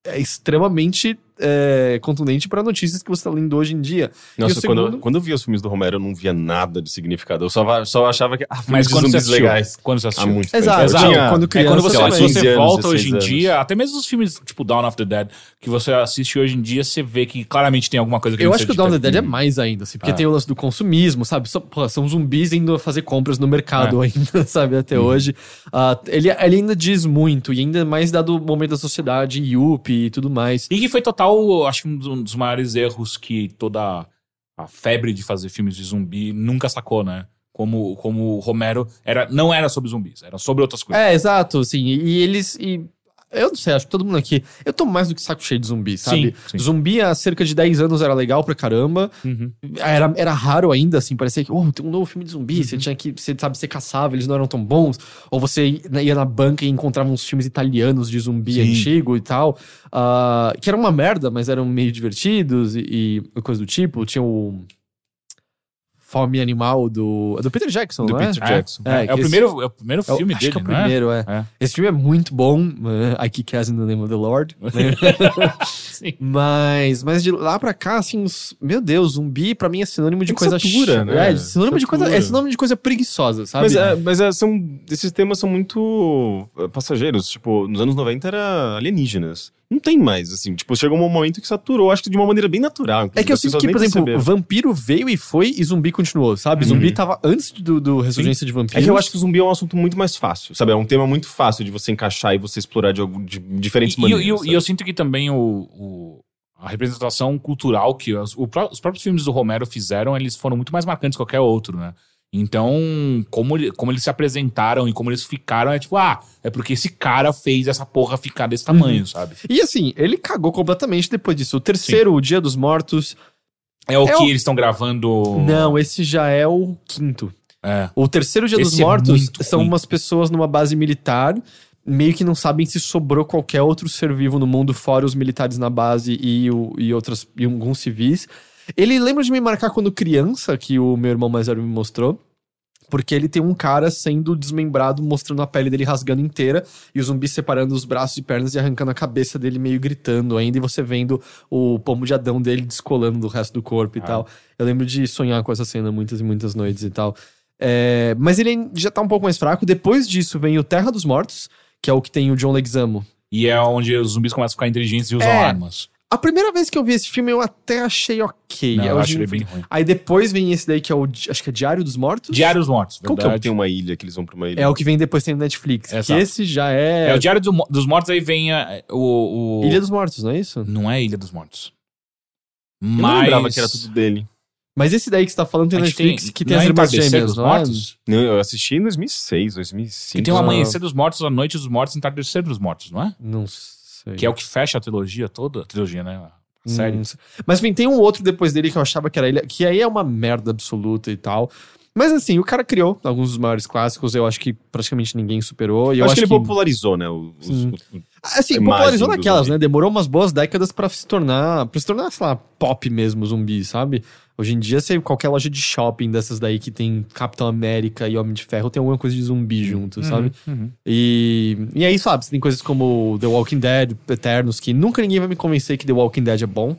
Speaker 1: é extremamente é, contundente pra notícias que você tá lendo hoje em dia.
Speaker 2: Nossa,
Speaker 1: o
Speaker 2: quando,
Speaker 1: segundo-
Speaker 2: eu, quando eu vi os filmes do Romero, eu não via nada de significado. Eu só, só achava que. Ah, filmes
Speaker 3: Mas
Speaker 2: de
Speaker 3: quando você
Speaker 2: zumbis
Speaker 3: assistiu?
Speaker 2: legais.
Speaker 3: Quando você
Speaker 2: Há
Speaker 3: assistiu?
Speaker 2: muito
Speaker 1: Exato,
Speaker 2: tempo.
Speaker 1: Exato.
Speaker 2: tinha-
Speaker 1: Quando
Speaker 3: É
Speaker 1: criança,
Speaker 3: quando você,
Speaker 2: sei lá,
Speaker 3: se você
Speaker 2: 15 anos,
Speaker 3: volta
Speaker 2: 16
Speaker 3: hoje em
Speaker 2: anos.
Speaker 3: dia, até mesmo os filmes tipo Dawn of the Dead, que você assiste hoje em dia, você vê que claramente tem alguma coisa que
Speaker 1: Eu acho que o. Dawn of the Dead é mais ainda, assim, porque
Speaker 3: Ah.
Speaker 1: tem o lance do consumismo, sabe? Só- pô, são zumbis indo fazer compras no mercado ainda, sabe? Até hoje. Ah, ele, ele ainda diz muito, e ainda mais dado o momento da sociedade, Yuppie e tudo mais.
Speaker 3: E que foi total, acho que um dos- maiores erros que toda a febre de fazer filmes de zumbi nunca sacou, né? Como, como o Romero era, não era sobre zumbis, era sobre outras coisas.
Speaker 1: É, exato, e, e eles. e- eu não sei, acho que todo mundo aqui. Eu tô mais do que saco cheio de zumbi, sabe?
Speaker 3: sim.
Speaker 1: Zumbi há cerca de 10 anos era legal pra caramba.
Speaker 3: Uhum.
Speaker 1: Era, era raro ainda, assim, parecia que, oh, tem um novo filme de zumbi, você tinha que, você sabe, você caçava, eles não eram tão bons. Ou você ia na banca e encontrava uns filmes italianos de zumbi
Speaker 3: Sim.
Speaker 1: antigo e tal, ah, que eram uma merda, mas eram meio divertidos e, e coisa do tipo. Tinha o Fome Animal do, do Peter Jackson,
Speaker 2: Do
Speaker 1: não é?
Speaker 2: Peter
Speaker 3: É,
Speaker 2: Jackson.
Speaker 1: É,
Speaker 3: É,
Speaker 1: que
Speaker 3: o
Speaker 1: esse-
Speaker 3: primeiro, é o primeiro
Speaker 1: É
Speaker 3: filme
Speaker 1: acho
Speaker 3: dele,
Speaker 1: que é o
Speaker 3: não é?
Speaker 1: primeiro, é.
Speaker 3: É.
Speaker 1: Esse filme é muito bom, uh, I Kick Ass in the Name of the Lord. né?
Speaker 3: Sim.
Speaker 1: Mas, mas de lá pra cá, assim, os- meu Deus, zumbi pra mim é sinônimo de
Speaker 2: Tem
Speaker 1: coisa
Speaker 2: satura,
Speaker 1: chata.
Speaker 2: né?
Speaker 1: É, sinônimo de coisa, é
Speaker 2: Satura.
Speaker 1: sinônimo de coisa preguiçosa, sabe?
Speaker 2: Mas, é, mas é, são, esses temas são muito é, passageiros. Tipo, nos anos 90 era alienígenas. Não tem mais, assim. Tipo, chegou um momento que saturou, acho que de uma maneira bem natural.
Speaker 1: É que eu sinto que, por exemplo,
Speaker 2: perceberam.
Speaker 1: vampiro veio e foi e zumbi continuou, sabe?
Speaker 2: Uhum.
Speaker 1: Zumbi tava antes do, do Ressurgência de Vampiros.
Speaker 2: É que eu acho que o zumbi é um assunto muito mais fácil, sabe? É um tema muito fácil de você encaixar e você explorar de, algum, de diferentes
Speaker 3: E,
Speaker 2: maneiras.
Speaker 3: e eu- e eu sinto que também o, o- a representação cultural que os, o os próprios filmes do Romero fizeram, eles foram muito mais marcantes que qualquer outro, né? Então, como, como eles se apresentaram e como eles ficaram, é tipo, ah, é porque esse cara fez essa porra ficar desse tamanho,
Speaker 1: Uhum.
Speaker 3: sabe?
Speaker 1: E assim, ele cagou completamente depois disso. O terceiro, o Dia dos Mortos.
Speaker 3: É o
Speaker 1: É
Speaker 3: que
Speaker 1: o-
Speaker 3: eles estão gravando.
Speaker 1: Não, esse já é o quinto.
Speaker 3: É.
Speaker 1: O terceiro Dia dos
Speaker 3: Esse é
Speaker 1: Mortos são
Speaker 3: ruim.
Speaker 1: umas pessoas numa base militar, meio que não sabem se sobrou qualquer outro ser vivo no mundo, fora os militares na base e, o, e, outras, e alguns civis. Ele lembra de me marcar quando criança, que o meu irmão mais velho me mostrou. Porque ele tem um cara sendo desmembrado, mostrando a pele dele rasgando inteira, e o zumbi separando os braços e pernas e arrancando a cabeça dele, meio gritando ainda, e você vendo o pomo de Adão dele descolando do resto do corpo e
Speaker 3: Ah.
Speaker 1: tal. Eu lembro de sonhar com essa cena muitas e muitas noites e tal. É, mas ele já tá um pouco mais fraco. Depois disso vem o Terra dos Mortos, que é o que tem o John Leguizamo.
Speaker 3: E é onde os zumbis começam a ficar inteligentes e usam
Speaker 1: É.
Speaker 3: armas.
Speaker 1: A primeira vez que eu vi esse filme eu até achei ok.
Speaker 3: Não, eu acho ele bem ruim.
Speaker 1: Aí depois vem esse daí que é o, acho que é Diário dos Mortos.
Speaker 3: Diário dos Mortos,
Speaker 2: Qual que é o que
Speaker 3: verdade.
Speaker 2: tem uma ilha que eles vão pra uma ilha?
Speaker 1: É o que vem depois tem no Netflix. Que
Speaker 3: Exato.
Speaker 1: esse já é,
Speaker 3: É o Diário do dos Mortos, aí vem a- o, o-
Speaker 1: Ilha dos Mortos, não é isso?
Speaker 3: Não é Ilha dos Mortos.
Speaker 2: Eu não
Speaker 3: Mas...
Speaker 2: lembrava que era tudo dele.
Speaker 1: Mas esse daí que você tá falando tem Netflix que tem
Speaker 3: não
Speaker 1: as
Speaker 3: é
Speaker 1: irmãs gêmeas,
Speaker 3: dos
Speaker 1: não é?
Speaker 3: Mortos?
Speaker 2: Não, eu assisti em 2006, 2005.
Speaker 3: Que tem o
Speaker 1: Ah.
Speaker 3: Amanhecer dos Mortos, A Noite dos Mortos e Entardecer dos Mortos, não é?
Speaker 1: Não sei.
Speaker 3: Que é o que fecha a trilogia toda. A trilogia, né? A
Speaker 1: Hum, sei. Mas enfim, tem um outro depois dele que eu achava que era ele, que aí é uma merda absoluta e tal. Mas assim, o cara criou alguns dos maiores clássicos, eu acho que praticamente ninguém superou. E
Speaker 2: Eu
Speaker 1: eu
Speaker 2: acho que ele popularizou, né? os-
Speaker 1: Sim.
Speaker 2: o-
Speaker 1: Assim, popularizou naquelas,
Speaker 2: zumbi.
Speaker 1: né? Demorou umas boas décadas pra se tornar, pra se tornar, sei lá, pop mesmo, zumbi, sabe? Hoje em dia, sei, qualquer loja de shopping dessas daí que tem Capitão América e Homem de Ferro tem alguma coisa de zumbi junto, sabe?
Speaker 3: Uhum.
Speaker 1: E, e aí, sabe, você tem coisas como The Walking Dead, Eternos, que nunca ninguém vai me convencer que The Walking Dead é bom.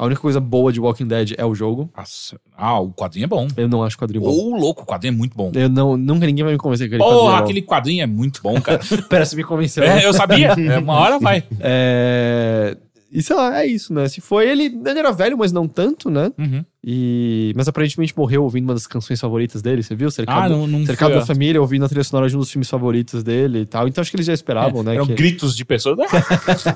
Speaker 1: A única coisa boa de Walking Dead é o jogo.
Speaker 3: Nossa. Ah, o quadrinho é bom.
Speaker 1: Eu não acho quadrinho bom.
Speaker 3: Ô, louco, o quadrinho é muito bom.
Speaker 1: Eu não, nunca ninguém vai me convencer que aquele
Speaker 3: Porra,
Speaker 1: quadrinho
Speaker 3: aquele quadrinho é muito bom, cara.
Speaker 1: é você me convenceu.
Speaker 3: é, eu sabia. É, uma hora vai.
Speaker 1: É... E sei lá, é isso, né? Se foi, ele, ele era velho, mas não tanto, né?
Speaker 3: Uhum.
Speaker 1: E... Mas aparentemente morreu ouvindo uma das canções favoritas dele, você viu? Cercado,
Speaker 3: Ah, não, não
Speaker 1: Cercado da Família, ouvindo a trilha sonora de um dos filmes favoritos dele e tal. Então acho que eles já esperavam, né?
Speaker 3: Eram
Speaker 1: que...
Speaker 3: gritos de pessoas.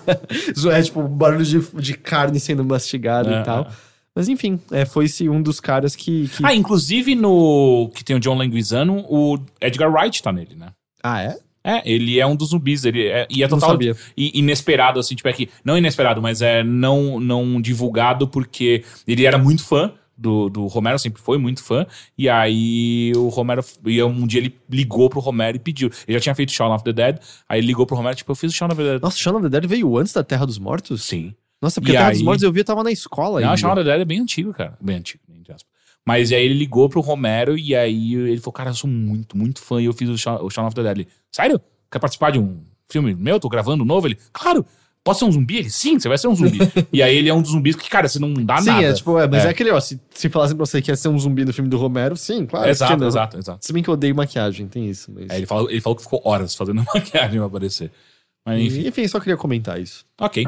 Speaker 1: É tipo barulho de, de carne sendo mastigada
Speaker 3: É,
Speaker 1: e tal.
Speaker 3: é.
Speaker 1: Mas enfim, é, foi esse um dos caras que. que...
Speaker 3: Ah, inclusive no que tem o John Leguizano, o Edgar Wright tá nele, né?
Speaker 1: Ah, é?
Speaker 3: É, ele é um dos zumbis, ele é, e é total i- inesperado, assim, tipo, é que, não inesperado, mas é não, não divulgado porque ele era muito fã do, do Romero, sempre foi muito fã. E aí o Romero, e um dia ele ligou pro Romero e pediu. Ele já tinha feito Shaun of the Dead, aí ele ligou pro Romero, tipo, eu fiz o Shaun of the Dead.
Speaker 1: Nossa, Shaun of the Dead veio antes da Terra dos Mortos?
Speaker 3: Sim.
Speaker 1: Nossa, porque
Speaker 3: E
Speaker 1: a Terra
Speaker 3: aí-
Speaker 1: dos Mortos eu vi, eu tava na escola
Speaker 3: Não,
Speaker 1: ainda.
Speaker 3: Shaun of the Dead é bem antigo, cara. Bem antigo. Mas aí ele ligou pro Romero e aí ele falou, cara, eu sou muito, muito fã e eu fiz o Shaun, o Shaun of the Dead. Ele, sério? Quer participar de um filme meu? Tô gravando um novo? Ele, claro. Posso ser um zumbi? Ele, sim, você vai ser um zumbi. e aí ele é um dos zumbis que, cara, você não dá
Speaker 1: Sim,
Speaker 3: nada.
Speaker 1: é tipo, é, mas é,
Speaker 3: É.
Speaker 1: aquele, ó, se, se falassem pra você que ia ser um zumbi no filme do Romero, sim, claro.
Speaker 3: exato, exato, exato.
Speaker 1: Se bem que eu odeio maquiagem, tem isso. Mas...
Speaker 3: Aí ele falou, ele falou que ficou horas fazendo maquiagem pra aparecer. Mas enfim,
Speaker 1: Enfim, só queria comentar isso.
Speaker 3: ok.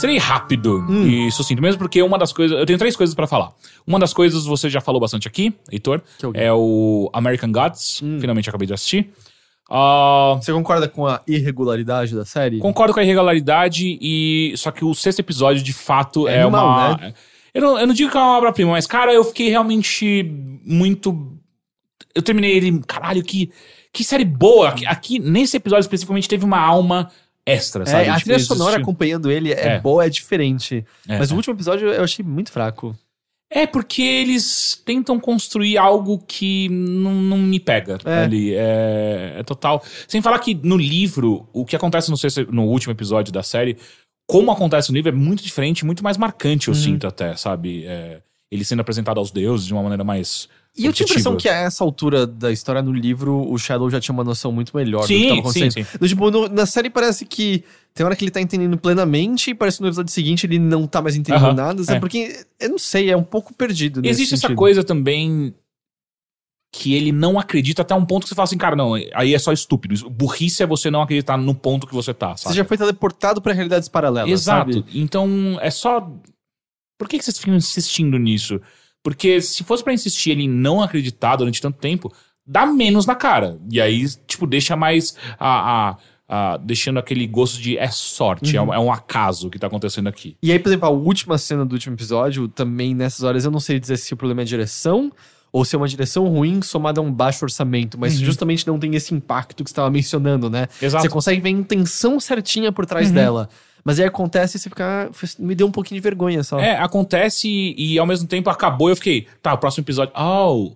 Speaker 3: Serei rápido e sucinto, mesmo porque uma das coisas. Eu tenho três coisas pra falar. Uma das coisas você já falou bastante aqui, Heitor,
Speaker 1: é o
Speaker 3: American Gods. Finalmente acabei de assistir. Ah,
Speaker 1: Você concorda com a irregularidade da série?
Speaker 3: concordo com a irregularidade, e só que o sexto episódio, de fato,
Speaker 1: É
Speaker 3: é,
Speaker 1: animal,
Speaker 3: uma.
Speaker 1: né?
Speaker 3: Eu, não, eu não digo que é uma obra-prima, mas, cara, eu fiquei realmente muito. Eu terminei ele. Caralho, que, que série boa! Aqui, aqui, nesse episódio especificamente, teve uma alma extra, sabe?
Speaker 1: É, a
Speaker 3: Tipo,
Speaker 1: trilha
Speaker 3: existiu-
Speaker 1: sonora acompanhando ele é,
Speaker 3: É.
Speaker 1: boa, é diferente.
Speaker 3: É,
Speaker 1: Mas
Speaker 3: é.
Speaker 1: o último episódio eu achei muito fraco.
Speaker 3: É porque eles tentam construir algo que não, não me pega
Speaker 1: É.
Speaker 3: ali. É, é total. Sem falar que no livro, o que acontece no, sexto- no último episódio da série, como acontece no livro, é muito diferente, muito mais marcante, eu
Speaker 1: Uhum.
Speaker 3: sinto até, sabe? É, ele sendo apresentado aos deuses de uma maneira mais.
Speaker 1: E eu tinha a impressão que a essa altura da história no livro, o Shadow já tinha uma noção muito melhor do que
Speaker 3: Sim,
Speaker 1: tava
Speaker 3: sim,
Speaker 1: acontecendo.
Speaker 3: sim.
Speaker 1: No, tipo, no- na série parece que tem hora que ele tá entendendo plenamente e parece que no episódio seguinte ele não tá mais entendendo
Speaker 3: Aham,
Speaker 1: nada. sabe?
Speaker 3: é.
Speaker 1: Porque, eu não sei, é um pouco perdido nesse
Speaker 3: Existe essa
Speaker 1: sentido.
Speaker 3: coisa também que ele não acredita até um ponto que você fala assim, cara, não, aí é só estúpido. Burrice é você não acreditar no ponto que você tá,
Speaker 1: Você
Speaker 3: sabe?
Speaker 1: já foi teleportado pra realidades paralelas,
Speaker 3: Exato.
Speaker 1: sabe?
Speaker 3: Então, é só. Por que, que vocês ficam insistindo nisso? Porque se fosse pra insistir ele em não acreditar durante tanto tempo, dá menos na cara. E aí, tipo, deixa mais. A, a- a- deixando aquele gosto de é sorte, é, um, é um acaso que tá acontecendo aqui.
Speaker 1: E aí, por exemplo, a última cena do último episódio, também nessas horas eu não sei dizer se o problema é direção ou se é uma direção ruim somada a um baixo orçamento, mas
Speaker 3: Uhum.
Speaker 1: justamente não tem esse impacto que você estava mencionando, né?
Speaker 3: Exato.
Speaker 1: Você consegue ver a intenção certinha por trás
Speaker 3: Uhum.
Speaker 1: dela. Mas aí acontece e você fica. Me deu um pouquinho de vergonha só.
Speaker 3: É, acontece e, e ao mesmo tempo acabou e eu fiquei, tá, o próximo episódio. Oh,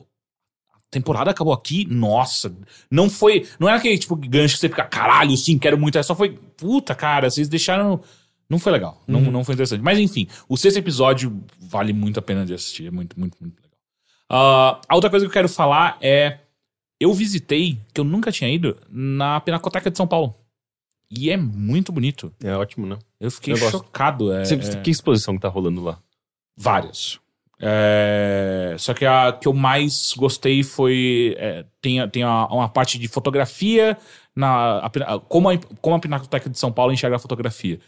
Speaker 3: a temporada acabou aqui? Nossa. Não foi. Não era aquele tipo gancho que você fica, caralho, sim, quero muito. É só foi, puta, cara, vocês deixaram. Não foi legal. Não,
Speaker 1: Uhum.
Speaker 3: não foi interessante. Mas enfim, o sexto episódio vale muito a pena de assistir. É muito, muito, muito legal. Ah, a outra coisa que eu quero falar é. Eu visitei, que eu nunca tinha ido, na Pinacoteca de São Paulo. E é muito bonito.
Speaker 2: É ótimo, né?
Speaker 3: Eu fiquei
Speaker 2: Eu
Speaker 3: chocado. É,
Speaker 2: Sempre-
Speaker 3: é-
Speaker 2: Que exposição que tá rolando lá?
Speaker 3: Várias. É, Só que a que eu mais gostei foi. é, tem tem a- uma parte de fotografia, na, a como, a, como a Pinacoteca de São Paulo enxerga a fotografia.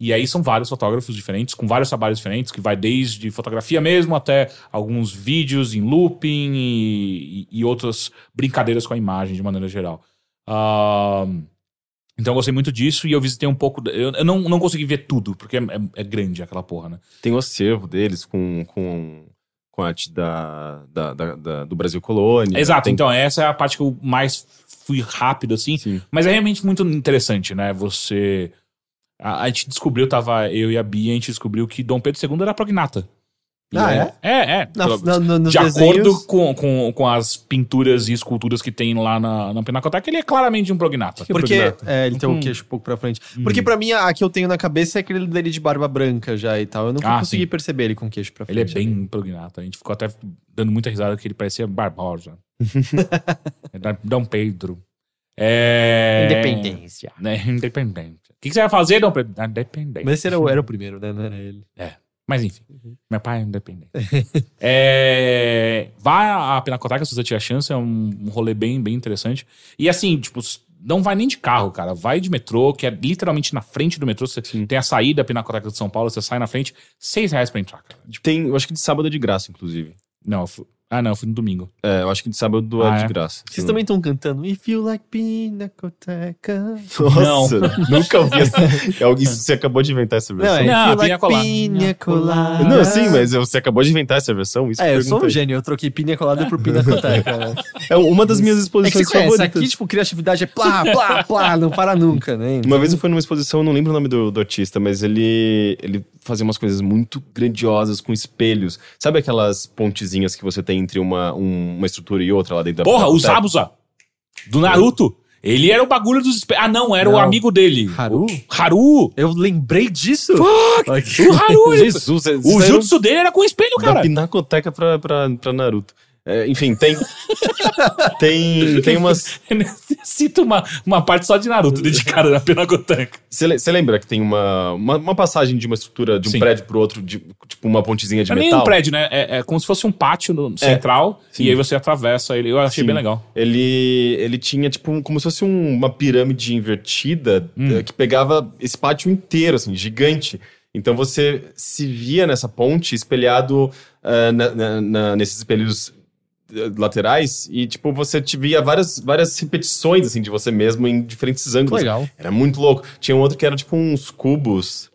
Speaker 3: E aí são vários fotógrafos diferentes, com vários trabalhos diferentes, que vai desde fotografia mesmo até alguns vídeos em looping e, e- e outras brincadeiras com a imagem de maneira geral. Ah, então eu gostei muito disso e eu visitei um pouco. Eu, eu não, não consegui ver tudo, porque é, é- é grande aquela porra, né?
Speaker 2: Tem o acervo deles com, com, com a arte da, da, da- da- do Brasil Colônia.
Speaker 3: Exato,
Speaker 2: Tem-
Speaker 3: então essa é a parte que eu mais fui rápido, assim.
Speaker 2: Sim.
Speaker 3: Mas é realmente muito interessante, né? Você. A, a gente descobriu, tava eu e a Bia, a gente descobriu que Dom Pedro II era prognata.
Speaker 1: Ah,
Speaker 3: é? É, é.
Speaker 1: Na-
Speaker 3: Pelo-
Speaker 1: na-
Speaker 3: de
Speaker 1: desenhos-
Speaker 3: acordo com, com, com as pinturas e esculturas que tem lá na, na Pinacoteca, ele é claramente um prognata.
Speaker 1: Porque
Speaker 2: prognata?
Speaker 1: é, ele tem
Speaker 3: Uhum.
Speaker 1: o queixo um pouco pra frente. Porque pra mim, a, a que eu tenho na cabeça é aquele dele de barba branca já e tal. Eu nunca
Speaker 3: Ah,
Speaker 1: consegui
Speaker 3: sim.
Speaker 1: perceber ele com queixo pra frente.
Speaker 3: Ele é bem prognata. A gente ficou até dando muita risada que ele parecia Barbosa. É Dom Pedro. É...
Speaker 1: Independência.
Speaker 3: Né? Independente. O que, que você vai fazer, Dom Pedro? Independente.
Speaker 1: Mas esse era o, era o primeiro, né? Não era ele.
Speaker 3: Mas enfim, meu pai é independente. é, vai à Pinacoteca se você tiver chance, é um, rolê bem, bem interessante. E assim, tipo, não vai nem de carro, cara. Vai de metrô, que é literalmente na frente do metrô. Você tem a saída da Pinacoteca de São Paulo, você sai na frente, seis reais pra entrar, cara.
Speaker 2: Tem, eu acho que de sábado é de graça, inclusive.
Speaker 3: Não, Ah, não, eu fui no domingo.
Speaker 2: É, eu acho que de sábado
Speaker 3: Ah,
Speaker 2: é de
Speaker 3: é?
Speaker 2: graça.
Speaker 1: Vocês também estão cantando If You Like Pinacoteca.
Speaker 2: Nossa, nunca ouvi essa. É Isso, você acabou de inventar essa versão.
Speaker 1: Não,
Speaker 2: Não,
Speaker 1: é
Speaker 3: Não, Pina
Speaker 1: Like
Speaker 3: Colada.
Speaker 1: Pina Colada.
Speaker 2: sim, mas você acabou de inventar essa versão? Isso
Speaker 1: É, eu sou um gênio, eu troquei Pina Colada por Pinacoteca. né?
Speaker 2: É uma das minhas
Speaker 1: É que
Speaker 2: exposições
Speaker 1: conhece,
Speaker 2: favoritas.
Speaker 1: aqui, tipo, criatividade é plá, plá, plá, não para nunca, né?
Speaker 2: Uma vez eu fui numa exposição, eu não lembro o nome do, do artista, mas ele, ele fazia umas coisas muito grandiosas com espelhos. Sabe aquelas pontezinhas que você tem entre uma, um- uma estrutura e outra lá dentro da
Speaker 3: Porra, o? Zabuza do Naruto. Ele era o bagulho dos espelhos. Ah, não, era o
Speaker 1: Não.
Speaker 3: amigo dele.
Speaker 1: Haru?
Speaker 3: Haru.
Speaker 1: Eu lembrei disso. Fuck!
Speaker 3: O Haru.
Speaker 2: Jesus, é-
Speaker 3: o
Speaker 2: saíram
Speaker 3: jutsu dele era com espelho,
Speaker 2: da
Speaker 3: cara.
Speaker 2: pinacoteca pra, pra, pra Naruto. É, enfim, tem. tem, tem umas.
Speaker 3: Cita uma, uma parte só de Naruto dedicada na Pinacoteca.
Speaker 2: Você lembra que tem uma, uma, uma passagem de uma estrutura de um
Speaker 3: Sim.
Speaker 2: prédio pro outro, de, tipo uma pontezinha de
Speaker 3: Não é nem
Speaker 2: metal?
Speaker 3: um prédio, né? É, é como se fosse um pátio no- central
Speaker 2: sim.
Speaker 3: e aí você atravessa ele. Eu achei
Speaker 2: Sim.
Speaker 3: bem legal.
Speaker 2: Ele, ele tinha, tipo, um- como se fosse um- uma pirâmide invertida
Speaker 3: Hum.
Speaker 2: eh, que pegava esse pátio inteiro, assim, gigante. Então você se via nessa ponte espelhado ah, na- na- na- nesses espelhos laterais e, tipo, você te via várias, várias repetições, assim, de você mesmo em diferentes ângulos.
Speaker 1: Legal.
Speaker 2: Era muito louco. Tinha um outro que era, tipo, uns cubos.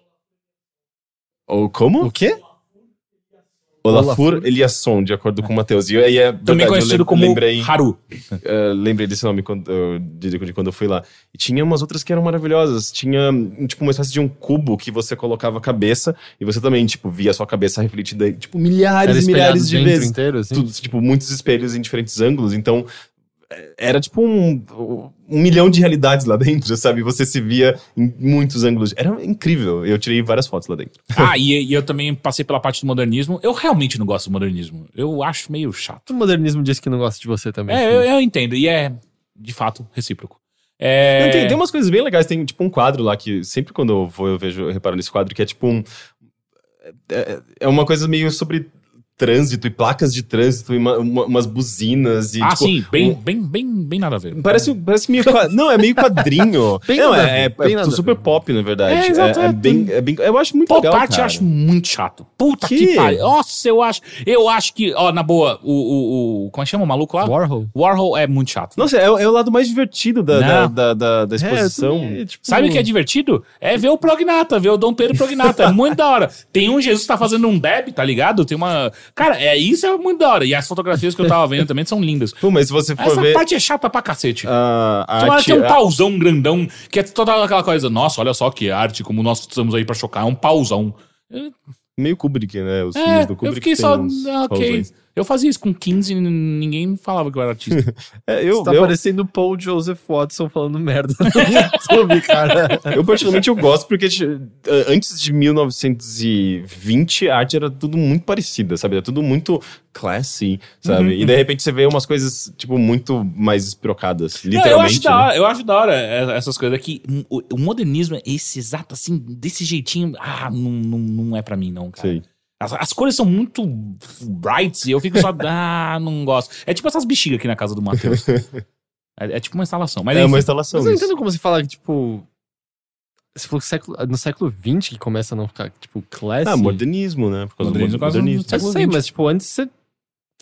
Speaker 2: Ou como?
Speaker 1: O quê?
Speaker 2: Olafur Eliasson, de acordo com o Matheus. E aí é
Speaker 3: Também
Speaker 2: verdade,
Speaker 3: conhecido como
Speaker 2: lembrei,
Speaker 3: Haru.
Speaker 2: eh, lembrei desse nome quando, eu- de, de quando eu fui lá. E tinha umas outras que eram maravilhosas. Tinha, tipo, uma espécie de um cubo que você colocava a cabeça e você também, tipo, via a sua cabeça refletida, tipo, milhares e milhares de vezes.
Speaker 1: inteiro, assim?
Speaker 2: Tudo, tipo, muitos espelhos em diferentes ângulos. Então, era tipo um, um milhão de realidades lá dentro, sabe? Você se via em muitos ângulos. Era incrível. Eu tirei várias fotos lá dentro.
Speaker 3: Ah, e, e eu também passei pela parte do modernismo. Eu realmente não gosto do modernismo. Eu acho meio chato.
Speaker 1: O modernismo disse que não gosta de você também.
Speaker 3: É, eu, eu entendo. E é, de fato, recíproco. É...
Speaker 2: Não, tem, tem umas coisas bem legais. Tem tipo um quadro lá que sempre quando eu vou eu vejo, eu reparo nesse quadro que é tipo um. É, é uma coisa meio sobre trânsito e placas de trânsito e uma- uma- umas buzinas e
Speaker 3: Ah,
Speaker 2: tipo,
Speaker 3: sim. Bem,
Speaker 2: um-
Speaker 3: bem, bem, bem nada a ver.
Speaker 2: Parece, parece meio. Não, é meio quadrinho.
Speaker 1: Bem
Speaker 2: não, é, é,
Speaker 1: bem
Speaker 2: é super
Speaker 1: ver.
Speaker 2: pop, na verdade.
Speaker 3: É, exato,
Speaker 2: É,
Speaker 3: é.
Speaker 2: bem, é bem- Eu acho muito
Speaker 3: Pop
Speaker 2: legal.
Speaker 3: art eu
Speaker 2: cara.
Speaker 3: acho muito chato. Puta
Speaker 2: Que?
Speaker 3: que, pariu. Nossa, eu acho. Eu acho que, ó, na boa, o. o, o como é que chama o maluco lá?
Speaker 1: Warhol.
Speaker 3: Warhol é muito chato.
Speaker 2: Nossa, é, é o lado mais divertido da, da, da, da- da exposição.
Speaker 1: É, eu também, tipo,
Speaker 3: Sabe o que é divertido? É ver o Prognata, ver o Dom Pedro Prognata. É muito da hora. Tem um Jesus que tá fazendo um deb, tá ligado? Tem uma. Cara, é isso é muito da hora. E as fotografias que eu tava vendo também são lindas.
Speaker 2: Pô, mas se você for
Speaker 3: Essa
Speaker 2: ver
Speaker 3: parte é chata pra cacete.
Speaker 2: a, a
Speaker 3: Tomara
Speaker 2: arte.
Speaker 3: é um
Speaker 2: a-
Speaker 3: pauzão grandão, que é toda aquela coisa. Nossa, olha só que arte, como nós estamos aí pra chocar. É um pauzão.
Speaker 2: meio Kubrick, né? Os
Speaker 3: É,
Speaker 2: filmes do
Speaker 3: eu
Speaker 2: Kubrick.
Speaker 3: fiquei
Speaker 2: tem
Speaker 3: só.
Speaker 2: uns
Speaker 3: ah, ok.
Speaker 2: pausões.
Speaker 3: Eu fazia isso com 15 e ninguém falava que eu era artista.
Speaker 2: É, eu,
Speaker 1: Você tá
Speaker 2: eu,
Speaker 1: parecendo o Paul Joseph Watson falando merda no YouTube, cara.
Speaker 2: Eu particularmente eu gosto porque antes de 1920 a arte era tudo muito parecida, sabe? Era tudo muito classy, sabe? E de repente você vê umas coisas tipo muito mais espirocadas,
Speaker 3: Não,
Speaker 2: literalmente.
Speaker 3: eu acho da
Speaker 2: né?
Speaker 3: hora, eu acho da hora é, essas coisas que o, o modernismo é esse exato assim, desse jeitinho. Ah, não, não, não é pra mim, não, cara.
Speaker 2: Sei.
Speaker 3: As, as cores são muito brights e eu fico só, ah, não gosto. É tipo essas bexigas aqui na casa do Matheus. É, é tipo uma instalação. Mas
Speaker 2: É
Speaker 3: enfim.
Speaker 2: uma instalação.
Speaker 1: Mas eu não entendo como você fala que, tipo. Se for século, no século XX que começa a não ficar, tipo, classy.
Speaker 2: Ah, modernismo, né? Por causa
Speaker 3: Modernismo
Speaker 2: do
Speaker 3: causa do
Speaker 2: modernismo.
Speaker 1: Eu sei, mas, tipo, antes você.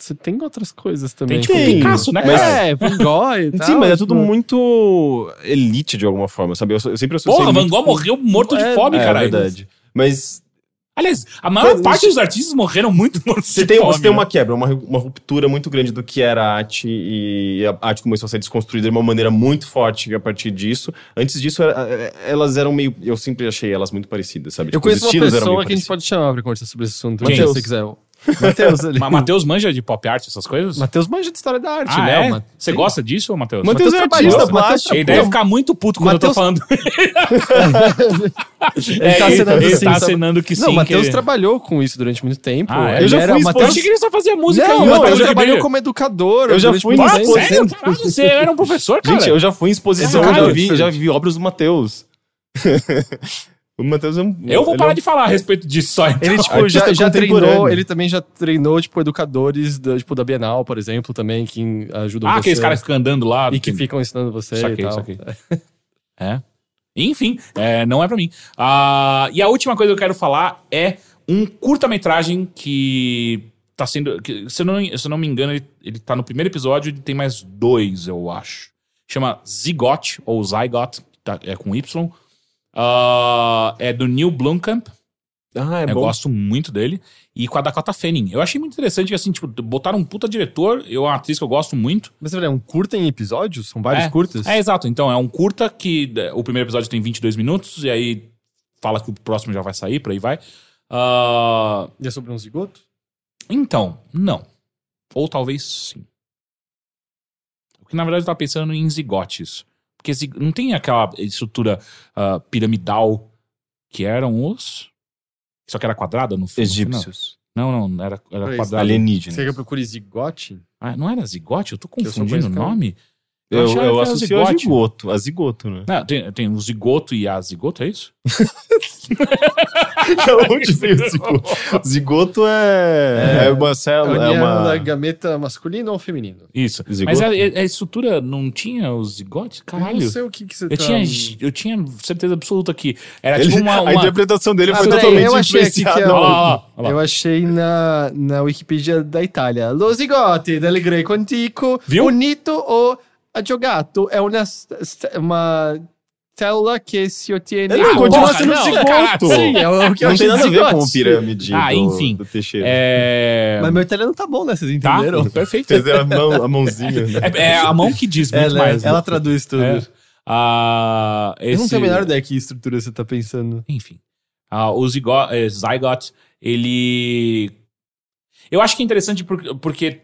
Speaker 1: Você tem outras coisas também.
Speaker 3: Tem tipo
Speaker 2: Tem,
Speaker 3: Picasso, né,
Speaker 2: mas-?
Speaker 1: É, Van Gogh e tal.
Speaker 2: Sim, mas é tudo
Speaker 1: tipo,
Speaker 2: muito elite de alguma forma, sabe? Eu, eu sempre associei
Speaker 3: Porra, Van Gogh morreu morto de
Speaker 1: É,
Speaker 3: fome,
Speaker 2: É,
Speaker 3: caralho.
Speaker 2: verdade. Mas
Speaker 3: Aliás, a maior parte dos artistas morreram muito
Speaker 2: Você tem,
Speaker 3: fome.
Speaker 2: você tem
Speaker 3: né?
Speaker 2: uma quebra, uma, uma ruptura muito grande do que era arte e a arte começou a ser desconstruída de uma maneira muito forte a partir disso. Antes disso, era- é, elas eram meio. Eu sempre achei elas muito parecidas, sabe?
Speaker 1: Eu
Speaker 2: Tipo,
Speaker 1: conheço uma pessoa que a gente pode chamar pra conversar sobre esse assunto.
Speaker 3: Quem?
Speaker 1: Se você quiser. Matheus ali.
Speaker 3: Ma- Matheus manja de pop art, essas coisas?
Speaker 1: Matheus manja de história da arte,
Speaker 3: ah,
Speaker 1: né?
Speaker 3: é? Você
Speaker 1: Sim.
Speaker 3: gosta disso, Matheus?
Speaker 2: Matheus é artista plástico.
Speaker 3: Ele
Speaker 1: Pô,
Speaker 3: deve ficar muito puto quando
Speaker 1: Matheus-
Speaker 3: eu tô falando.
Speaker 1: Ele tá acenando
Speaker 3: ele
Speaker 1: sim,
Speaker 3: tá
Speaker 1: sabe?
Speaker 3: acenando que sim.
Speaker 1: Não, o Matheus
Speaker 3: que...
Speaker 1: trabalhou com isso durante muito tempo.
Speaker 3: Ah, é?
Speaker 1: Ele
Speaker 2: Eu já
Speaker 1: era
Speaker 2: fui
Speaker 1: o
Speaker 3: Eu achei que ele só fazia música.
Speaker 1: Não,
Speaker 3: e
Speaker 1: o
Speaker 3: o
Speaker 1: Matheus trabalhou como educador.
Speaker 2: Eu já fui em
Speaker 3: Ah? Caralho, Você era um professor, cara?
Speaker 2: Gente, eu já fui em exposição, já vi obras do Matheus. o Matheus é um.
Speaker 3: Eu vou
Speaker 2: ele
Speaker 3: parar
Speaker 2: é um-
Speaker 3: de falar a respeito disso só. então.
Speaker 1: Ele, tipo,
Speaker 2: Artista
Speaker 1: já, já treinou, ele também já treinou, tipo, educadores da, tipo, da Bienal, por exemplo, também, que ajudam
Speaker 3: Ah,
Speaker 1: você.
Speaker 3: aqueles caras que ficam andando lá.
Speaker 1: E que ficam ensinando você
Speaker 3: Saquei,
Speaker 1: e tal.
Speaker 3: saquei. É. Enfim, é, não é pra mim. Ah, e a última coisa que eu quero falar é um curta-metragem que tá sendo. que, se, eu não, se eu não me engano, ele, ele tá no primeiro episódio e tem mais dois, eu acho. Chama Zygote, ou Zygote, tá, é com Y. Ah, é do Neil Blomkamp.
Speaker 2: Ah, é
Speaker 3: eu
Speaker 2: bom.
Speaker 3: gosto muito dele. E com a Dakota Fanning. Eu achei muito interessante que, assim, tipo, botaram um puta diretor. Eu, uma atriz que eu gosto muito.
Speaker 1: Mas você é um curta em episódios? São vários
Speaker 3: É.
Speaker 1: curtas?
Speaker 3: É, exato. Então, é um curta que é, o primeiro episódio tem 22 minutos. E aí fala que o próximo já vai sair, por aí vai. Ah,
Speaker 1: E é sobre um zigoto?
Speaker 3: então, não. Ou talvez sim. Porque, na verdade, eu tava pensando em zigotes. Porque não tem aquela estrutura ah, piramidal que eram os... Só que era quadrada no filme?
Speaker 2: Egípcios.
Speaker 3: Não, não, era, era.
Speaker 1: Você
Speaker 2: Alienígenas.
Speaker 1: quer que eu procure zigote?
Speaker 3: Ah, não era zigote? Eu tô
Speaker 1: eu
Speaker 3: confundindo o
Speaker 1: que é?
Speaker 2: Eu, eu
Speaker 3: era
Speaker 2: associo a zigoto. A zigoto, né?
Speaker 3: Não, tem, tem o zigoto e a zigoto, é isso?
Speaker 2: Da onde veio o zigoto? Zigoto é, é, uma célula. É uma...
Speaker 1: gameta masculino ou feminino?
Speaker 3: Isso.
Speaker 2: Zigoto?
Speaker 3: Mas a, a estrutura não tinha os zigotes?
Speaker 1: Eu
Speaker 3: Caralho.
Speaker 1: não sei o que, que você
Speaker 3: Eu
Speaker 1: tá...
Speaker 3: tinha, eu tinha certeza absoluta que era
Speaker 2: Ele-
Speaker 3: tipo uma.
Speaker 2: A
Speaker 3: uma...
Speaker 2: interpretação dele
Speaker 1: Ah,
Speaker 2: foi totalmente
Speaker 1: eu achei
Speaker 2: influenciada.
Speaker 1: é. Eu achei na, na Wikipedia da Itália. Lo zigote del greco antico
Speaker 3: Viu?
Speaker 1: unito o agiogato é uma, uma célula que se.
Speaker 2: Ele não
Speaker 3: Ah,
Speaker 2: continua sendo
Speaker 3: não, caralho.
Speaker 1: Sim, é o que
Speaker 2: Não tem nada a ver com o pirâmide
Speaker 3: Ah,
Speaker 2: do,
Speaker 3: enfim.
Speaker 2: do Teixeira.
Speaker 3: É.
Speaker 1: Mas meu italiano tá bom, né? Vocês
Speaker 3: Tá,
Speaker 1: entenderam?
Speaker 3: perfeito.
Speaker 2: Fez a, mão, a mãozinha. né?
Speaker 3: É, é a mão que diz muito
Speaker 1: Ela,
Speaker 3: mais.
Speaker 1: ela traduz tudo.
Speaker 3: É. Ah,
Speaker 1: Eu não
Speaker 3: esse-
Speaker 1: tenho a menor ideia que estrutura você tá pensndo.
Speaker 3: Enfim. Ah, o eh, Zygote, ele. Eu acho que é interessante porque, porque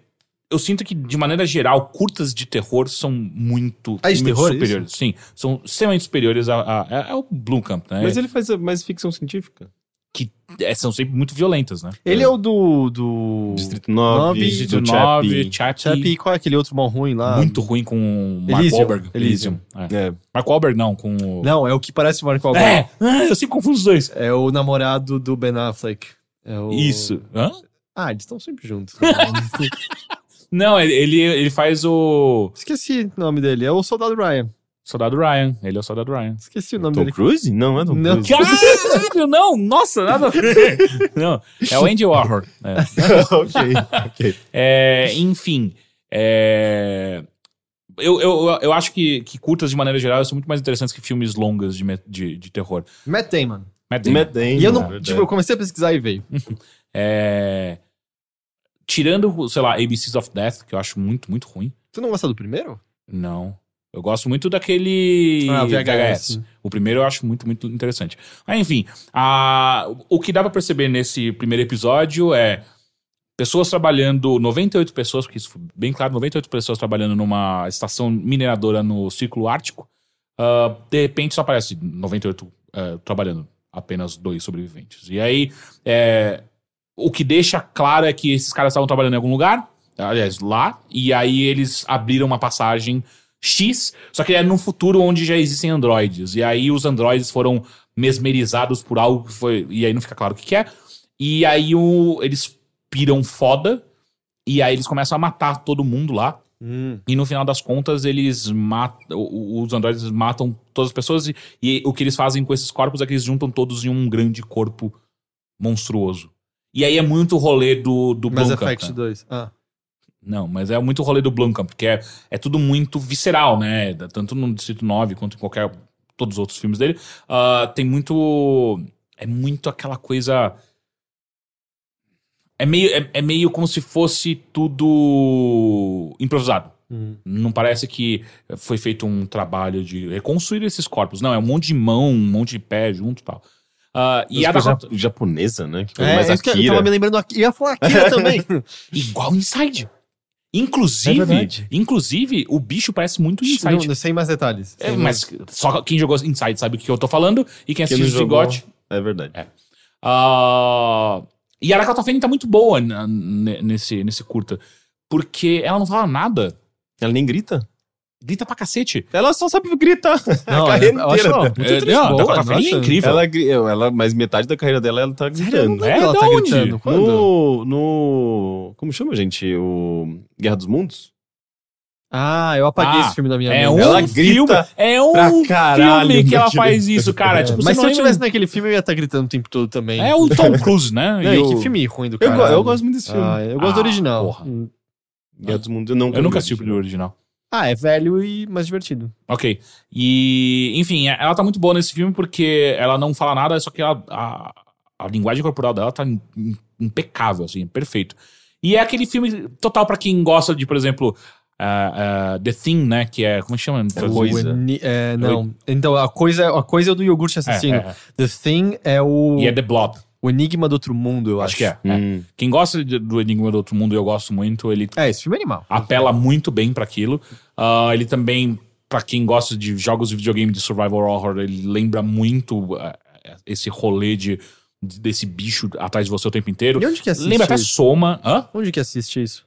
Speaker 3: eu sinto que, de maneira geral, curtas de terror são muito,
Speaker 1: Ah,
Speaker 3: muito
Speaker 1: terror,
Speaker 3: superiores. Sim, são extremamente superiores a. a- é, é o Blomkamp, né?
Speaker 2: Mas ele faz mais ficção científica.
Speaker 3: que é, são sempre muito violentas, né?
Speaker 1: Ele é o do... do...
Speaker 2: Distrito 9,
Speaker 1: Nove,
Speaker 3: Distrito
Speaker 2: do
Speaker 3: 9,
Speaker 2: Chappie.
Speaker 1: E qual é aquele outro mal ruim lá?
Speaker 3: muito ruim com o Mark
Speaker 1: Elysium,
Speaker 3: Wahlberg.
Speaker 1: Elysium.
Speaker 3: É.
Speaker 2: É,
Speaker 3: Mark Wahlberg não, com o...
Speaker 1: Não, é o que parece o Marco Wahlberg.
Speaker 3: É, ah, eu sempre confundo os dois.
Speaker 1: É o namorado do Ben Affleck. É o...
Speaker 3: Isso. Hã?
Speaker 1: Ah, eles estão sempre juntos.
Speaker 3: Não, ele, ele, faz o
Speaker 1: Esqueci o nome dele. É o Soldado Ryan.
Speaker 3: Soldado Ryan. Ele é o Soldado Ryan.
Speaker 1: Esqueci o nome
Speaker 2: Tom
Speaker 1: dele.
Speaker 2: Cruise? Não, é Tom
Speaker 1: Não.
Speaker 2: Cruise.
Speaker 3: Caralho, não! Nossa, nada a ver. Não, é o Andy Warhol. É.
Speaker 2: ok, ok.
Speaker 3: É, enfim, é, eu, eu, eu acho que, que curtas, de maneira geral, são muito mais interessantes que filmes longas de, de, de terror.
Speaker 1: Matt Damon.
Speaker 3: Matt Damon.
Speaker 2: Matt Damon,
Speaker 1: E eu não.
Speaker 2: verdade.
Speaker 1: Tipo, eu comecei a pesquisar e veio.
Speaker 3: É, tirando, sei lá, ABCs of Death, que eu acho muito, muito ruim.
Speaker 1: Tu não gosta do primeiro?
Speaker 3: Não. Eu gosto muito daquele
Speaker 1: Ah,
Speaker 3: VHS. O primeiro eu acho muito, muito interessante. Mas, enfim, a, o que dá pra perceber nesse primeiro episódio é pessoas trabalhando, 98 pessoas, porque isso foi bem claro, 98 pessoas trabalhando numa estação mineradora no Círculo Ártico. Ah, de repente só aparece 98 eh, trabalhando, apenas dois sobreviventes. E aí, é, o que deixa claro é que esses caras estavam trabalhando em algum lugar, aliás, lá, e aí eles abriram uma passagem X, só que é num futuro onde já existem androides. E aí os androides foram mesmerizados por algo que foi. E aí não fica claro o que, que é. E aí o, eles piram foda. E aí eles começam a matar todo mundo lá. E no final das contas, eles matam. Os androides matam todas as pessoas. E, e o que eles fazem com esses corpos é que eles juntam todos em um grande corpo monstruoso. E aí é muito o rolê do, do
Speaker 1: Mass
Speaker 3: Blomkamp,
Speaker 1: Effect
Speaker 3: né?
Speaker 1: 2. Ah.
Speaker 3: Não, mas é muito o rolê do Blomkamp, porque é, é tudo muito visceral, né? Tanto no Distrito 9 quanto em qualquer. Todos os outros filmes dele. Ah, tem muito. É muito aquela coisa. É meio, é, é meio como se fosse tudo improvisado.
Speaker 1: Hum.
Speaker 3: Não parece que foi feito um trabalho de reconstruir esses corpos. Não, é um monte de mão, um monte de pé junto e tal. Ah, e a
Speaker 2: Coisa
Speaker 3: Dakota,
Speaker 2: ja- japonesa, né? Que
Speaker 1: É,
Speaker 2: mais
Speaker 1: que eu tava me lembrando aqui. Eu ia falar Akira também.
Speaker 3: igual Inside. Inclusive,
Speaker 1: É
Speaker 3: inclusive, o bicho parece muito Inside.
Speaker 1: Não, sem mais detalhes.
Speaker 3: É, mas só quem jogou Inside sabe o que eu tô falando. E quem
Speaker 2: Quem
Speaker 3: assistiu Zigote.
Speaker 2: É verdade.
Speaker 3: Ah, e a Dakota Fanning tá muito boa nesse, nesse curta. Porque ela não fala nada.
Speaker 2: Ela nem grita.
Speaker 3: Grita pra cacete.
Speaker 2: Ela só sabe gritar.
Speaker 1: Não,
Speaker 2: a carreira
Speaker 1: eu acho
Speaker 2: inteira. dela.
Speaker 1: puta
Speaker 3: É, não,
Speaker 1: boa,
Speaker 3: Fanning é incrível.
Speaker 2: Ela, ela, mas metade da carreira dela ela tá gritando.
Speaker 3: É,
Speaker 1: ela tá
Speaker 3: onde?
Speaker 1: gritando. Quando?
Speaker 2: No, no. Como chama, gente? O Guerra dos Mundos?
Speaker 1: Ah, eu apaguei
Speaker 3: Ah,
Speaker 1: esse filme da minha
Speaker 3: É
Speaker 1: mente.
Speaker 3: um
Speaker 2: Ela grita
Speaker 3: filme, é um
Speaker 2: caralho
Speaker 3: filme que ela faz isso, cara. tipo,
Speaker 1: Mas se eu
Speaker 3: não
Speaker 1: tivesse
Speaker 3: lembra-
Speaker 1: naquele filme, eu ia estar gritando o tempo todo também.
Speaker 3: É o Tom Cruise, né?
Speaker 1: Não,
Speaker 3: E
Speaker 1: e
Speaker 3: o-
Speaker 1: que filme ruim do
Speaker 2: Eu,
Speaker 1: cara.
Speaker 2: go- eu gosto muito desse filme.
Speaker 1: Ah, eu gosto
Speaker 3: Ah,
Speaker 1: do original.
Speaker 3: porra.
Speaker 1: Hum.
Speaker 2: Guerra dos Mundos, eu não
Speaker 3: Eu nunca assisti o primeiro original.
Speaker 1: Ah, é velho e mais divertido.
Speaker 3: Ok. E, enfim, ela tá muito boa nesse filme porque ela não fala nada, só que ela- a, a linguagem corporal dela tá im- im- impecável, assim, perfeito. E é aquele filme total pra quem gosta de, por exemplo, ah, ah, The Thing, né? Que é. Como chama?
Speaker 2: Coisa.
Speaker 1: O Ni- é, não. Então, a coisa, a coisa é do iogurte assassino.
Speaker 3: É, é.
Speaker 1: The Thing é o,
Speaker 3: E é The Blob.
Speaker 1: O Enigma do Outro Mundo, eu acho.
Speaker 3: Acho que é. é.
Speaker 2: Hum.
Speaker 3: Quem gosta de- do Enigma do Outro Mundo, eu gosto muito. Ele
Speaker 1: É, esse filme é animal.
Speaker 3: apela muito bem pra aquilo. Ah, ele também, pra quem gosta de jogos de videogame de survival horror, ele lembra muito ah, esse rolê de, de- desse bicho atrás de você o tempo inteiro.
Speaker 1: E onde que assiste
Speaker 3: Lembra até
Speaker 1: isso?
Speaker 3: Soma. Hã?
Speaker 1: Onde que assiste isso?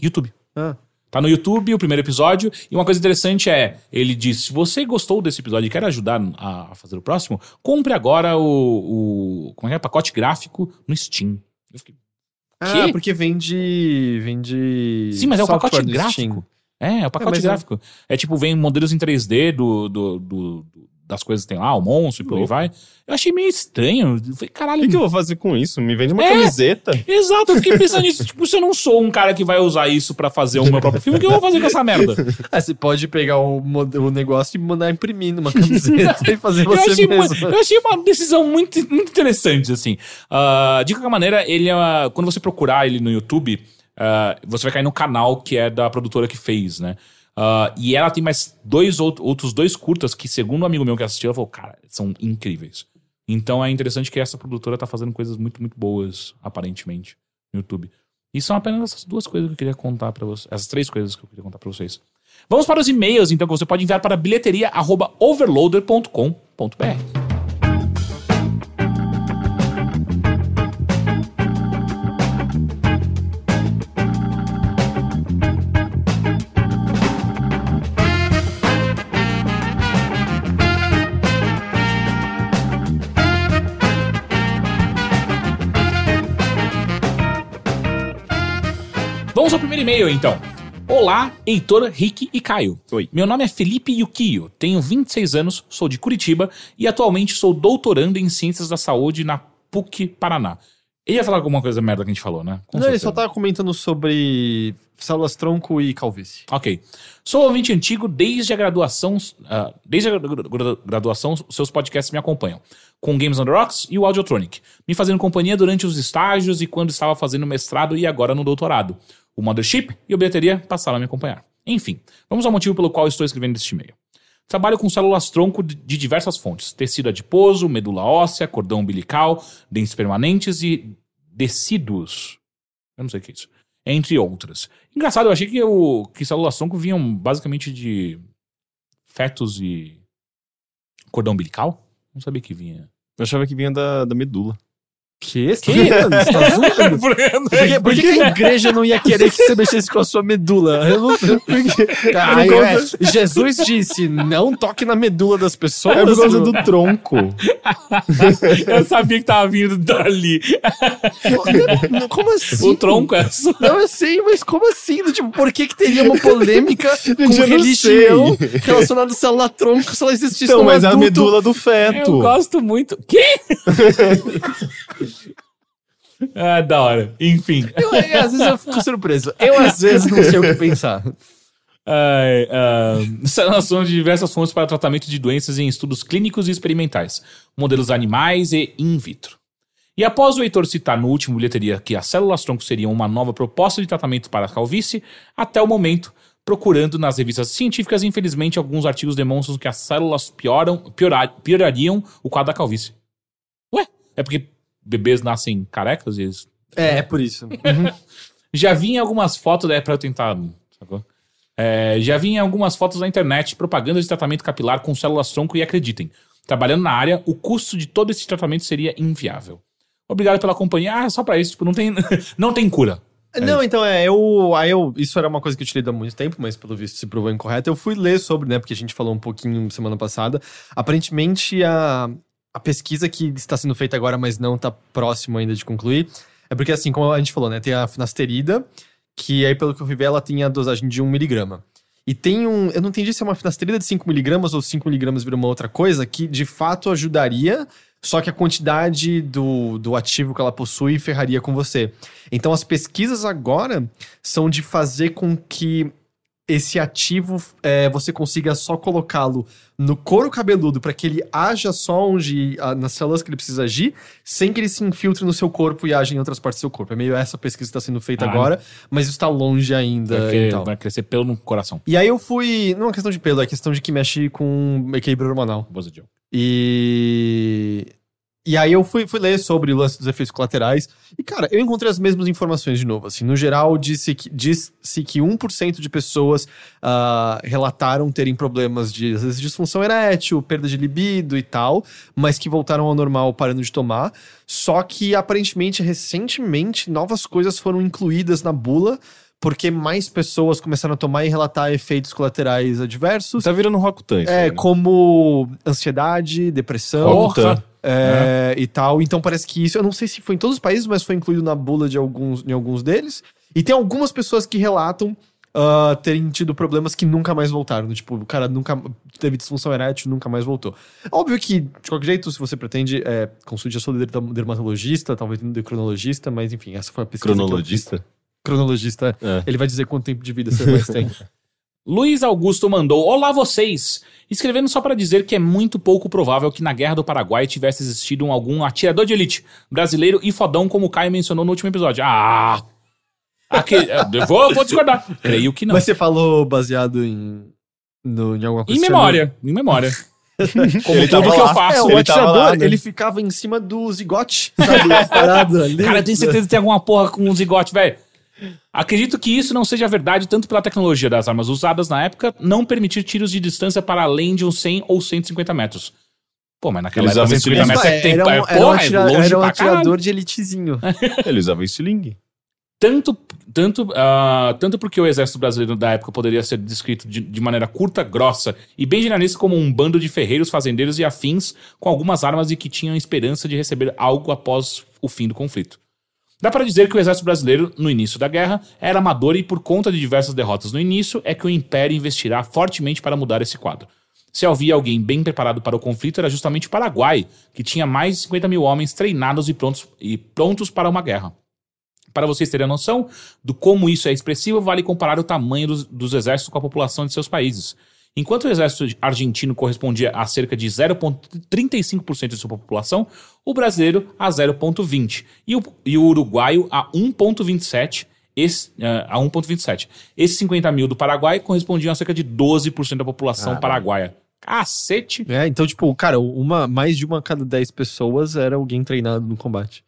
Speaker 3: YouTube.
Speaker 1: Ah.
Speaker 3: Tá no YouTube o primeiro episódio. E uma coisa interessante é: ele diz: se você gostou desse episódio e quer ajudar a fazer o próximo, compre agora o. o como é que é? Pacote gráfico no Steam. Eu fiquei,
Speaker 1: Ah,
Speaker 3: Que?
Speaker 1: porque vende. Vende.
Speaker 3: Sim, mas é o pacote gráfico. É, é o pacote
Speaker 1: mas é-
Speaker 3: gráfico. É tipo, vem modelos em 3D do, do, do- do- das coisas que tem lá, o monstro e por aí vai. Eu achei meio estranho. Eu falei,
Speaker 2: O
Speaker 3: caralho.
Speaker 2: que, que eu vou fazer com isso? Me vende uma
Speaker 3: É.
Speaker 2: camiseta.
Speaker 3: Exato, eu fiquei pensando nisso. tipo, se eu não sou um cara que vai usar isso pra fazer o meu próprio filme, o que eu vou fazer com essa merda?
Speaker 1: Ah, você pode pegar o, o negócio e mandar imprimir numa camiseta e fazer
Speaker 3: Eu
Speaker 1: você
Speaker 3: achei,
Speaker 1: mesmo.
Speaker 3: mu- eu achei uma decisão muito, muito interessante, assim. Ah, de qualquer maneira, ele é, quando você procurar ele no YouTube, ah, você vai cair no canal que é da produtora que fez, né? Ah, e ela tem mais dois out- outros dois curtas que, segundo um amigo meu que assistiu, falou, cara, são incríveis. Então é interessante que essa produtora tá fazendo coisas muito, muito boas, aparentemente, no YouTube. E são apenas essas duas coisas que eu queria contar pra vocês. Essas três coisas que eu queria contar pra vocês. Vamos para os e-mails, então, que você pode enviar para bilheteria.overloader.com.br. e-mail, então. Olá, Heitor, Rick e Caio.
Speaker 2: Oi.
Speaker 3: Meu nome é Felipe Yukio, tenho 26 anos, sou de Curitiba e atualmente sou doutorando em Ciências da Saúde na PUC Paraná. Ele ia falar alguma coisa merda que a gente falou, né? Com
Speaker 1: Não, ele
Speaker 3: certeza.
Speaker 1: só tava comentando sobre células tronco e calvície.
Speaker 3: Ok. Sou ouvinte antigo desde a graduação. ah, desde a gra- gra- graduação, seus podcasts me acompanham. Com Games on the Rocks e o Audiotronic. Me fazendo companhia durante os estágios e quando estava fazendo mestrado e agora no doutorado. O Mothership e a bilheteria passaram a me acompanhar. Enfim, vamos ao motivo pelo qual estou escrevendo este e-mail. Trabalho com células tronco de- diversas fontes: tecido adiposo, medula óssea, cordão umbilical, dentes permanentes e decíduos. Eu não sei o que é isso. Entre outras. Engraçado, eu achei que, o, que células tronco vinham basicamente de fetos e cordão umbilical. Não sabia que vinha.
Speaker 2: Eu achava que vinha da, da medula.
Speaker 1: Que? Que? Você tá zoando? Por que, por que a igreja não ia querer que você mexesse com a sua medula? Eu não.
Speaker 2: Por
Speaker 1: é. Jesus disse: não toque na medula das pessoas.
Speaker 2: É por causa do tronco.
Speaker 3: eu sabia que tava vindo dali.
Speaker 1: Como assim?
Speaker 3: O tronco é só.
Speaker 1: Não, eu sei, mas como assim? Tipo, por que, que teria uma polêmica com
Speaker 2: eu não
Speaker 1: religião
Speaker 2: sei.
Speaker 1: relacionada a célula tronco se ela existisse
Speaker 2: Então,
Speaker 1: num
Speaker 2: mas é a
Speaker 1: adulto?
Speaker 2: medula do
Speaker 3: Eu
Speaker 2: feto.
Speaker 3: gosto muito. Que? Ah, da hora. Enfim.
Speaker 1: Eu, é, às vezes eu fico surpreso. Eu, às vezes, não sei o que pensar.
Speaker 3: Ai, ah, seleção de diversas fontes para tratamento de doenças em estudos clínicos e experimentais, modelos animais e in vitro. E após o Heitor citar no último bilheteria que as células tronco seriam uma nova proposta de tratamento para a calvície, até o momento, procurando nas revistas científicas, infelizmente, alguns artigos demonstram que as células pioram, piorar- piorariam o quadro da calvície. Ué, é porque bebês nascem carecas e eles
Speaker 1: É, é por isso.
Speaker 3: já vi em algumas fotos, é pra eu tentar, sacou? É, já vi em algumas fotos na internet propaganda de tratamento capilar com células tronco e acreditem, trabalhando na área, o custo de todo esse tratamento seria inviável. Obrigado pela companhia. Ah, só pra isso, tipo, não tem, não tem cura.
Speaker 1: Não, então é, eu, aí eu. Isso era uma coisa que eu tirei há muito tempo, mas pelo visto se provou incorreto. Eu fui ler sobre, né? Porque a gente falou um pouquinho semana passada. Aparentemente, a, a pesquisa que está sendo feita agora, mas não está próximo ainda de concluir, é porque, assim, como a gente falou, né? Tem a finasterida, que aí, pelo que eu ver, ela tem a dosagem de 1 miligrama. E tem um. Eu não entendi se é uma finasterida de 5mg ou 5mg vira uma outra coisa, que de fato ajudaria, só que a quantidade do, do ativo que ela possui ferraria com você. Então as pesquisas agora são de fazer com que esse ativo é, você consiga só colocá-lo no couro cabeludo para que ele haja só onde nas células que ele precisa agir, sem que ele se infiltre no seu corpo e haja em outras partes do seu corpo. É meio essa pesquisa que está sendo feita
Speaker 3: Ah,
Speaker 1: agora, mas isso está longe ainda.
Speaker 3: Vai, crescer pelo no coração.
Speaker 1: E aí eu fui. Não é questão de pelo, é questão de que mexe com equilíbrio hormonal.
Speaker 3: Boa.
Speaker 1: E. E aí eu fui, fui ler sobre o lance dos efeitos colaterais. E, cara, eu encontrei as mesmas informações de novo. Assim, no geral, disse que, disse que 1% de pessoas ah, relataram terem problemas de, às vezes, disfunção erétil, perda de libido e tal, mas que voltaram ao normal parando de tomar. Só que, aparentemente, recentemente, novas coisas foram incluídas na bula, porque mais pessoas começaram a tomar e relatar efeitos colaterais adversos.
Speaker 2: Tá virando Rokutan isso
Speaker 1: É,
Speaker 2: aí, né?
Speaker 1: como ansiedade, depressão
Speaker 2: Rokutan.
Speaker 1: é, e tal. Então parece que isso, eu não sei se foi em todos os países, mas foi incluído na bula de alguns, em alguns deles. E tem algumas pessoas que relatam ah, terem tido problemas que nunca mais voltaram. Tipo, o cara nunca teve disfunção erétil, nunca mais voltou. Óbvio que, de qualquer jeito, se você pretende, é, consulte a sua derma- dermatologista, talvez endocrinologista, mas enfim, essa foi a pesquisa.
Speaker 2: Cronologista.
Speaker 1: Cronologista.
Speaker 2: É.
Speaker 1: Ele vai dizer quanto tempo de vida você mais tem.
Speaker 3: Luiz Augusto mandou: Olá vocês! Escrevendo só para dizer que é muito pouco provável que na Guerra do Paraguai tivesse existido um- algum atirador de elite brasileiro e fodão, como o Caio mencionou no último episódio. Ah! Aqui, eu vou, vou discordar. Creio que não.
Speaker 1: Mas você falou baseado em, no, em alguma coisa?
Speaker 3: Em memória, em memória. Como
Speaker 2: Ele
Speaker 3: tudo que eu
Speaker 2: lá.
Speaker 3: faço.
Speaker 1: É, o
Speaker 2: ele
Speaker 1: atirador,
Speaker 2: lá, né?
Speaker 1: ele ficava em cima do zigote, sabe? Parado ali.
Speaker 3: Cara, eu tenho certeza que tem alguma porra com um zigote, velho. Acredito que isso não seja verdade, tanto pela tecnologia das armas usadas na época, não permitir tiros de distância para além de uns 100 ou 150 metros. Pô, mas naquela
Speaker 2: Eles
Speaker 3: época,
Speaker 2: usavam
Speaker 3: 150 metros é que tem.
Speaker 1: era um,
Speaker 3: é,
Speaker 1: era um,
Speaker 3: é
Speaker 1: atira-
Speaker 3: longe
Speaker 1: era um
Speaker 3: caralho.
Speaker 1: atirador de elitezinho.
Speaker 2: Ele usava estilingue.
Speaker 3: Tanto, tanto, ah, tanto porque o exército brasileiro da época poderia ser descrito de, de maneira curta, grossa e bem generalista como um bando de ferreiros, fazendeiros e afins com algumas armas e que tinham esperança de receber algo após o fim do conflito. Dá para dizer que o exército brasileiro, no início da guerra, era amador e por conta de diversas derrotas no início, é que o Império investirá fortemente para mudar esse quadro. Se havia alguém bem preparado para o conflito, era justamente o Paraguai, que tinha mais de 50 mil homens treinados e prontos, e prontos para uma guerra. Para vocês terem a noção do como isso é expressivo, vale comparar o tamanho dos, dos exércitos com a população de seus países. Enquanto o exército argentino correspondia a cerca de 0,35% de sua população, o brasileiro a 0,20% e o, e o uruguaio a 1,27%. Esse, eh, a 1,27. Esses 50 mil do Paraguai correspondiam a cerca de 12% da população paraguaia. Cacete!
Speaker 1: É, então, tipo, cara, uma, mais de uma a cada 10 pessoas era alguém treinado no combate.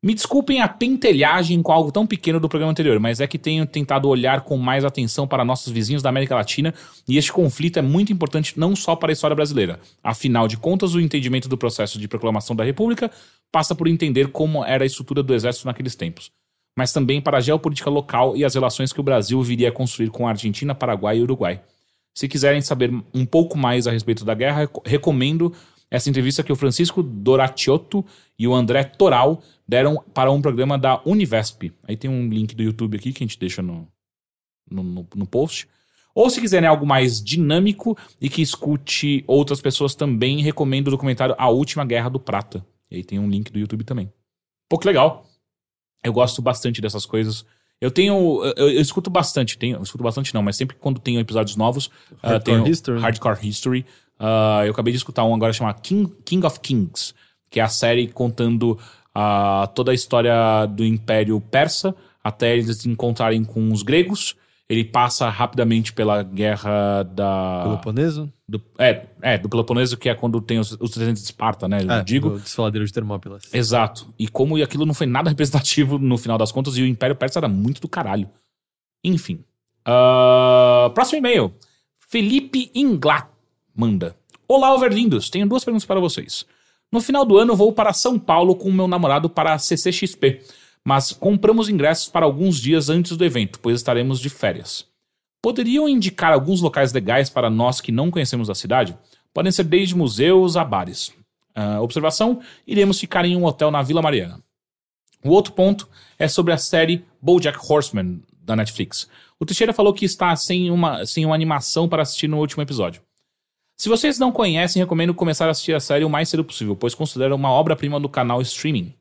Speaker 3: Me desculpem a pentelhagem com algo tão pequeno do programa anterior, mas é que tenho tentado olhar com mais atenção para nossos vizinhos da América Latina e este conflito é muito importante não só para a história brasileira. Afinal de contas, o entendimento do processo de proclamação da República passa por entender como era a estrutura do exército naqueles tempos, mas também para a geopolítica local e as relações que o Brasil viria a construir com a Argentina, Paraguai e Uruguai. Se quiserem saber um pouco mais a respeito da guerra, reco- recomendo essa entrevista que o Francisco Doratiotto e o André Toral deram para um programa da Univesp. Aí tem um link do YouTube aqui que a gente deixa no, no, no- no post. Ou se quiserem algo mais dinâmico e que escute outras pessoas também, recomendo o documentário A Última Guerra do Prata. E aí tem um link do YouTube também. Pô, que legal. Eu gosto bastante dessas coisas. Eu tenho. Eu, eu escuto bastante, tenho, eu escuto bastante não, mas sempre quando tenho episódios novos, ah,
Speaker 1: Hardcore
Speaker 3: tenho
Speaker 1: History.
Speaker 3: Hardcore History. Ah, eu acabei de escutar um agora chamado King, King of Kings, que é a série contando ah, toda a história do Império Persa até eles se encontrarem com os gregos. Ele passa rapidamente pela guerra da.
Speaker 1: Peloponeso?
Speaker 3: Do, é, é, do Peloponeso, que é quando tem os, os 300 de Esparta, né? Eu
Speaker 1: É,
Speaker 3: digo.
Speaker 1: do desfaladeiro de Termópilas.
Speaker 3: Exato. E como aquilo não foi nada representativo no final das contas, e o Império Persa era muito do caralho. Enfim. Ah, próximo e-mail. Felipe Inglat manda. Olá, overlindos. Tenho duas perguntas para vocês. No final do ano, vou para São Paulo com meu namorado para a CCXP, mas compramos ingressos para alguns dias antes do evento, pois estaremos de férias. Poderiam indicar alguns locais legais para nós que não conhecemos a cidade? Podem ser desde museus a bares. Ah, observação: iremos ficar em um hotel na Vila Mariana. O outro ponto é sobre a série BoJack Horseman da Netflix. O Teixeira falou que está sem uma, sem uma animação para assistir no último episódio. Se vocês não conhecem, recomendo começar a assistir a série o mais cedo possível, pois considero uma obra-prima do canal streaming.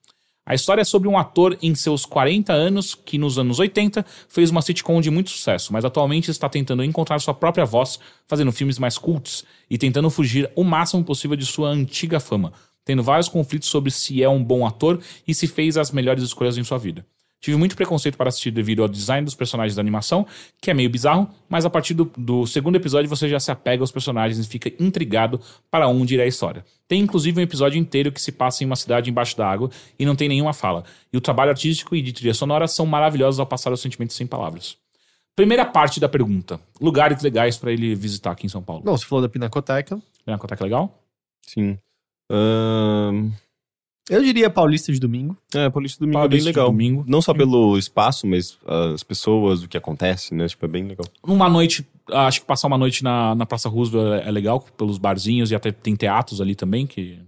Speaker 3: A história é sobre um ator em seus 40 anos que, nos anos 80, fez uma sitcom de muito sucesso, mas atualmente está tentando encontrar sua própria voz, fazendo filmes mais cultos e tentando fugir o máximo possível de sua antiga fama, tendo vários conflitos sobre se é um bom ator e se fez as melhores escolhas em sua vida. Tive muito preconceito para assistir devido ao design dos personagens da animação, que é meio bizarro, mas a partir do, do segundo episódio você já se apega aos personagens e fica intrigado para onde irá a história. Tem inclusive um episódio inteiro que se passa em uma cidade embaixo da água e não tem nenhuma fala. E o trabalho artístico e de trilha sonora são maravilhosos ao passar os sentimentos sem palavras. Primeira parte da pergunta: lugares legais para ele visitar aqui em São Paulo.
Speaker 1: Bom, você falou da Pinacoteca.
Speaker 3: Pinacoteca legal?
Speaker 2: Sim. Ahn,
Speaker 1: Eu diria Paulista de domingo.
Speaker 2: é, Paulista Domingo é
Speaker 3: Paulista
Speaker 2: bem
Speaker 3: de
Speaker 2: legal.
Speaker 3: Domingo.
Speaker 2: Não só pelo espaço, mas as pessoas, o que acontece, né? Tipo, é bem legal.
Speaker 3: Uma noite, acho que passar uma noite na, na Praça Roosevelt é, é legal, pelos barzinhos e até tem teatros ali também que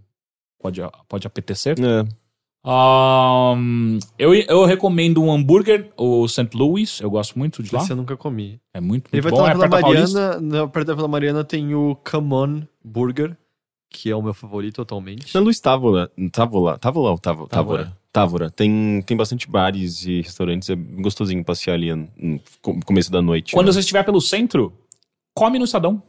Speaker 3: pode, pode apetecer.
Speaker 2: É.
Speaker 3: Ahn, eu, eu recomendo um hambúrguer, o St. Louis, eu gosto muito de lá.
Speaker 1: Esse eu nunca comi.
Speaker 3: É muito,
Speaker 1: Ele
Speaker 3: muito
Speaker 1: vai
Speaker 3: bom.
Speaker 1: estar na
Speaker 3: É
Speaker 1: Vila
Speaker 3: perto da Paulista.
Speaker 1: Mariana. Na, perto da Vila Mariana tem o Come On Burger, que é o meu favorito atualmente.
Speaker 2: Na Luiz Távola, Távola, Távola ou Távola?
Speaker 3: Távora.
Speaker 2: Távora. Távora. Tem, tem bastante bares e restaurantes, é gostosinho passear ali no co- começo da noite.
Speaker 3: Quando
Speaker 2: né?
Speaker 3: você estiver pelo centro, come no Estadão.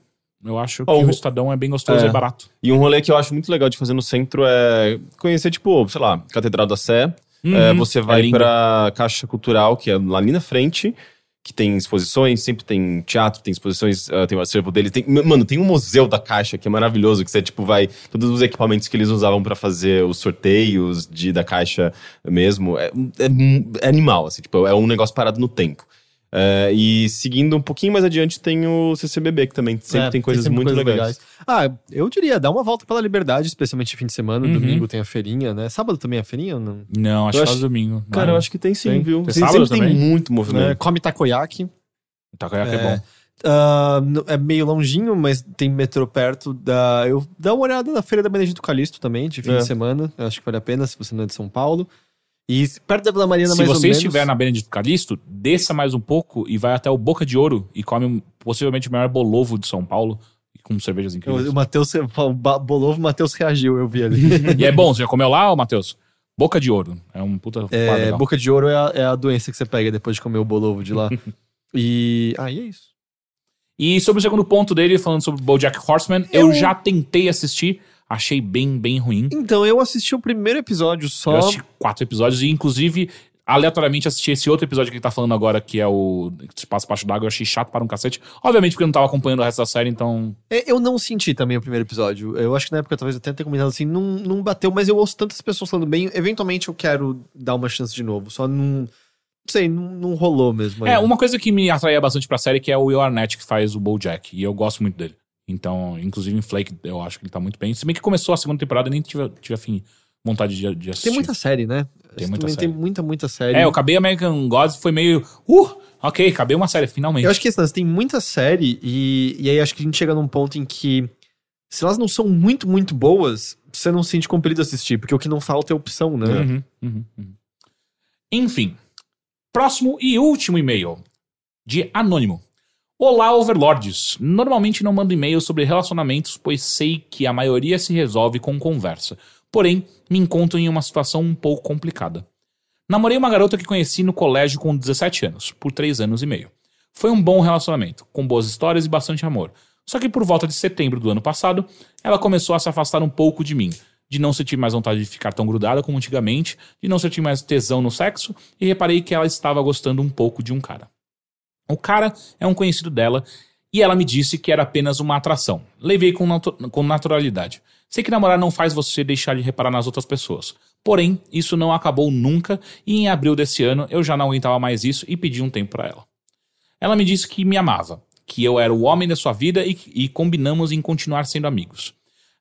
Speaker 3: Eu acho que
Speaker 2: Oh,
Speaker 3: o Estadão é bem gostoso
Speaker 2: é.
Speaker 3: e barato.
Speaker 2: E um rolê que eu acho muito legal de fazer no centro é conhecer, tipo, sei lá, Catedral da Sé. É,
Speaker 3: Uhum,
Speaker 2: você
Speaker 3: é
Speaker 2: vai
Speaker 3: lindo.
Speaker 2: pra Caixa Cultural, que é lá ali na frente, que tem exposições, sempre tem teatro, tem exposições, ah, tem o acervo dele. Tem, mano, tem um museu da Caixa que é maravilhoso, que você, tipo, vai. Todos os equipamentos que eles usavam pra fazer os sorteios de, da Caixa mesmo. É, é, é animal, assim, tipo, é um negócio parado no tempo. É, e seguindo um pouquinho mais adiante tem o CCBB, que também sempre
Speaker 1: É,
Speaker 2: tem coisas
Speaker 1: sempre
Speaker 2: muito legais.
Speaker 1: Ah, eu diria, dá uma volta pela liberdade, especialmente fim de semana.
Speaker 3: Uhum.
Speaker 1: Domingo tem a feirinha, né? Sábado também é a feirinha ou não?
Speaker 3: Não, acho
Speaker 2: Eu
Speaker 3: que é
Speaker 2: acho-
Speaker 3: domingo.
Speaker 2: Cara,
Speaker 3: Não.
Speaker 2: eu acho que tem sim,
Speaker 1: Tem.
Speaker 2: viu?
Speaker 3: Tem
Speaker 2: Sempre
Speaker 3: sábado
Speaker 2: tem
Speaker 3: também?
Speaker 2: muito movimento.
Speaker 1: É, come takoyaki.
Speaker 3: Takoyaki é,
Speaker 1: É.
Speaker 3: bom.
Speaker 1: N- é meio longinho, mas tem metrô perto da. Eu dá uma olhada na feira da Benedito Calixto também, de fim
Speaker 2: É.
Speaker 1: de semana. Eu acho que vale a pena se você não é de São Paulo. E perto da Vila Mariana,
Speaker 3: Se
Speaker 1: mais
Speaker 3: você
Speaker 1: menos.
Speaker 3: estiver na Benedito Calixto, desça mais um pouco e vai até o Boca de Ouro e come um- possivelmente o maior bolovo de São Paulo com cervejas incríveis.
Speaker 1: O Matheus, o Bolovo, o Matheus reagiu, eu vi ali.
Speaker 3: E é bom, você já comeu lá, Matheus? Boca de Ouro. É um puta
Speaker 1: É, boca de ouro é a, é a doença que você pega depois de comer o Bolovo de lá. e. Ah, e é isso.
Speaker 3: E sobre o segundo ponto dele, falando sobre o BoJack Horseman, eu...
Speaker 1: Eu-
Speaker 3: já tentei assistir, achei bem, bem ruim.
Speaker 1: Então, eu assisti o primeiro episódio só.
Speaker 3: Eu assisti quatro episódios e, inclusive, aleatoriamente assisti esse outro episódio que ele tá falando agora, que é o passa Baixo d'Água. Eu achei chato para um cacete. Obviamente, porque eu não tava acompanhando o resto da série, então.
Speaker 1: É, Eu não senti também o primeiro episódio. Eu acho que na época talvez eu até tenha comentado assim, não, não bateu, mas eu ouço tantas pessoas falando bem. Eventualmente eu quero dar uma chance de novo. Só não. Não sei, não, não rolou mesmo.
Speaker 3: É,
Speaker 1: ainda.
Speaker 3: uma coisa que me atraía bastante pra série que é o Will Arnett, que faz o BoJack. E eu gosto muito dele. Então, inclusive em Flake, eu acho que ele tá muito bem. Se bem que começou a segunda temporada e nem tive, tive afim, vontade de, de assistir.
Speaker 1: Tem muita série, né?
Speaker 3: Tem muita
Speaker 1: também
Speaker 3: série.
Speaker 1: Tem muita, muita série.
Speaker 3: É, eu acabei American Gods foi meio. Uh, ok, acabei uma série, finalmente.
Speaker 1: Eu acho que esse lance, tem muita série e, e aí acho que a gente chega num ponto em que se elas não são muito, muito boas, você não se sente compelido a assistir, porque o que não falta é opção, né?
Speaker 3: Uhum, uhum, uhum. Enfim, próximo e último e-mail de Anônimo. Olá, overlords. Normalmente não mando e-mails sobre relacionamentos, pois sei que a maioria se resolve com conversa. Porém, me encontro em uma situação um pouco complicada. Namorei uma garota que conheci no colégio com 17 anos, por 3 anos e meio. Foi um bom relacionamento, com boas histórias e bastante amor. Só que por volta de setembro do ano passado, ela começou a se afastar um pouco de mim, de não sentir mais vontade de ficar tão grudada como antigamente, de não sentir mais tesão no sexo, e reparei que ela estava gostando um pouco de um cara. O cara é um conhecido dela e ela me disse que era apenas uma atração. Levei com, natu- com naturalidade. Sei que namorar não faz você deixar de reparar nas outras pessoas. Porém, isso não acabou nunca e em abril desse ano eu já não aguentava mais isso e pedi um tempo pra ela. Ela me disse que me amava, que eu era o homem da sua vida e, e combinamos em continuar sendo amigos.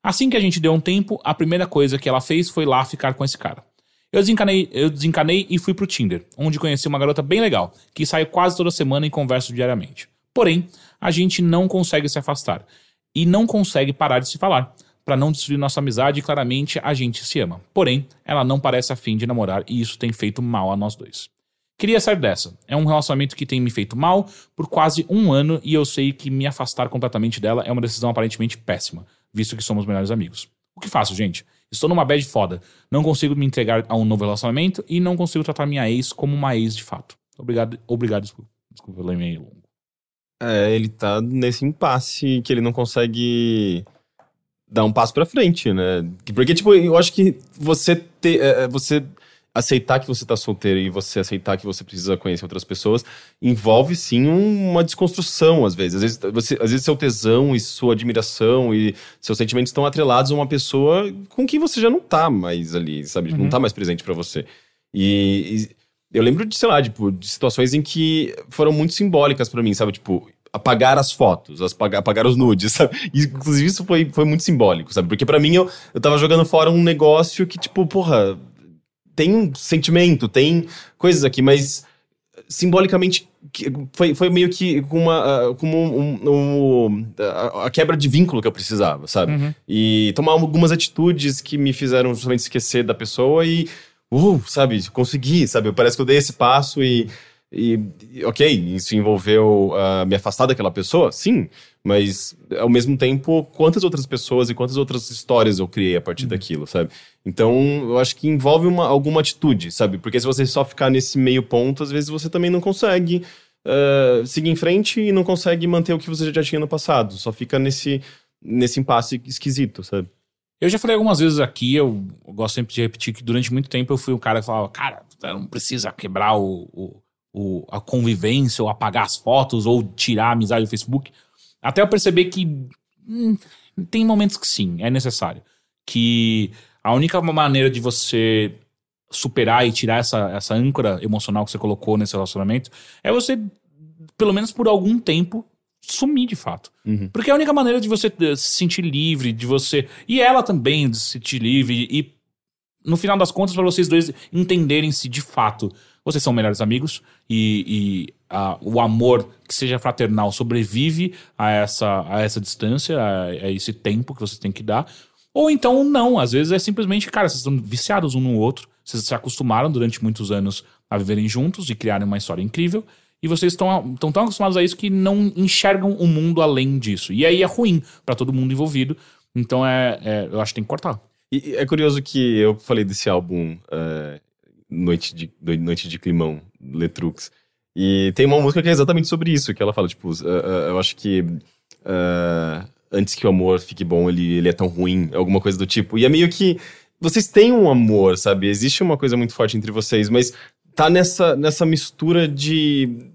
Speaker 3: Assim que a gente deu um tempo, a primeira coisa que ela fez foi lá ficar com esse cara. Eu desencanei, eu desencanei e fui pro Tinder, onde conheci uma garota bem legal, que saio quase toda semana e converso diariamente. Porém, a gente não consegue se afastar e não consegue parar de se falar, Pra não destruir nossa amizade claramente a gente se ama. Porém, ela não parece afim de namorar e isso tem feito mal a nós dois. Queria sair dessa. É um relacionamento que tem me feito mal por quase um ano e eu sei que me afastar completamente dela é uma decisão aparentemente péssima, visto que somos melhores amigos. O que faço, gente? Estou numa bad foda. Não consigo me entregar a um novo relacionamento e não consigo tratar minha ex como uma ex de fato. Obrigado, obrigado, desculpa. Desculpa pelo e-mail longo.
Speaker 2: É, ele tá nesse impasse que ele não consegue dar um passo pra frente, né? Porque, tipo, eu acho que você ter. é, é, você aceitar que você tá solteiro e você aceitar que você precisa conhecer outras pessoas envolve sim um- uma desconstrução às vezes. Às vezes, você, às vezes seu tesão e sua admiração e seus sentimentos estão atrelados a uma pessoa com quem você já não tá mais ali, sabe? Não
Speaker 3: Uhum.
Speaker 2: tá mais presente pra você. E, e eu lembro de, sei lá, tipo, de situações em que foram muito simbólicas pra mim, sabe? Tipo, apagar as fotos, as- apagar, apagar os nudes, sabe? E, inclusive, isso foi, foi muito simbólico, sabe? Porque pra mim, eu, eu tava jogando fora um negócio que, tipo, porra, tem um sentimento, tem coisas aqui, mas simbolicamente foi, foi meio que uma, ah, como um, um- a, a quebra de vínculo que eu precisava, sabe?
Speaker 3: Uhum.
Speaker 2: E tomar algumas atitudes que me fizeram justamente esquecer da pessoa e, uh, sabe, consegui, sabe? Parece que eu dei esse passo e, e ok, isso envolveu ah, me afastar daquela pessoa? Sim, mas ao mesmo tempo, quantas outras pessoas e quantas outras histórias eu criei a partir daquilo, sabe? Então, eu acho que envolve uma, alguma atitude, sabe? Porque se você só ficar nesse meio ponto, às vezes você também não consegue ah, seguir em frente e não consegue manter o que você já tinha no passado. Só fica nesse, nesse impasse esquisito, sabe?
Speaker 3: Eu já falei algumas vezes aqui, eu gosto sempre de repetir que durante muito tempo eu fui o cara que falava, cara, não precisa quebrar o, o- o- a convivência, ou apagar as fotos, ou tirar a amizade do Facebook. Até eu perceber que hum, tem momentos que sim, é necessário. Que a única maneira de você superar e tirar essa, essa âncora emocional que você colocou nesse relacionamento é você, pelo menos por algum tempo, sumir de fato.
Speaker 2: Uhum.
Speaker 3: Porque é a única maneira de você eh, se sentir livre, de você. E ela também de se sentir livre. E no final das contas, para vocês dois entenderem se de fato vocês são melhores amigos e, e, ah, o amor que seja fraternal sobrevive a essa, a essa distância, a, a esse tempo que vocês têm que dar. Ou então não, às vezes é simplesmente, cara, vocês estão viciados um no outro, vocês se acostumaram durante muitos anos a viverem juntos e criarem uma história incrível. E vocês estão estão tão acostumados a isso que não enxergam o mundo além disso. E aí é ruim pra todo mundo envolvido. Então é, é- eu acho que tem que cortar.
Speaker 2: E é curioso que eu falei desse álbum eh, Noite, de, Noite de Climão, Letrux. E tem uma música que é exatamente sobre isso, que ela fala, tipo, eh, eh, eu acho que eh, antes que o amor fique bom, ele, ele é tão ruim, alguma coisa do tipo. E é meio que vocês têm um amor, sabe? Existe uma coisa muito forte entre vocês, mas tá nessa, nessa mistura de.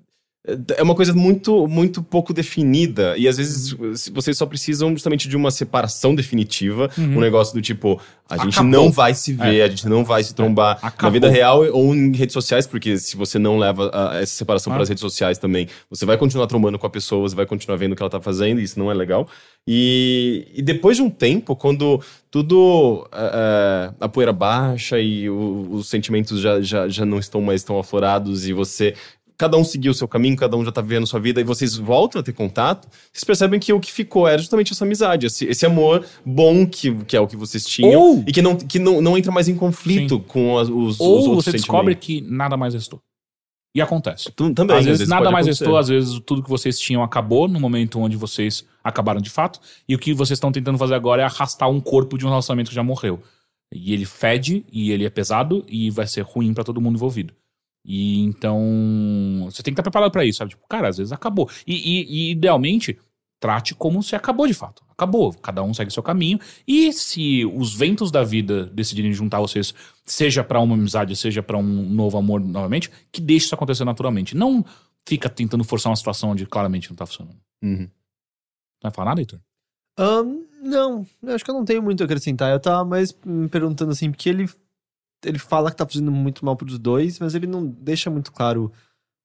Speaker 2: É uma coisa muito, muito pouco definida. E às vezes se- vocês só precisam justamente de uma separação definitiva. Um negócio do tipo, a gente
Speaker 3: Acabou.
Speaker 2: não vai se ver, a gente não vai se trombar na
Speaker 3: Acabou.
Speaker 2: vida real ou em redes sociais, porque se você não leva a- essa separação
Speaker 3: Ah.
Speaker 2: para as redes sociais também, você vai continuar trombando com a pessoa, você vai continuar vendo o que ela tá fazendo, e isso não é legal. E, e depois de um tempo, quando tudo é, é, a poeira baixa e o- os sentimentos já, já, já não estão mais tão aflorados e você cada um seguiu o seu caminho, cada um já tá vivendo sua vida, e vocês voltam a ter contato, vocês percebem que o que ficou era justamente essa amizade, esse, esse amor bom que, que é o que vocês tinham,
Speaker 3: Ou-
Speaker 2: e que não, que não, não entra mais em conflito com as- os, os
Speaker 3: Ou
Speaker 2: outros
Speaker 3: você descobre que nada mais restou. E acontece.
Speaker 2: Tu- Também,
Speaker 3: às vezes, nada
Speaker 2: pode
Speaker 3: mais
Speaker 2: acontecer.
Speaker 3: restou, às vezes tudo que vocês tinham acabou no momento onde vocês acabaram de fato. E o que vocês estão tentando fazer agora é arrastar um corpo de um relacionamento que já morreu. E ele fede, e ele é pesado, e vai ser ruim pra todo mundo envolvido. E então. Você tem que estar preparado pra isso, sabe? Tipo, cara, às vezes acabou. E, e- e, idealmente, trate como se acabou de fato. Acabou. Cada um segue seu caminho. E se os ventos da vida decidirem juntar vocês, seja pra uma amizade, seja pra um novo amor novamente, que deixe isso acontecer naturalmente. Não fica tentando forçar uma situação onde claramente não tá funcionando.
Speaker 2: Uhum.
Speaker 3: Não vai falar nada, Heitor?
Speaker 4: Ahn, não, eu acho que eu não tenho muito a acrescentar. Eu tava mais me perguntando assim, porque ele, ele fala que tá fazendo muito mal pros dois, mas ele não deixa muito claro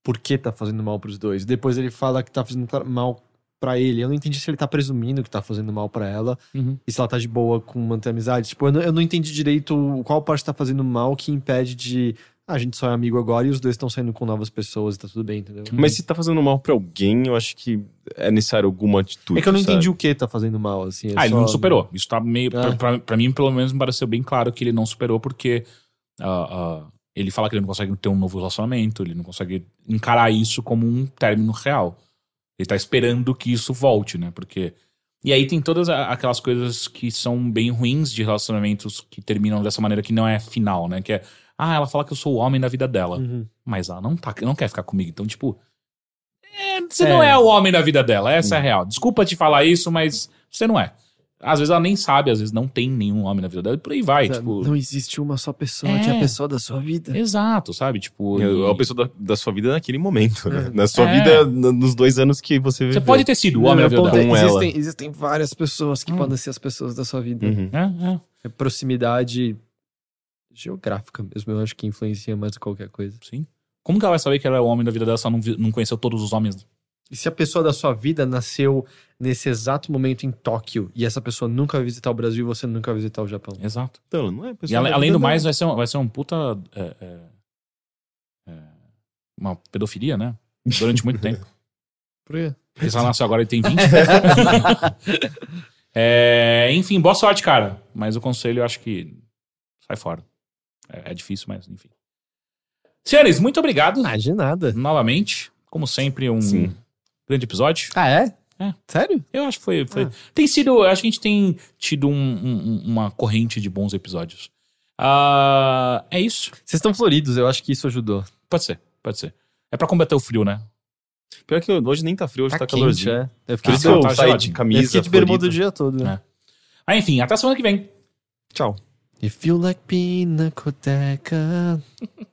Speaker 4: por que tá fazendo mal pros dois. Depois ele fala que tá fazendo mal pra ele. Eu não entendi se ele tá presumindo que tá fazendo mal pra ela
Speaker 3: Uhum.
Speaker 4: e se ela tá de boa com manter amizade. Tipo, eu não, eu não entendi direito qual parte tá fazendo mal que impede de. Ah, a gente só é amigo agora e os dois estão saindo com novas pessoas e tá tudo bem, entendeu?
Speaker 2: Mas se tá fazendo mal pra alguém, eu acho que é necessário alguma atitude.
Speaker 4: É que eu não
Speaker 2: sabe?
Speaker 4: entendi o que tá fazendo mal, assim. é
Speaker 3: Ah, ele
Speaker 4: só-
Speaker 3: não superou. Isso tá meio.
Speaker 4: É.
Speaker 3: Pra, pra- pra mim, pelo menos, me pareceu bem claro que ele não superou, porque ah, ah, Ele fala que ele não consegue ter um novo relacionamento, ele não consegue encarar isso como um término real. Ele tá esperando que isso volte, né? Porque. E aí tem todas aquelas coisas que são bem ruins de relacionamentos que terminam dessa maneira que não é final, né? Que é, ah, ela fala que eu sou o homem da vida dela.
Speaker 4: Uhum.
Speaker 3: Mas ela não, tá, não quer ficar comigo. Então, tipo. é, você
Speaker 4: É.
Speaker 3: não é o homem da vida dela, essa é a real. Desculpa te falar isso, mas você não é. Às vezes ela nem sabe, às vezes não tem nenhum homem na vida dela, e por aí vai, tipo.
Speaker 4: Não existe uma só pessoa
Speaker 3: É.
Speaker 4: que é a pessoa da sua vida.
Speaker 3: Exato, sabe? Tipo.
Speaker 2: É
Speaker 3: e-
Speaker 2: a pessoa da, da sua vida naquele momento, né? Na sua
Speaker 3: É.
Speaker 2: vida, nos dois anos que você viveu.
Speaker 3: Você pode ter sido o
Speaker 4: Não,
Speaker 3: homem da
Speaker 4: meu
Speaker 3: vida
Speaker 4: é,
Speaker 3: dela.
Speaker 2: Com ela.
Speaker 4: existem, existem várias pessoas que
Speaker 3: Hum.
Speaker 4: podem ser as pessoas da sua vida.
Speaker 2: Uhum.
Speaker 3: É, é,
Speaker 4: É proximidade geográfica mesmo, eu acho que influencia mais do que qualquer coisa.
Speaker 3: sim. Como que ela vai saber que ela é o homem da vida dela se ela não, não conheceu todos os homens?
Speaker 4: E se a pessoa da sua vida nasceu nesse exato momento em Tóquio e essa pessoa nunca vai visitar o Brasil e você nunca vai visitar o Japão?
Speaker 3: Exato.
Speaker 2: Então, não é
Speaker 3: E além do mais, vai ser, um- vai ser um puta. é, é, é, uma pedofilia, né? Durante muito tempo.
Speaker 4: Por quê?
Speaker 3: Porque se ela nasceu agora e tem 20. É, enfim, boa sorte, cara. Mas o conselho eu acho que sai fora. É, é difícil, mas enfim. Senhores, muito obrigado.
Speaker 4: Ah, de nada.
Speaker 3: Novamente. Como sempre, um
Speaker 2: Sim.
Speaker 3: Grande episódio.
Speaker 4: Ah, é?
Speaker 3: É.
Speaker 4: Sério?
Speaker 3: Eu acho que foi. foi-
Speaker 4: Ah.
Speaker 3: Tem sido. Acho que a gente tem tido um- um- uma corrente de bons episódios. Ah, é isso.
Speaker 4: Vocês estão floridos, eu acho que isso ajudou.
Speaker 3: Pode ser, pode ser. É pra combater o frio, né?
Speaker 2: Pior que hoje nem tá frio, hoje tá,
Speaker 4: quente,
Speaker 2: calorzinho.
Speaker 4: é. Eu
Speaker 2: Por
Speaker 4: fiquei,
Speaker 2: isso
Speaker 3: Ah,
Speaker 2: que eu
Speaker 3: tá
Speaker 2: saí de
Speaker 4: eu
Speaker 2: camisa,
Speaker 4: fiquei de bermuda o dia todo. né?
Speaker 3: É. Ah, enfim, até semana que vem.
Speaker 2: Tchau.
Speaker 4: If you like pinacoteca.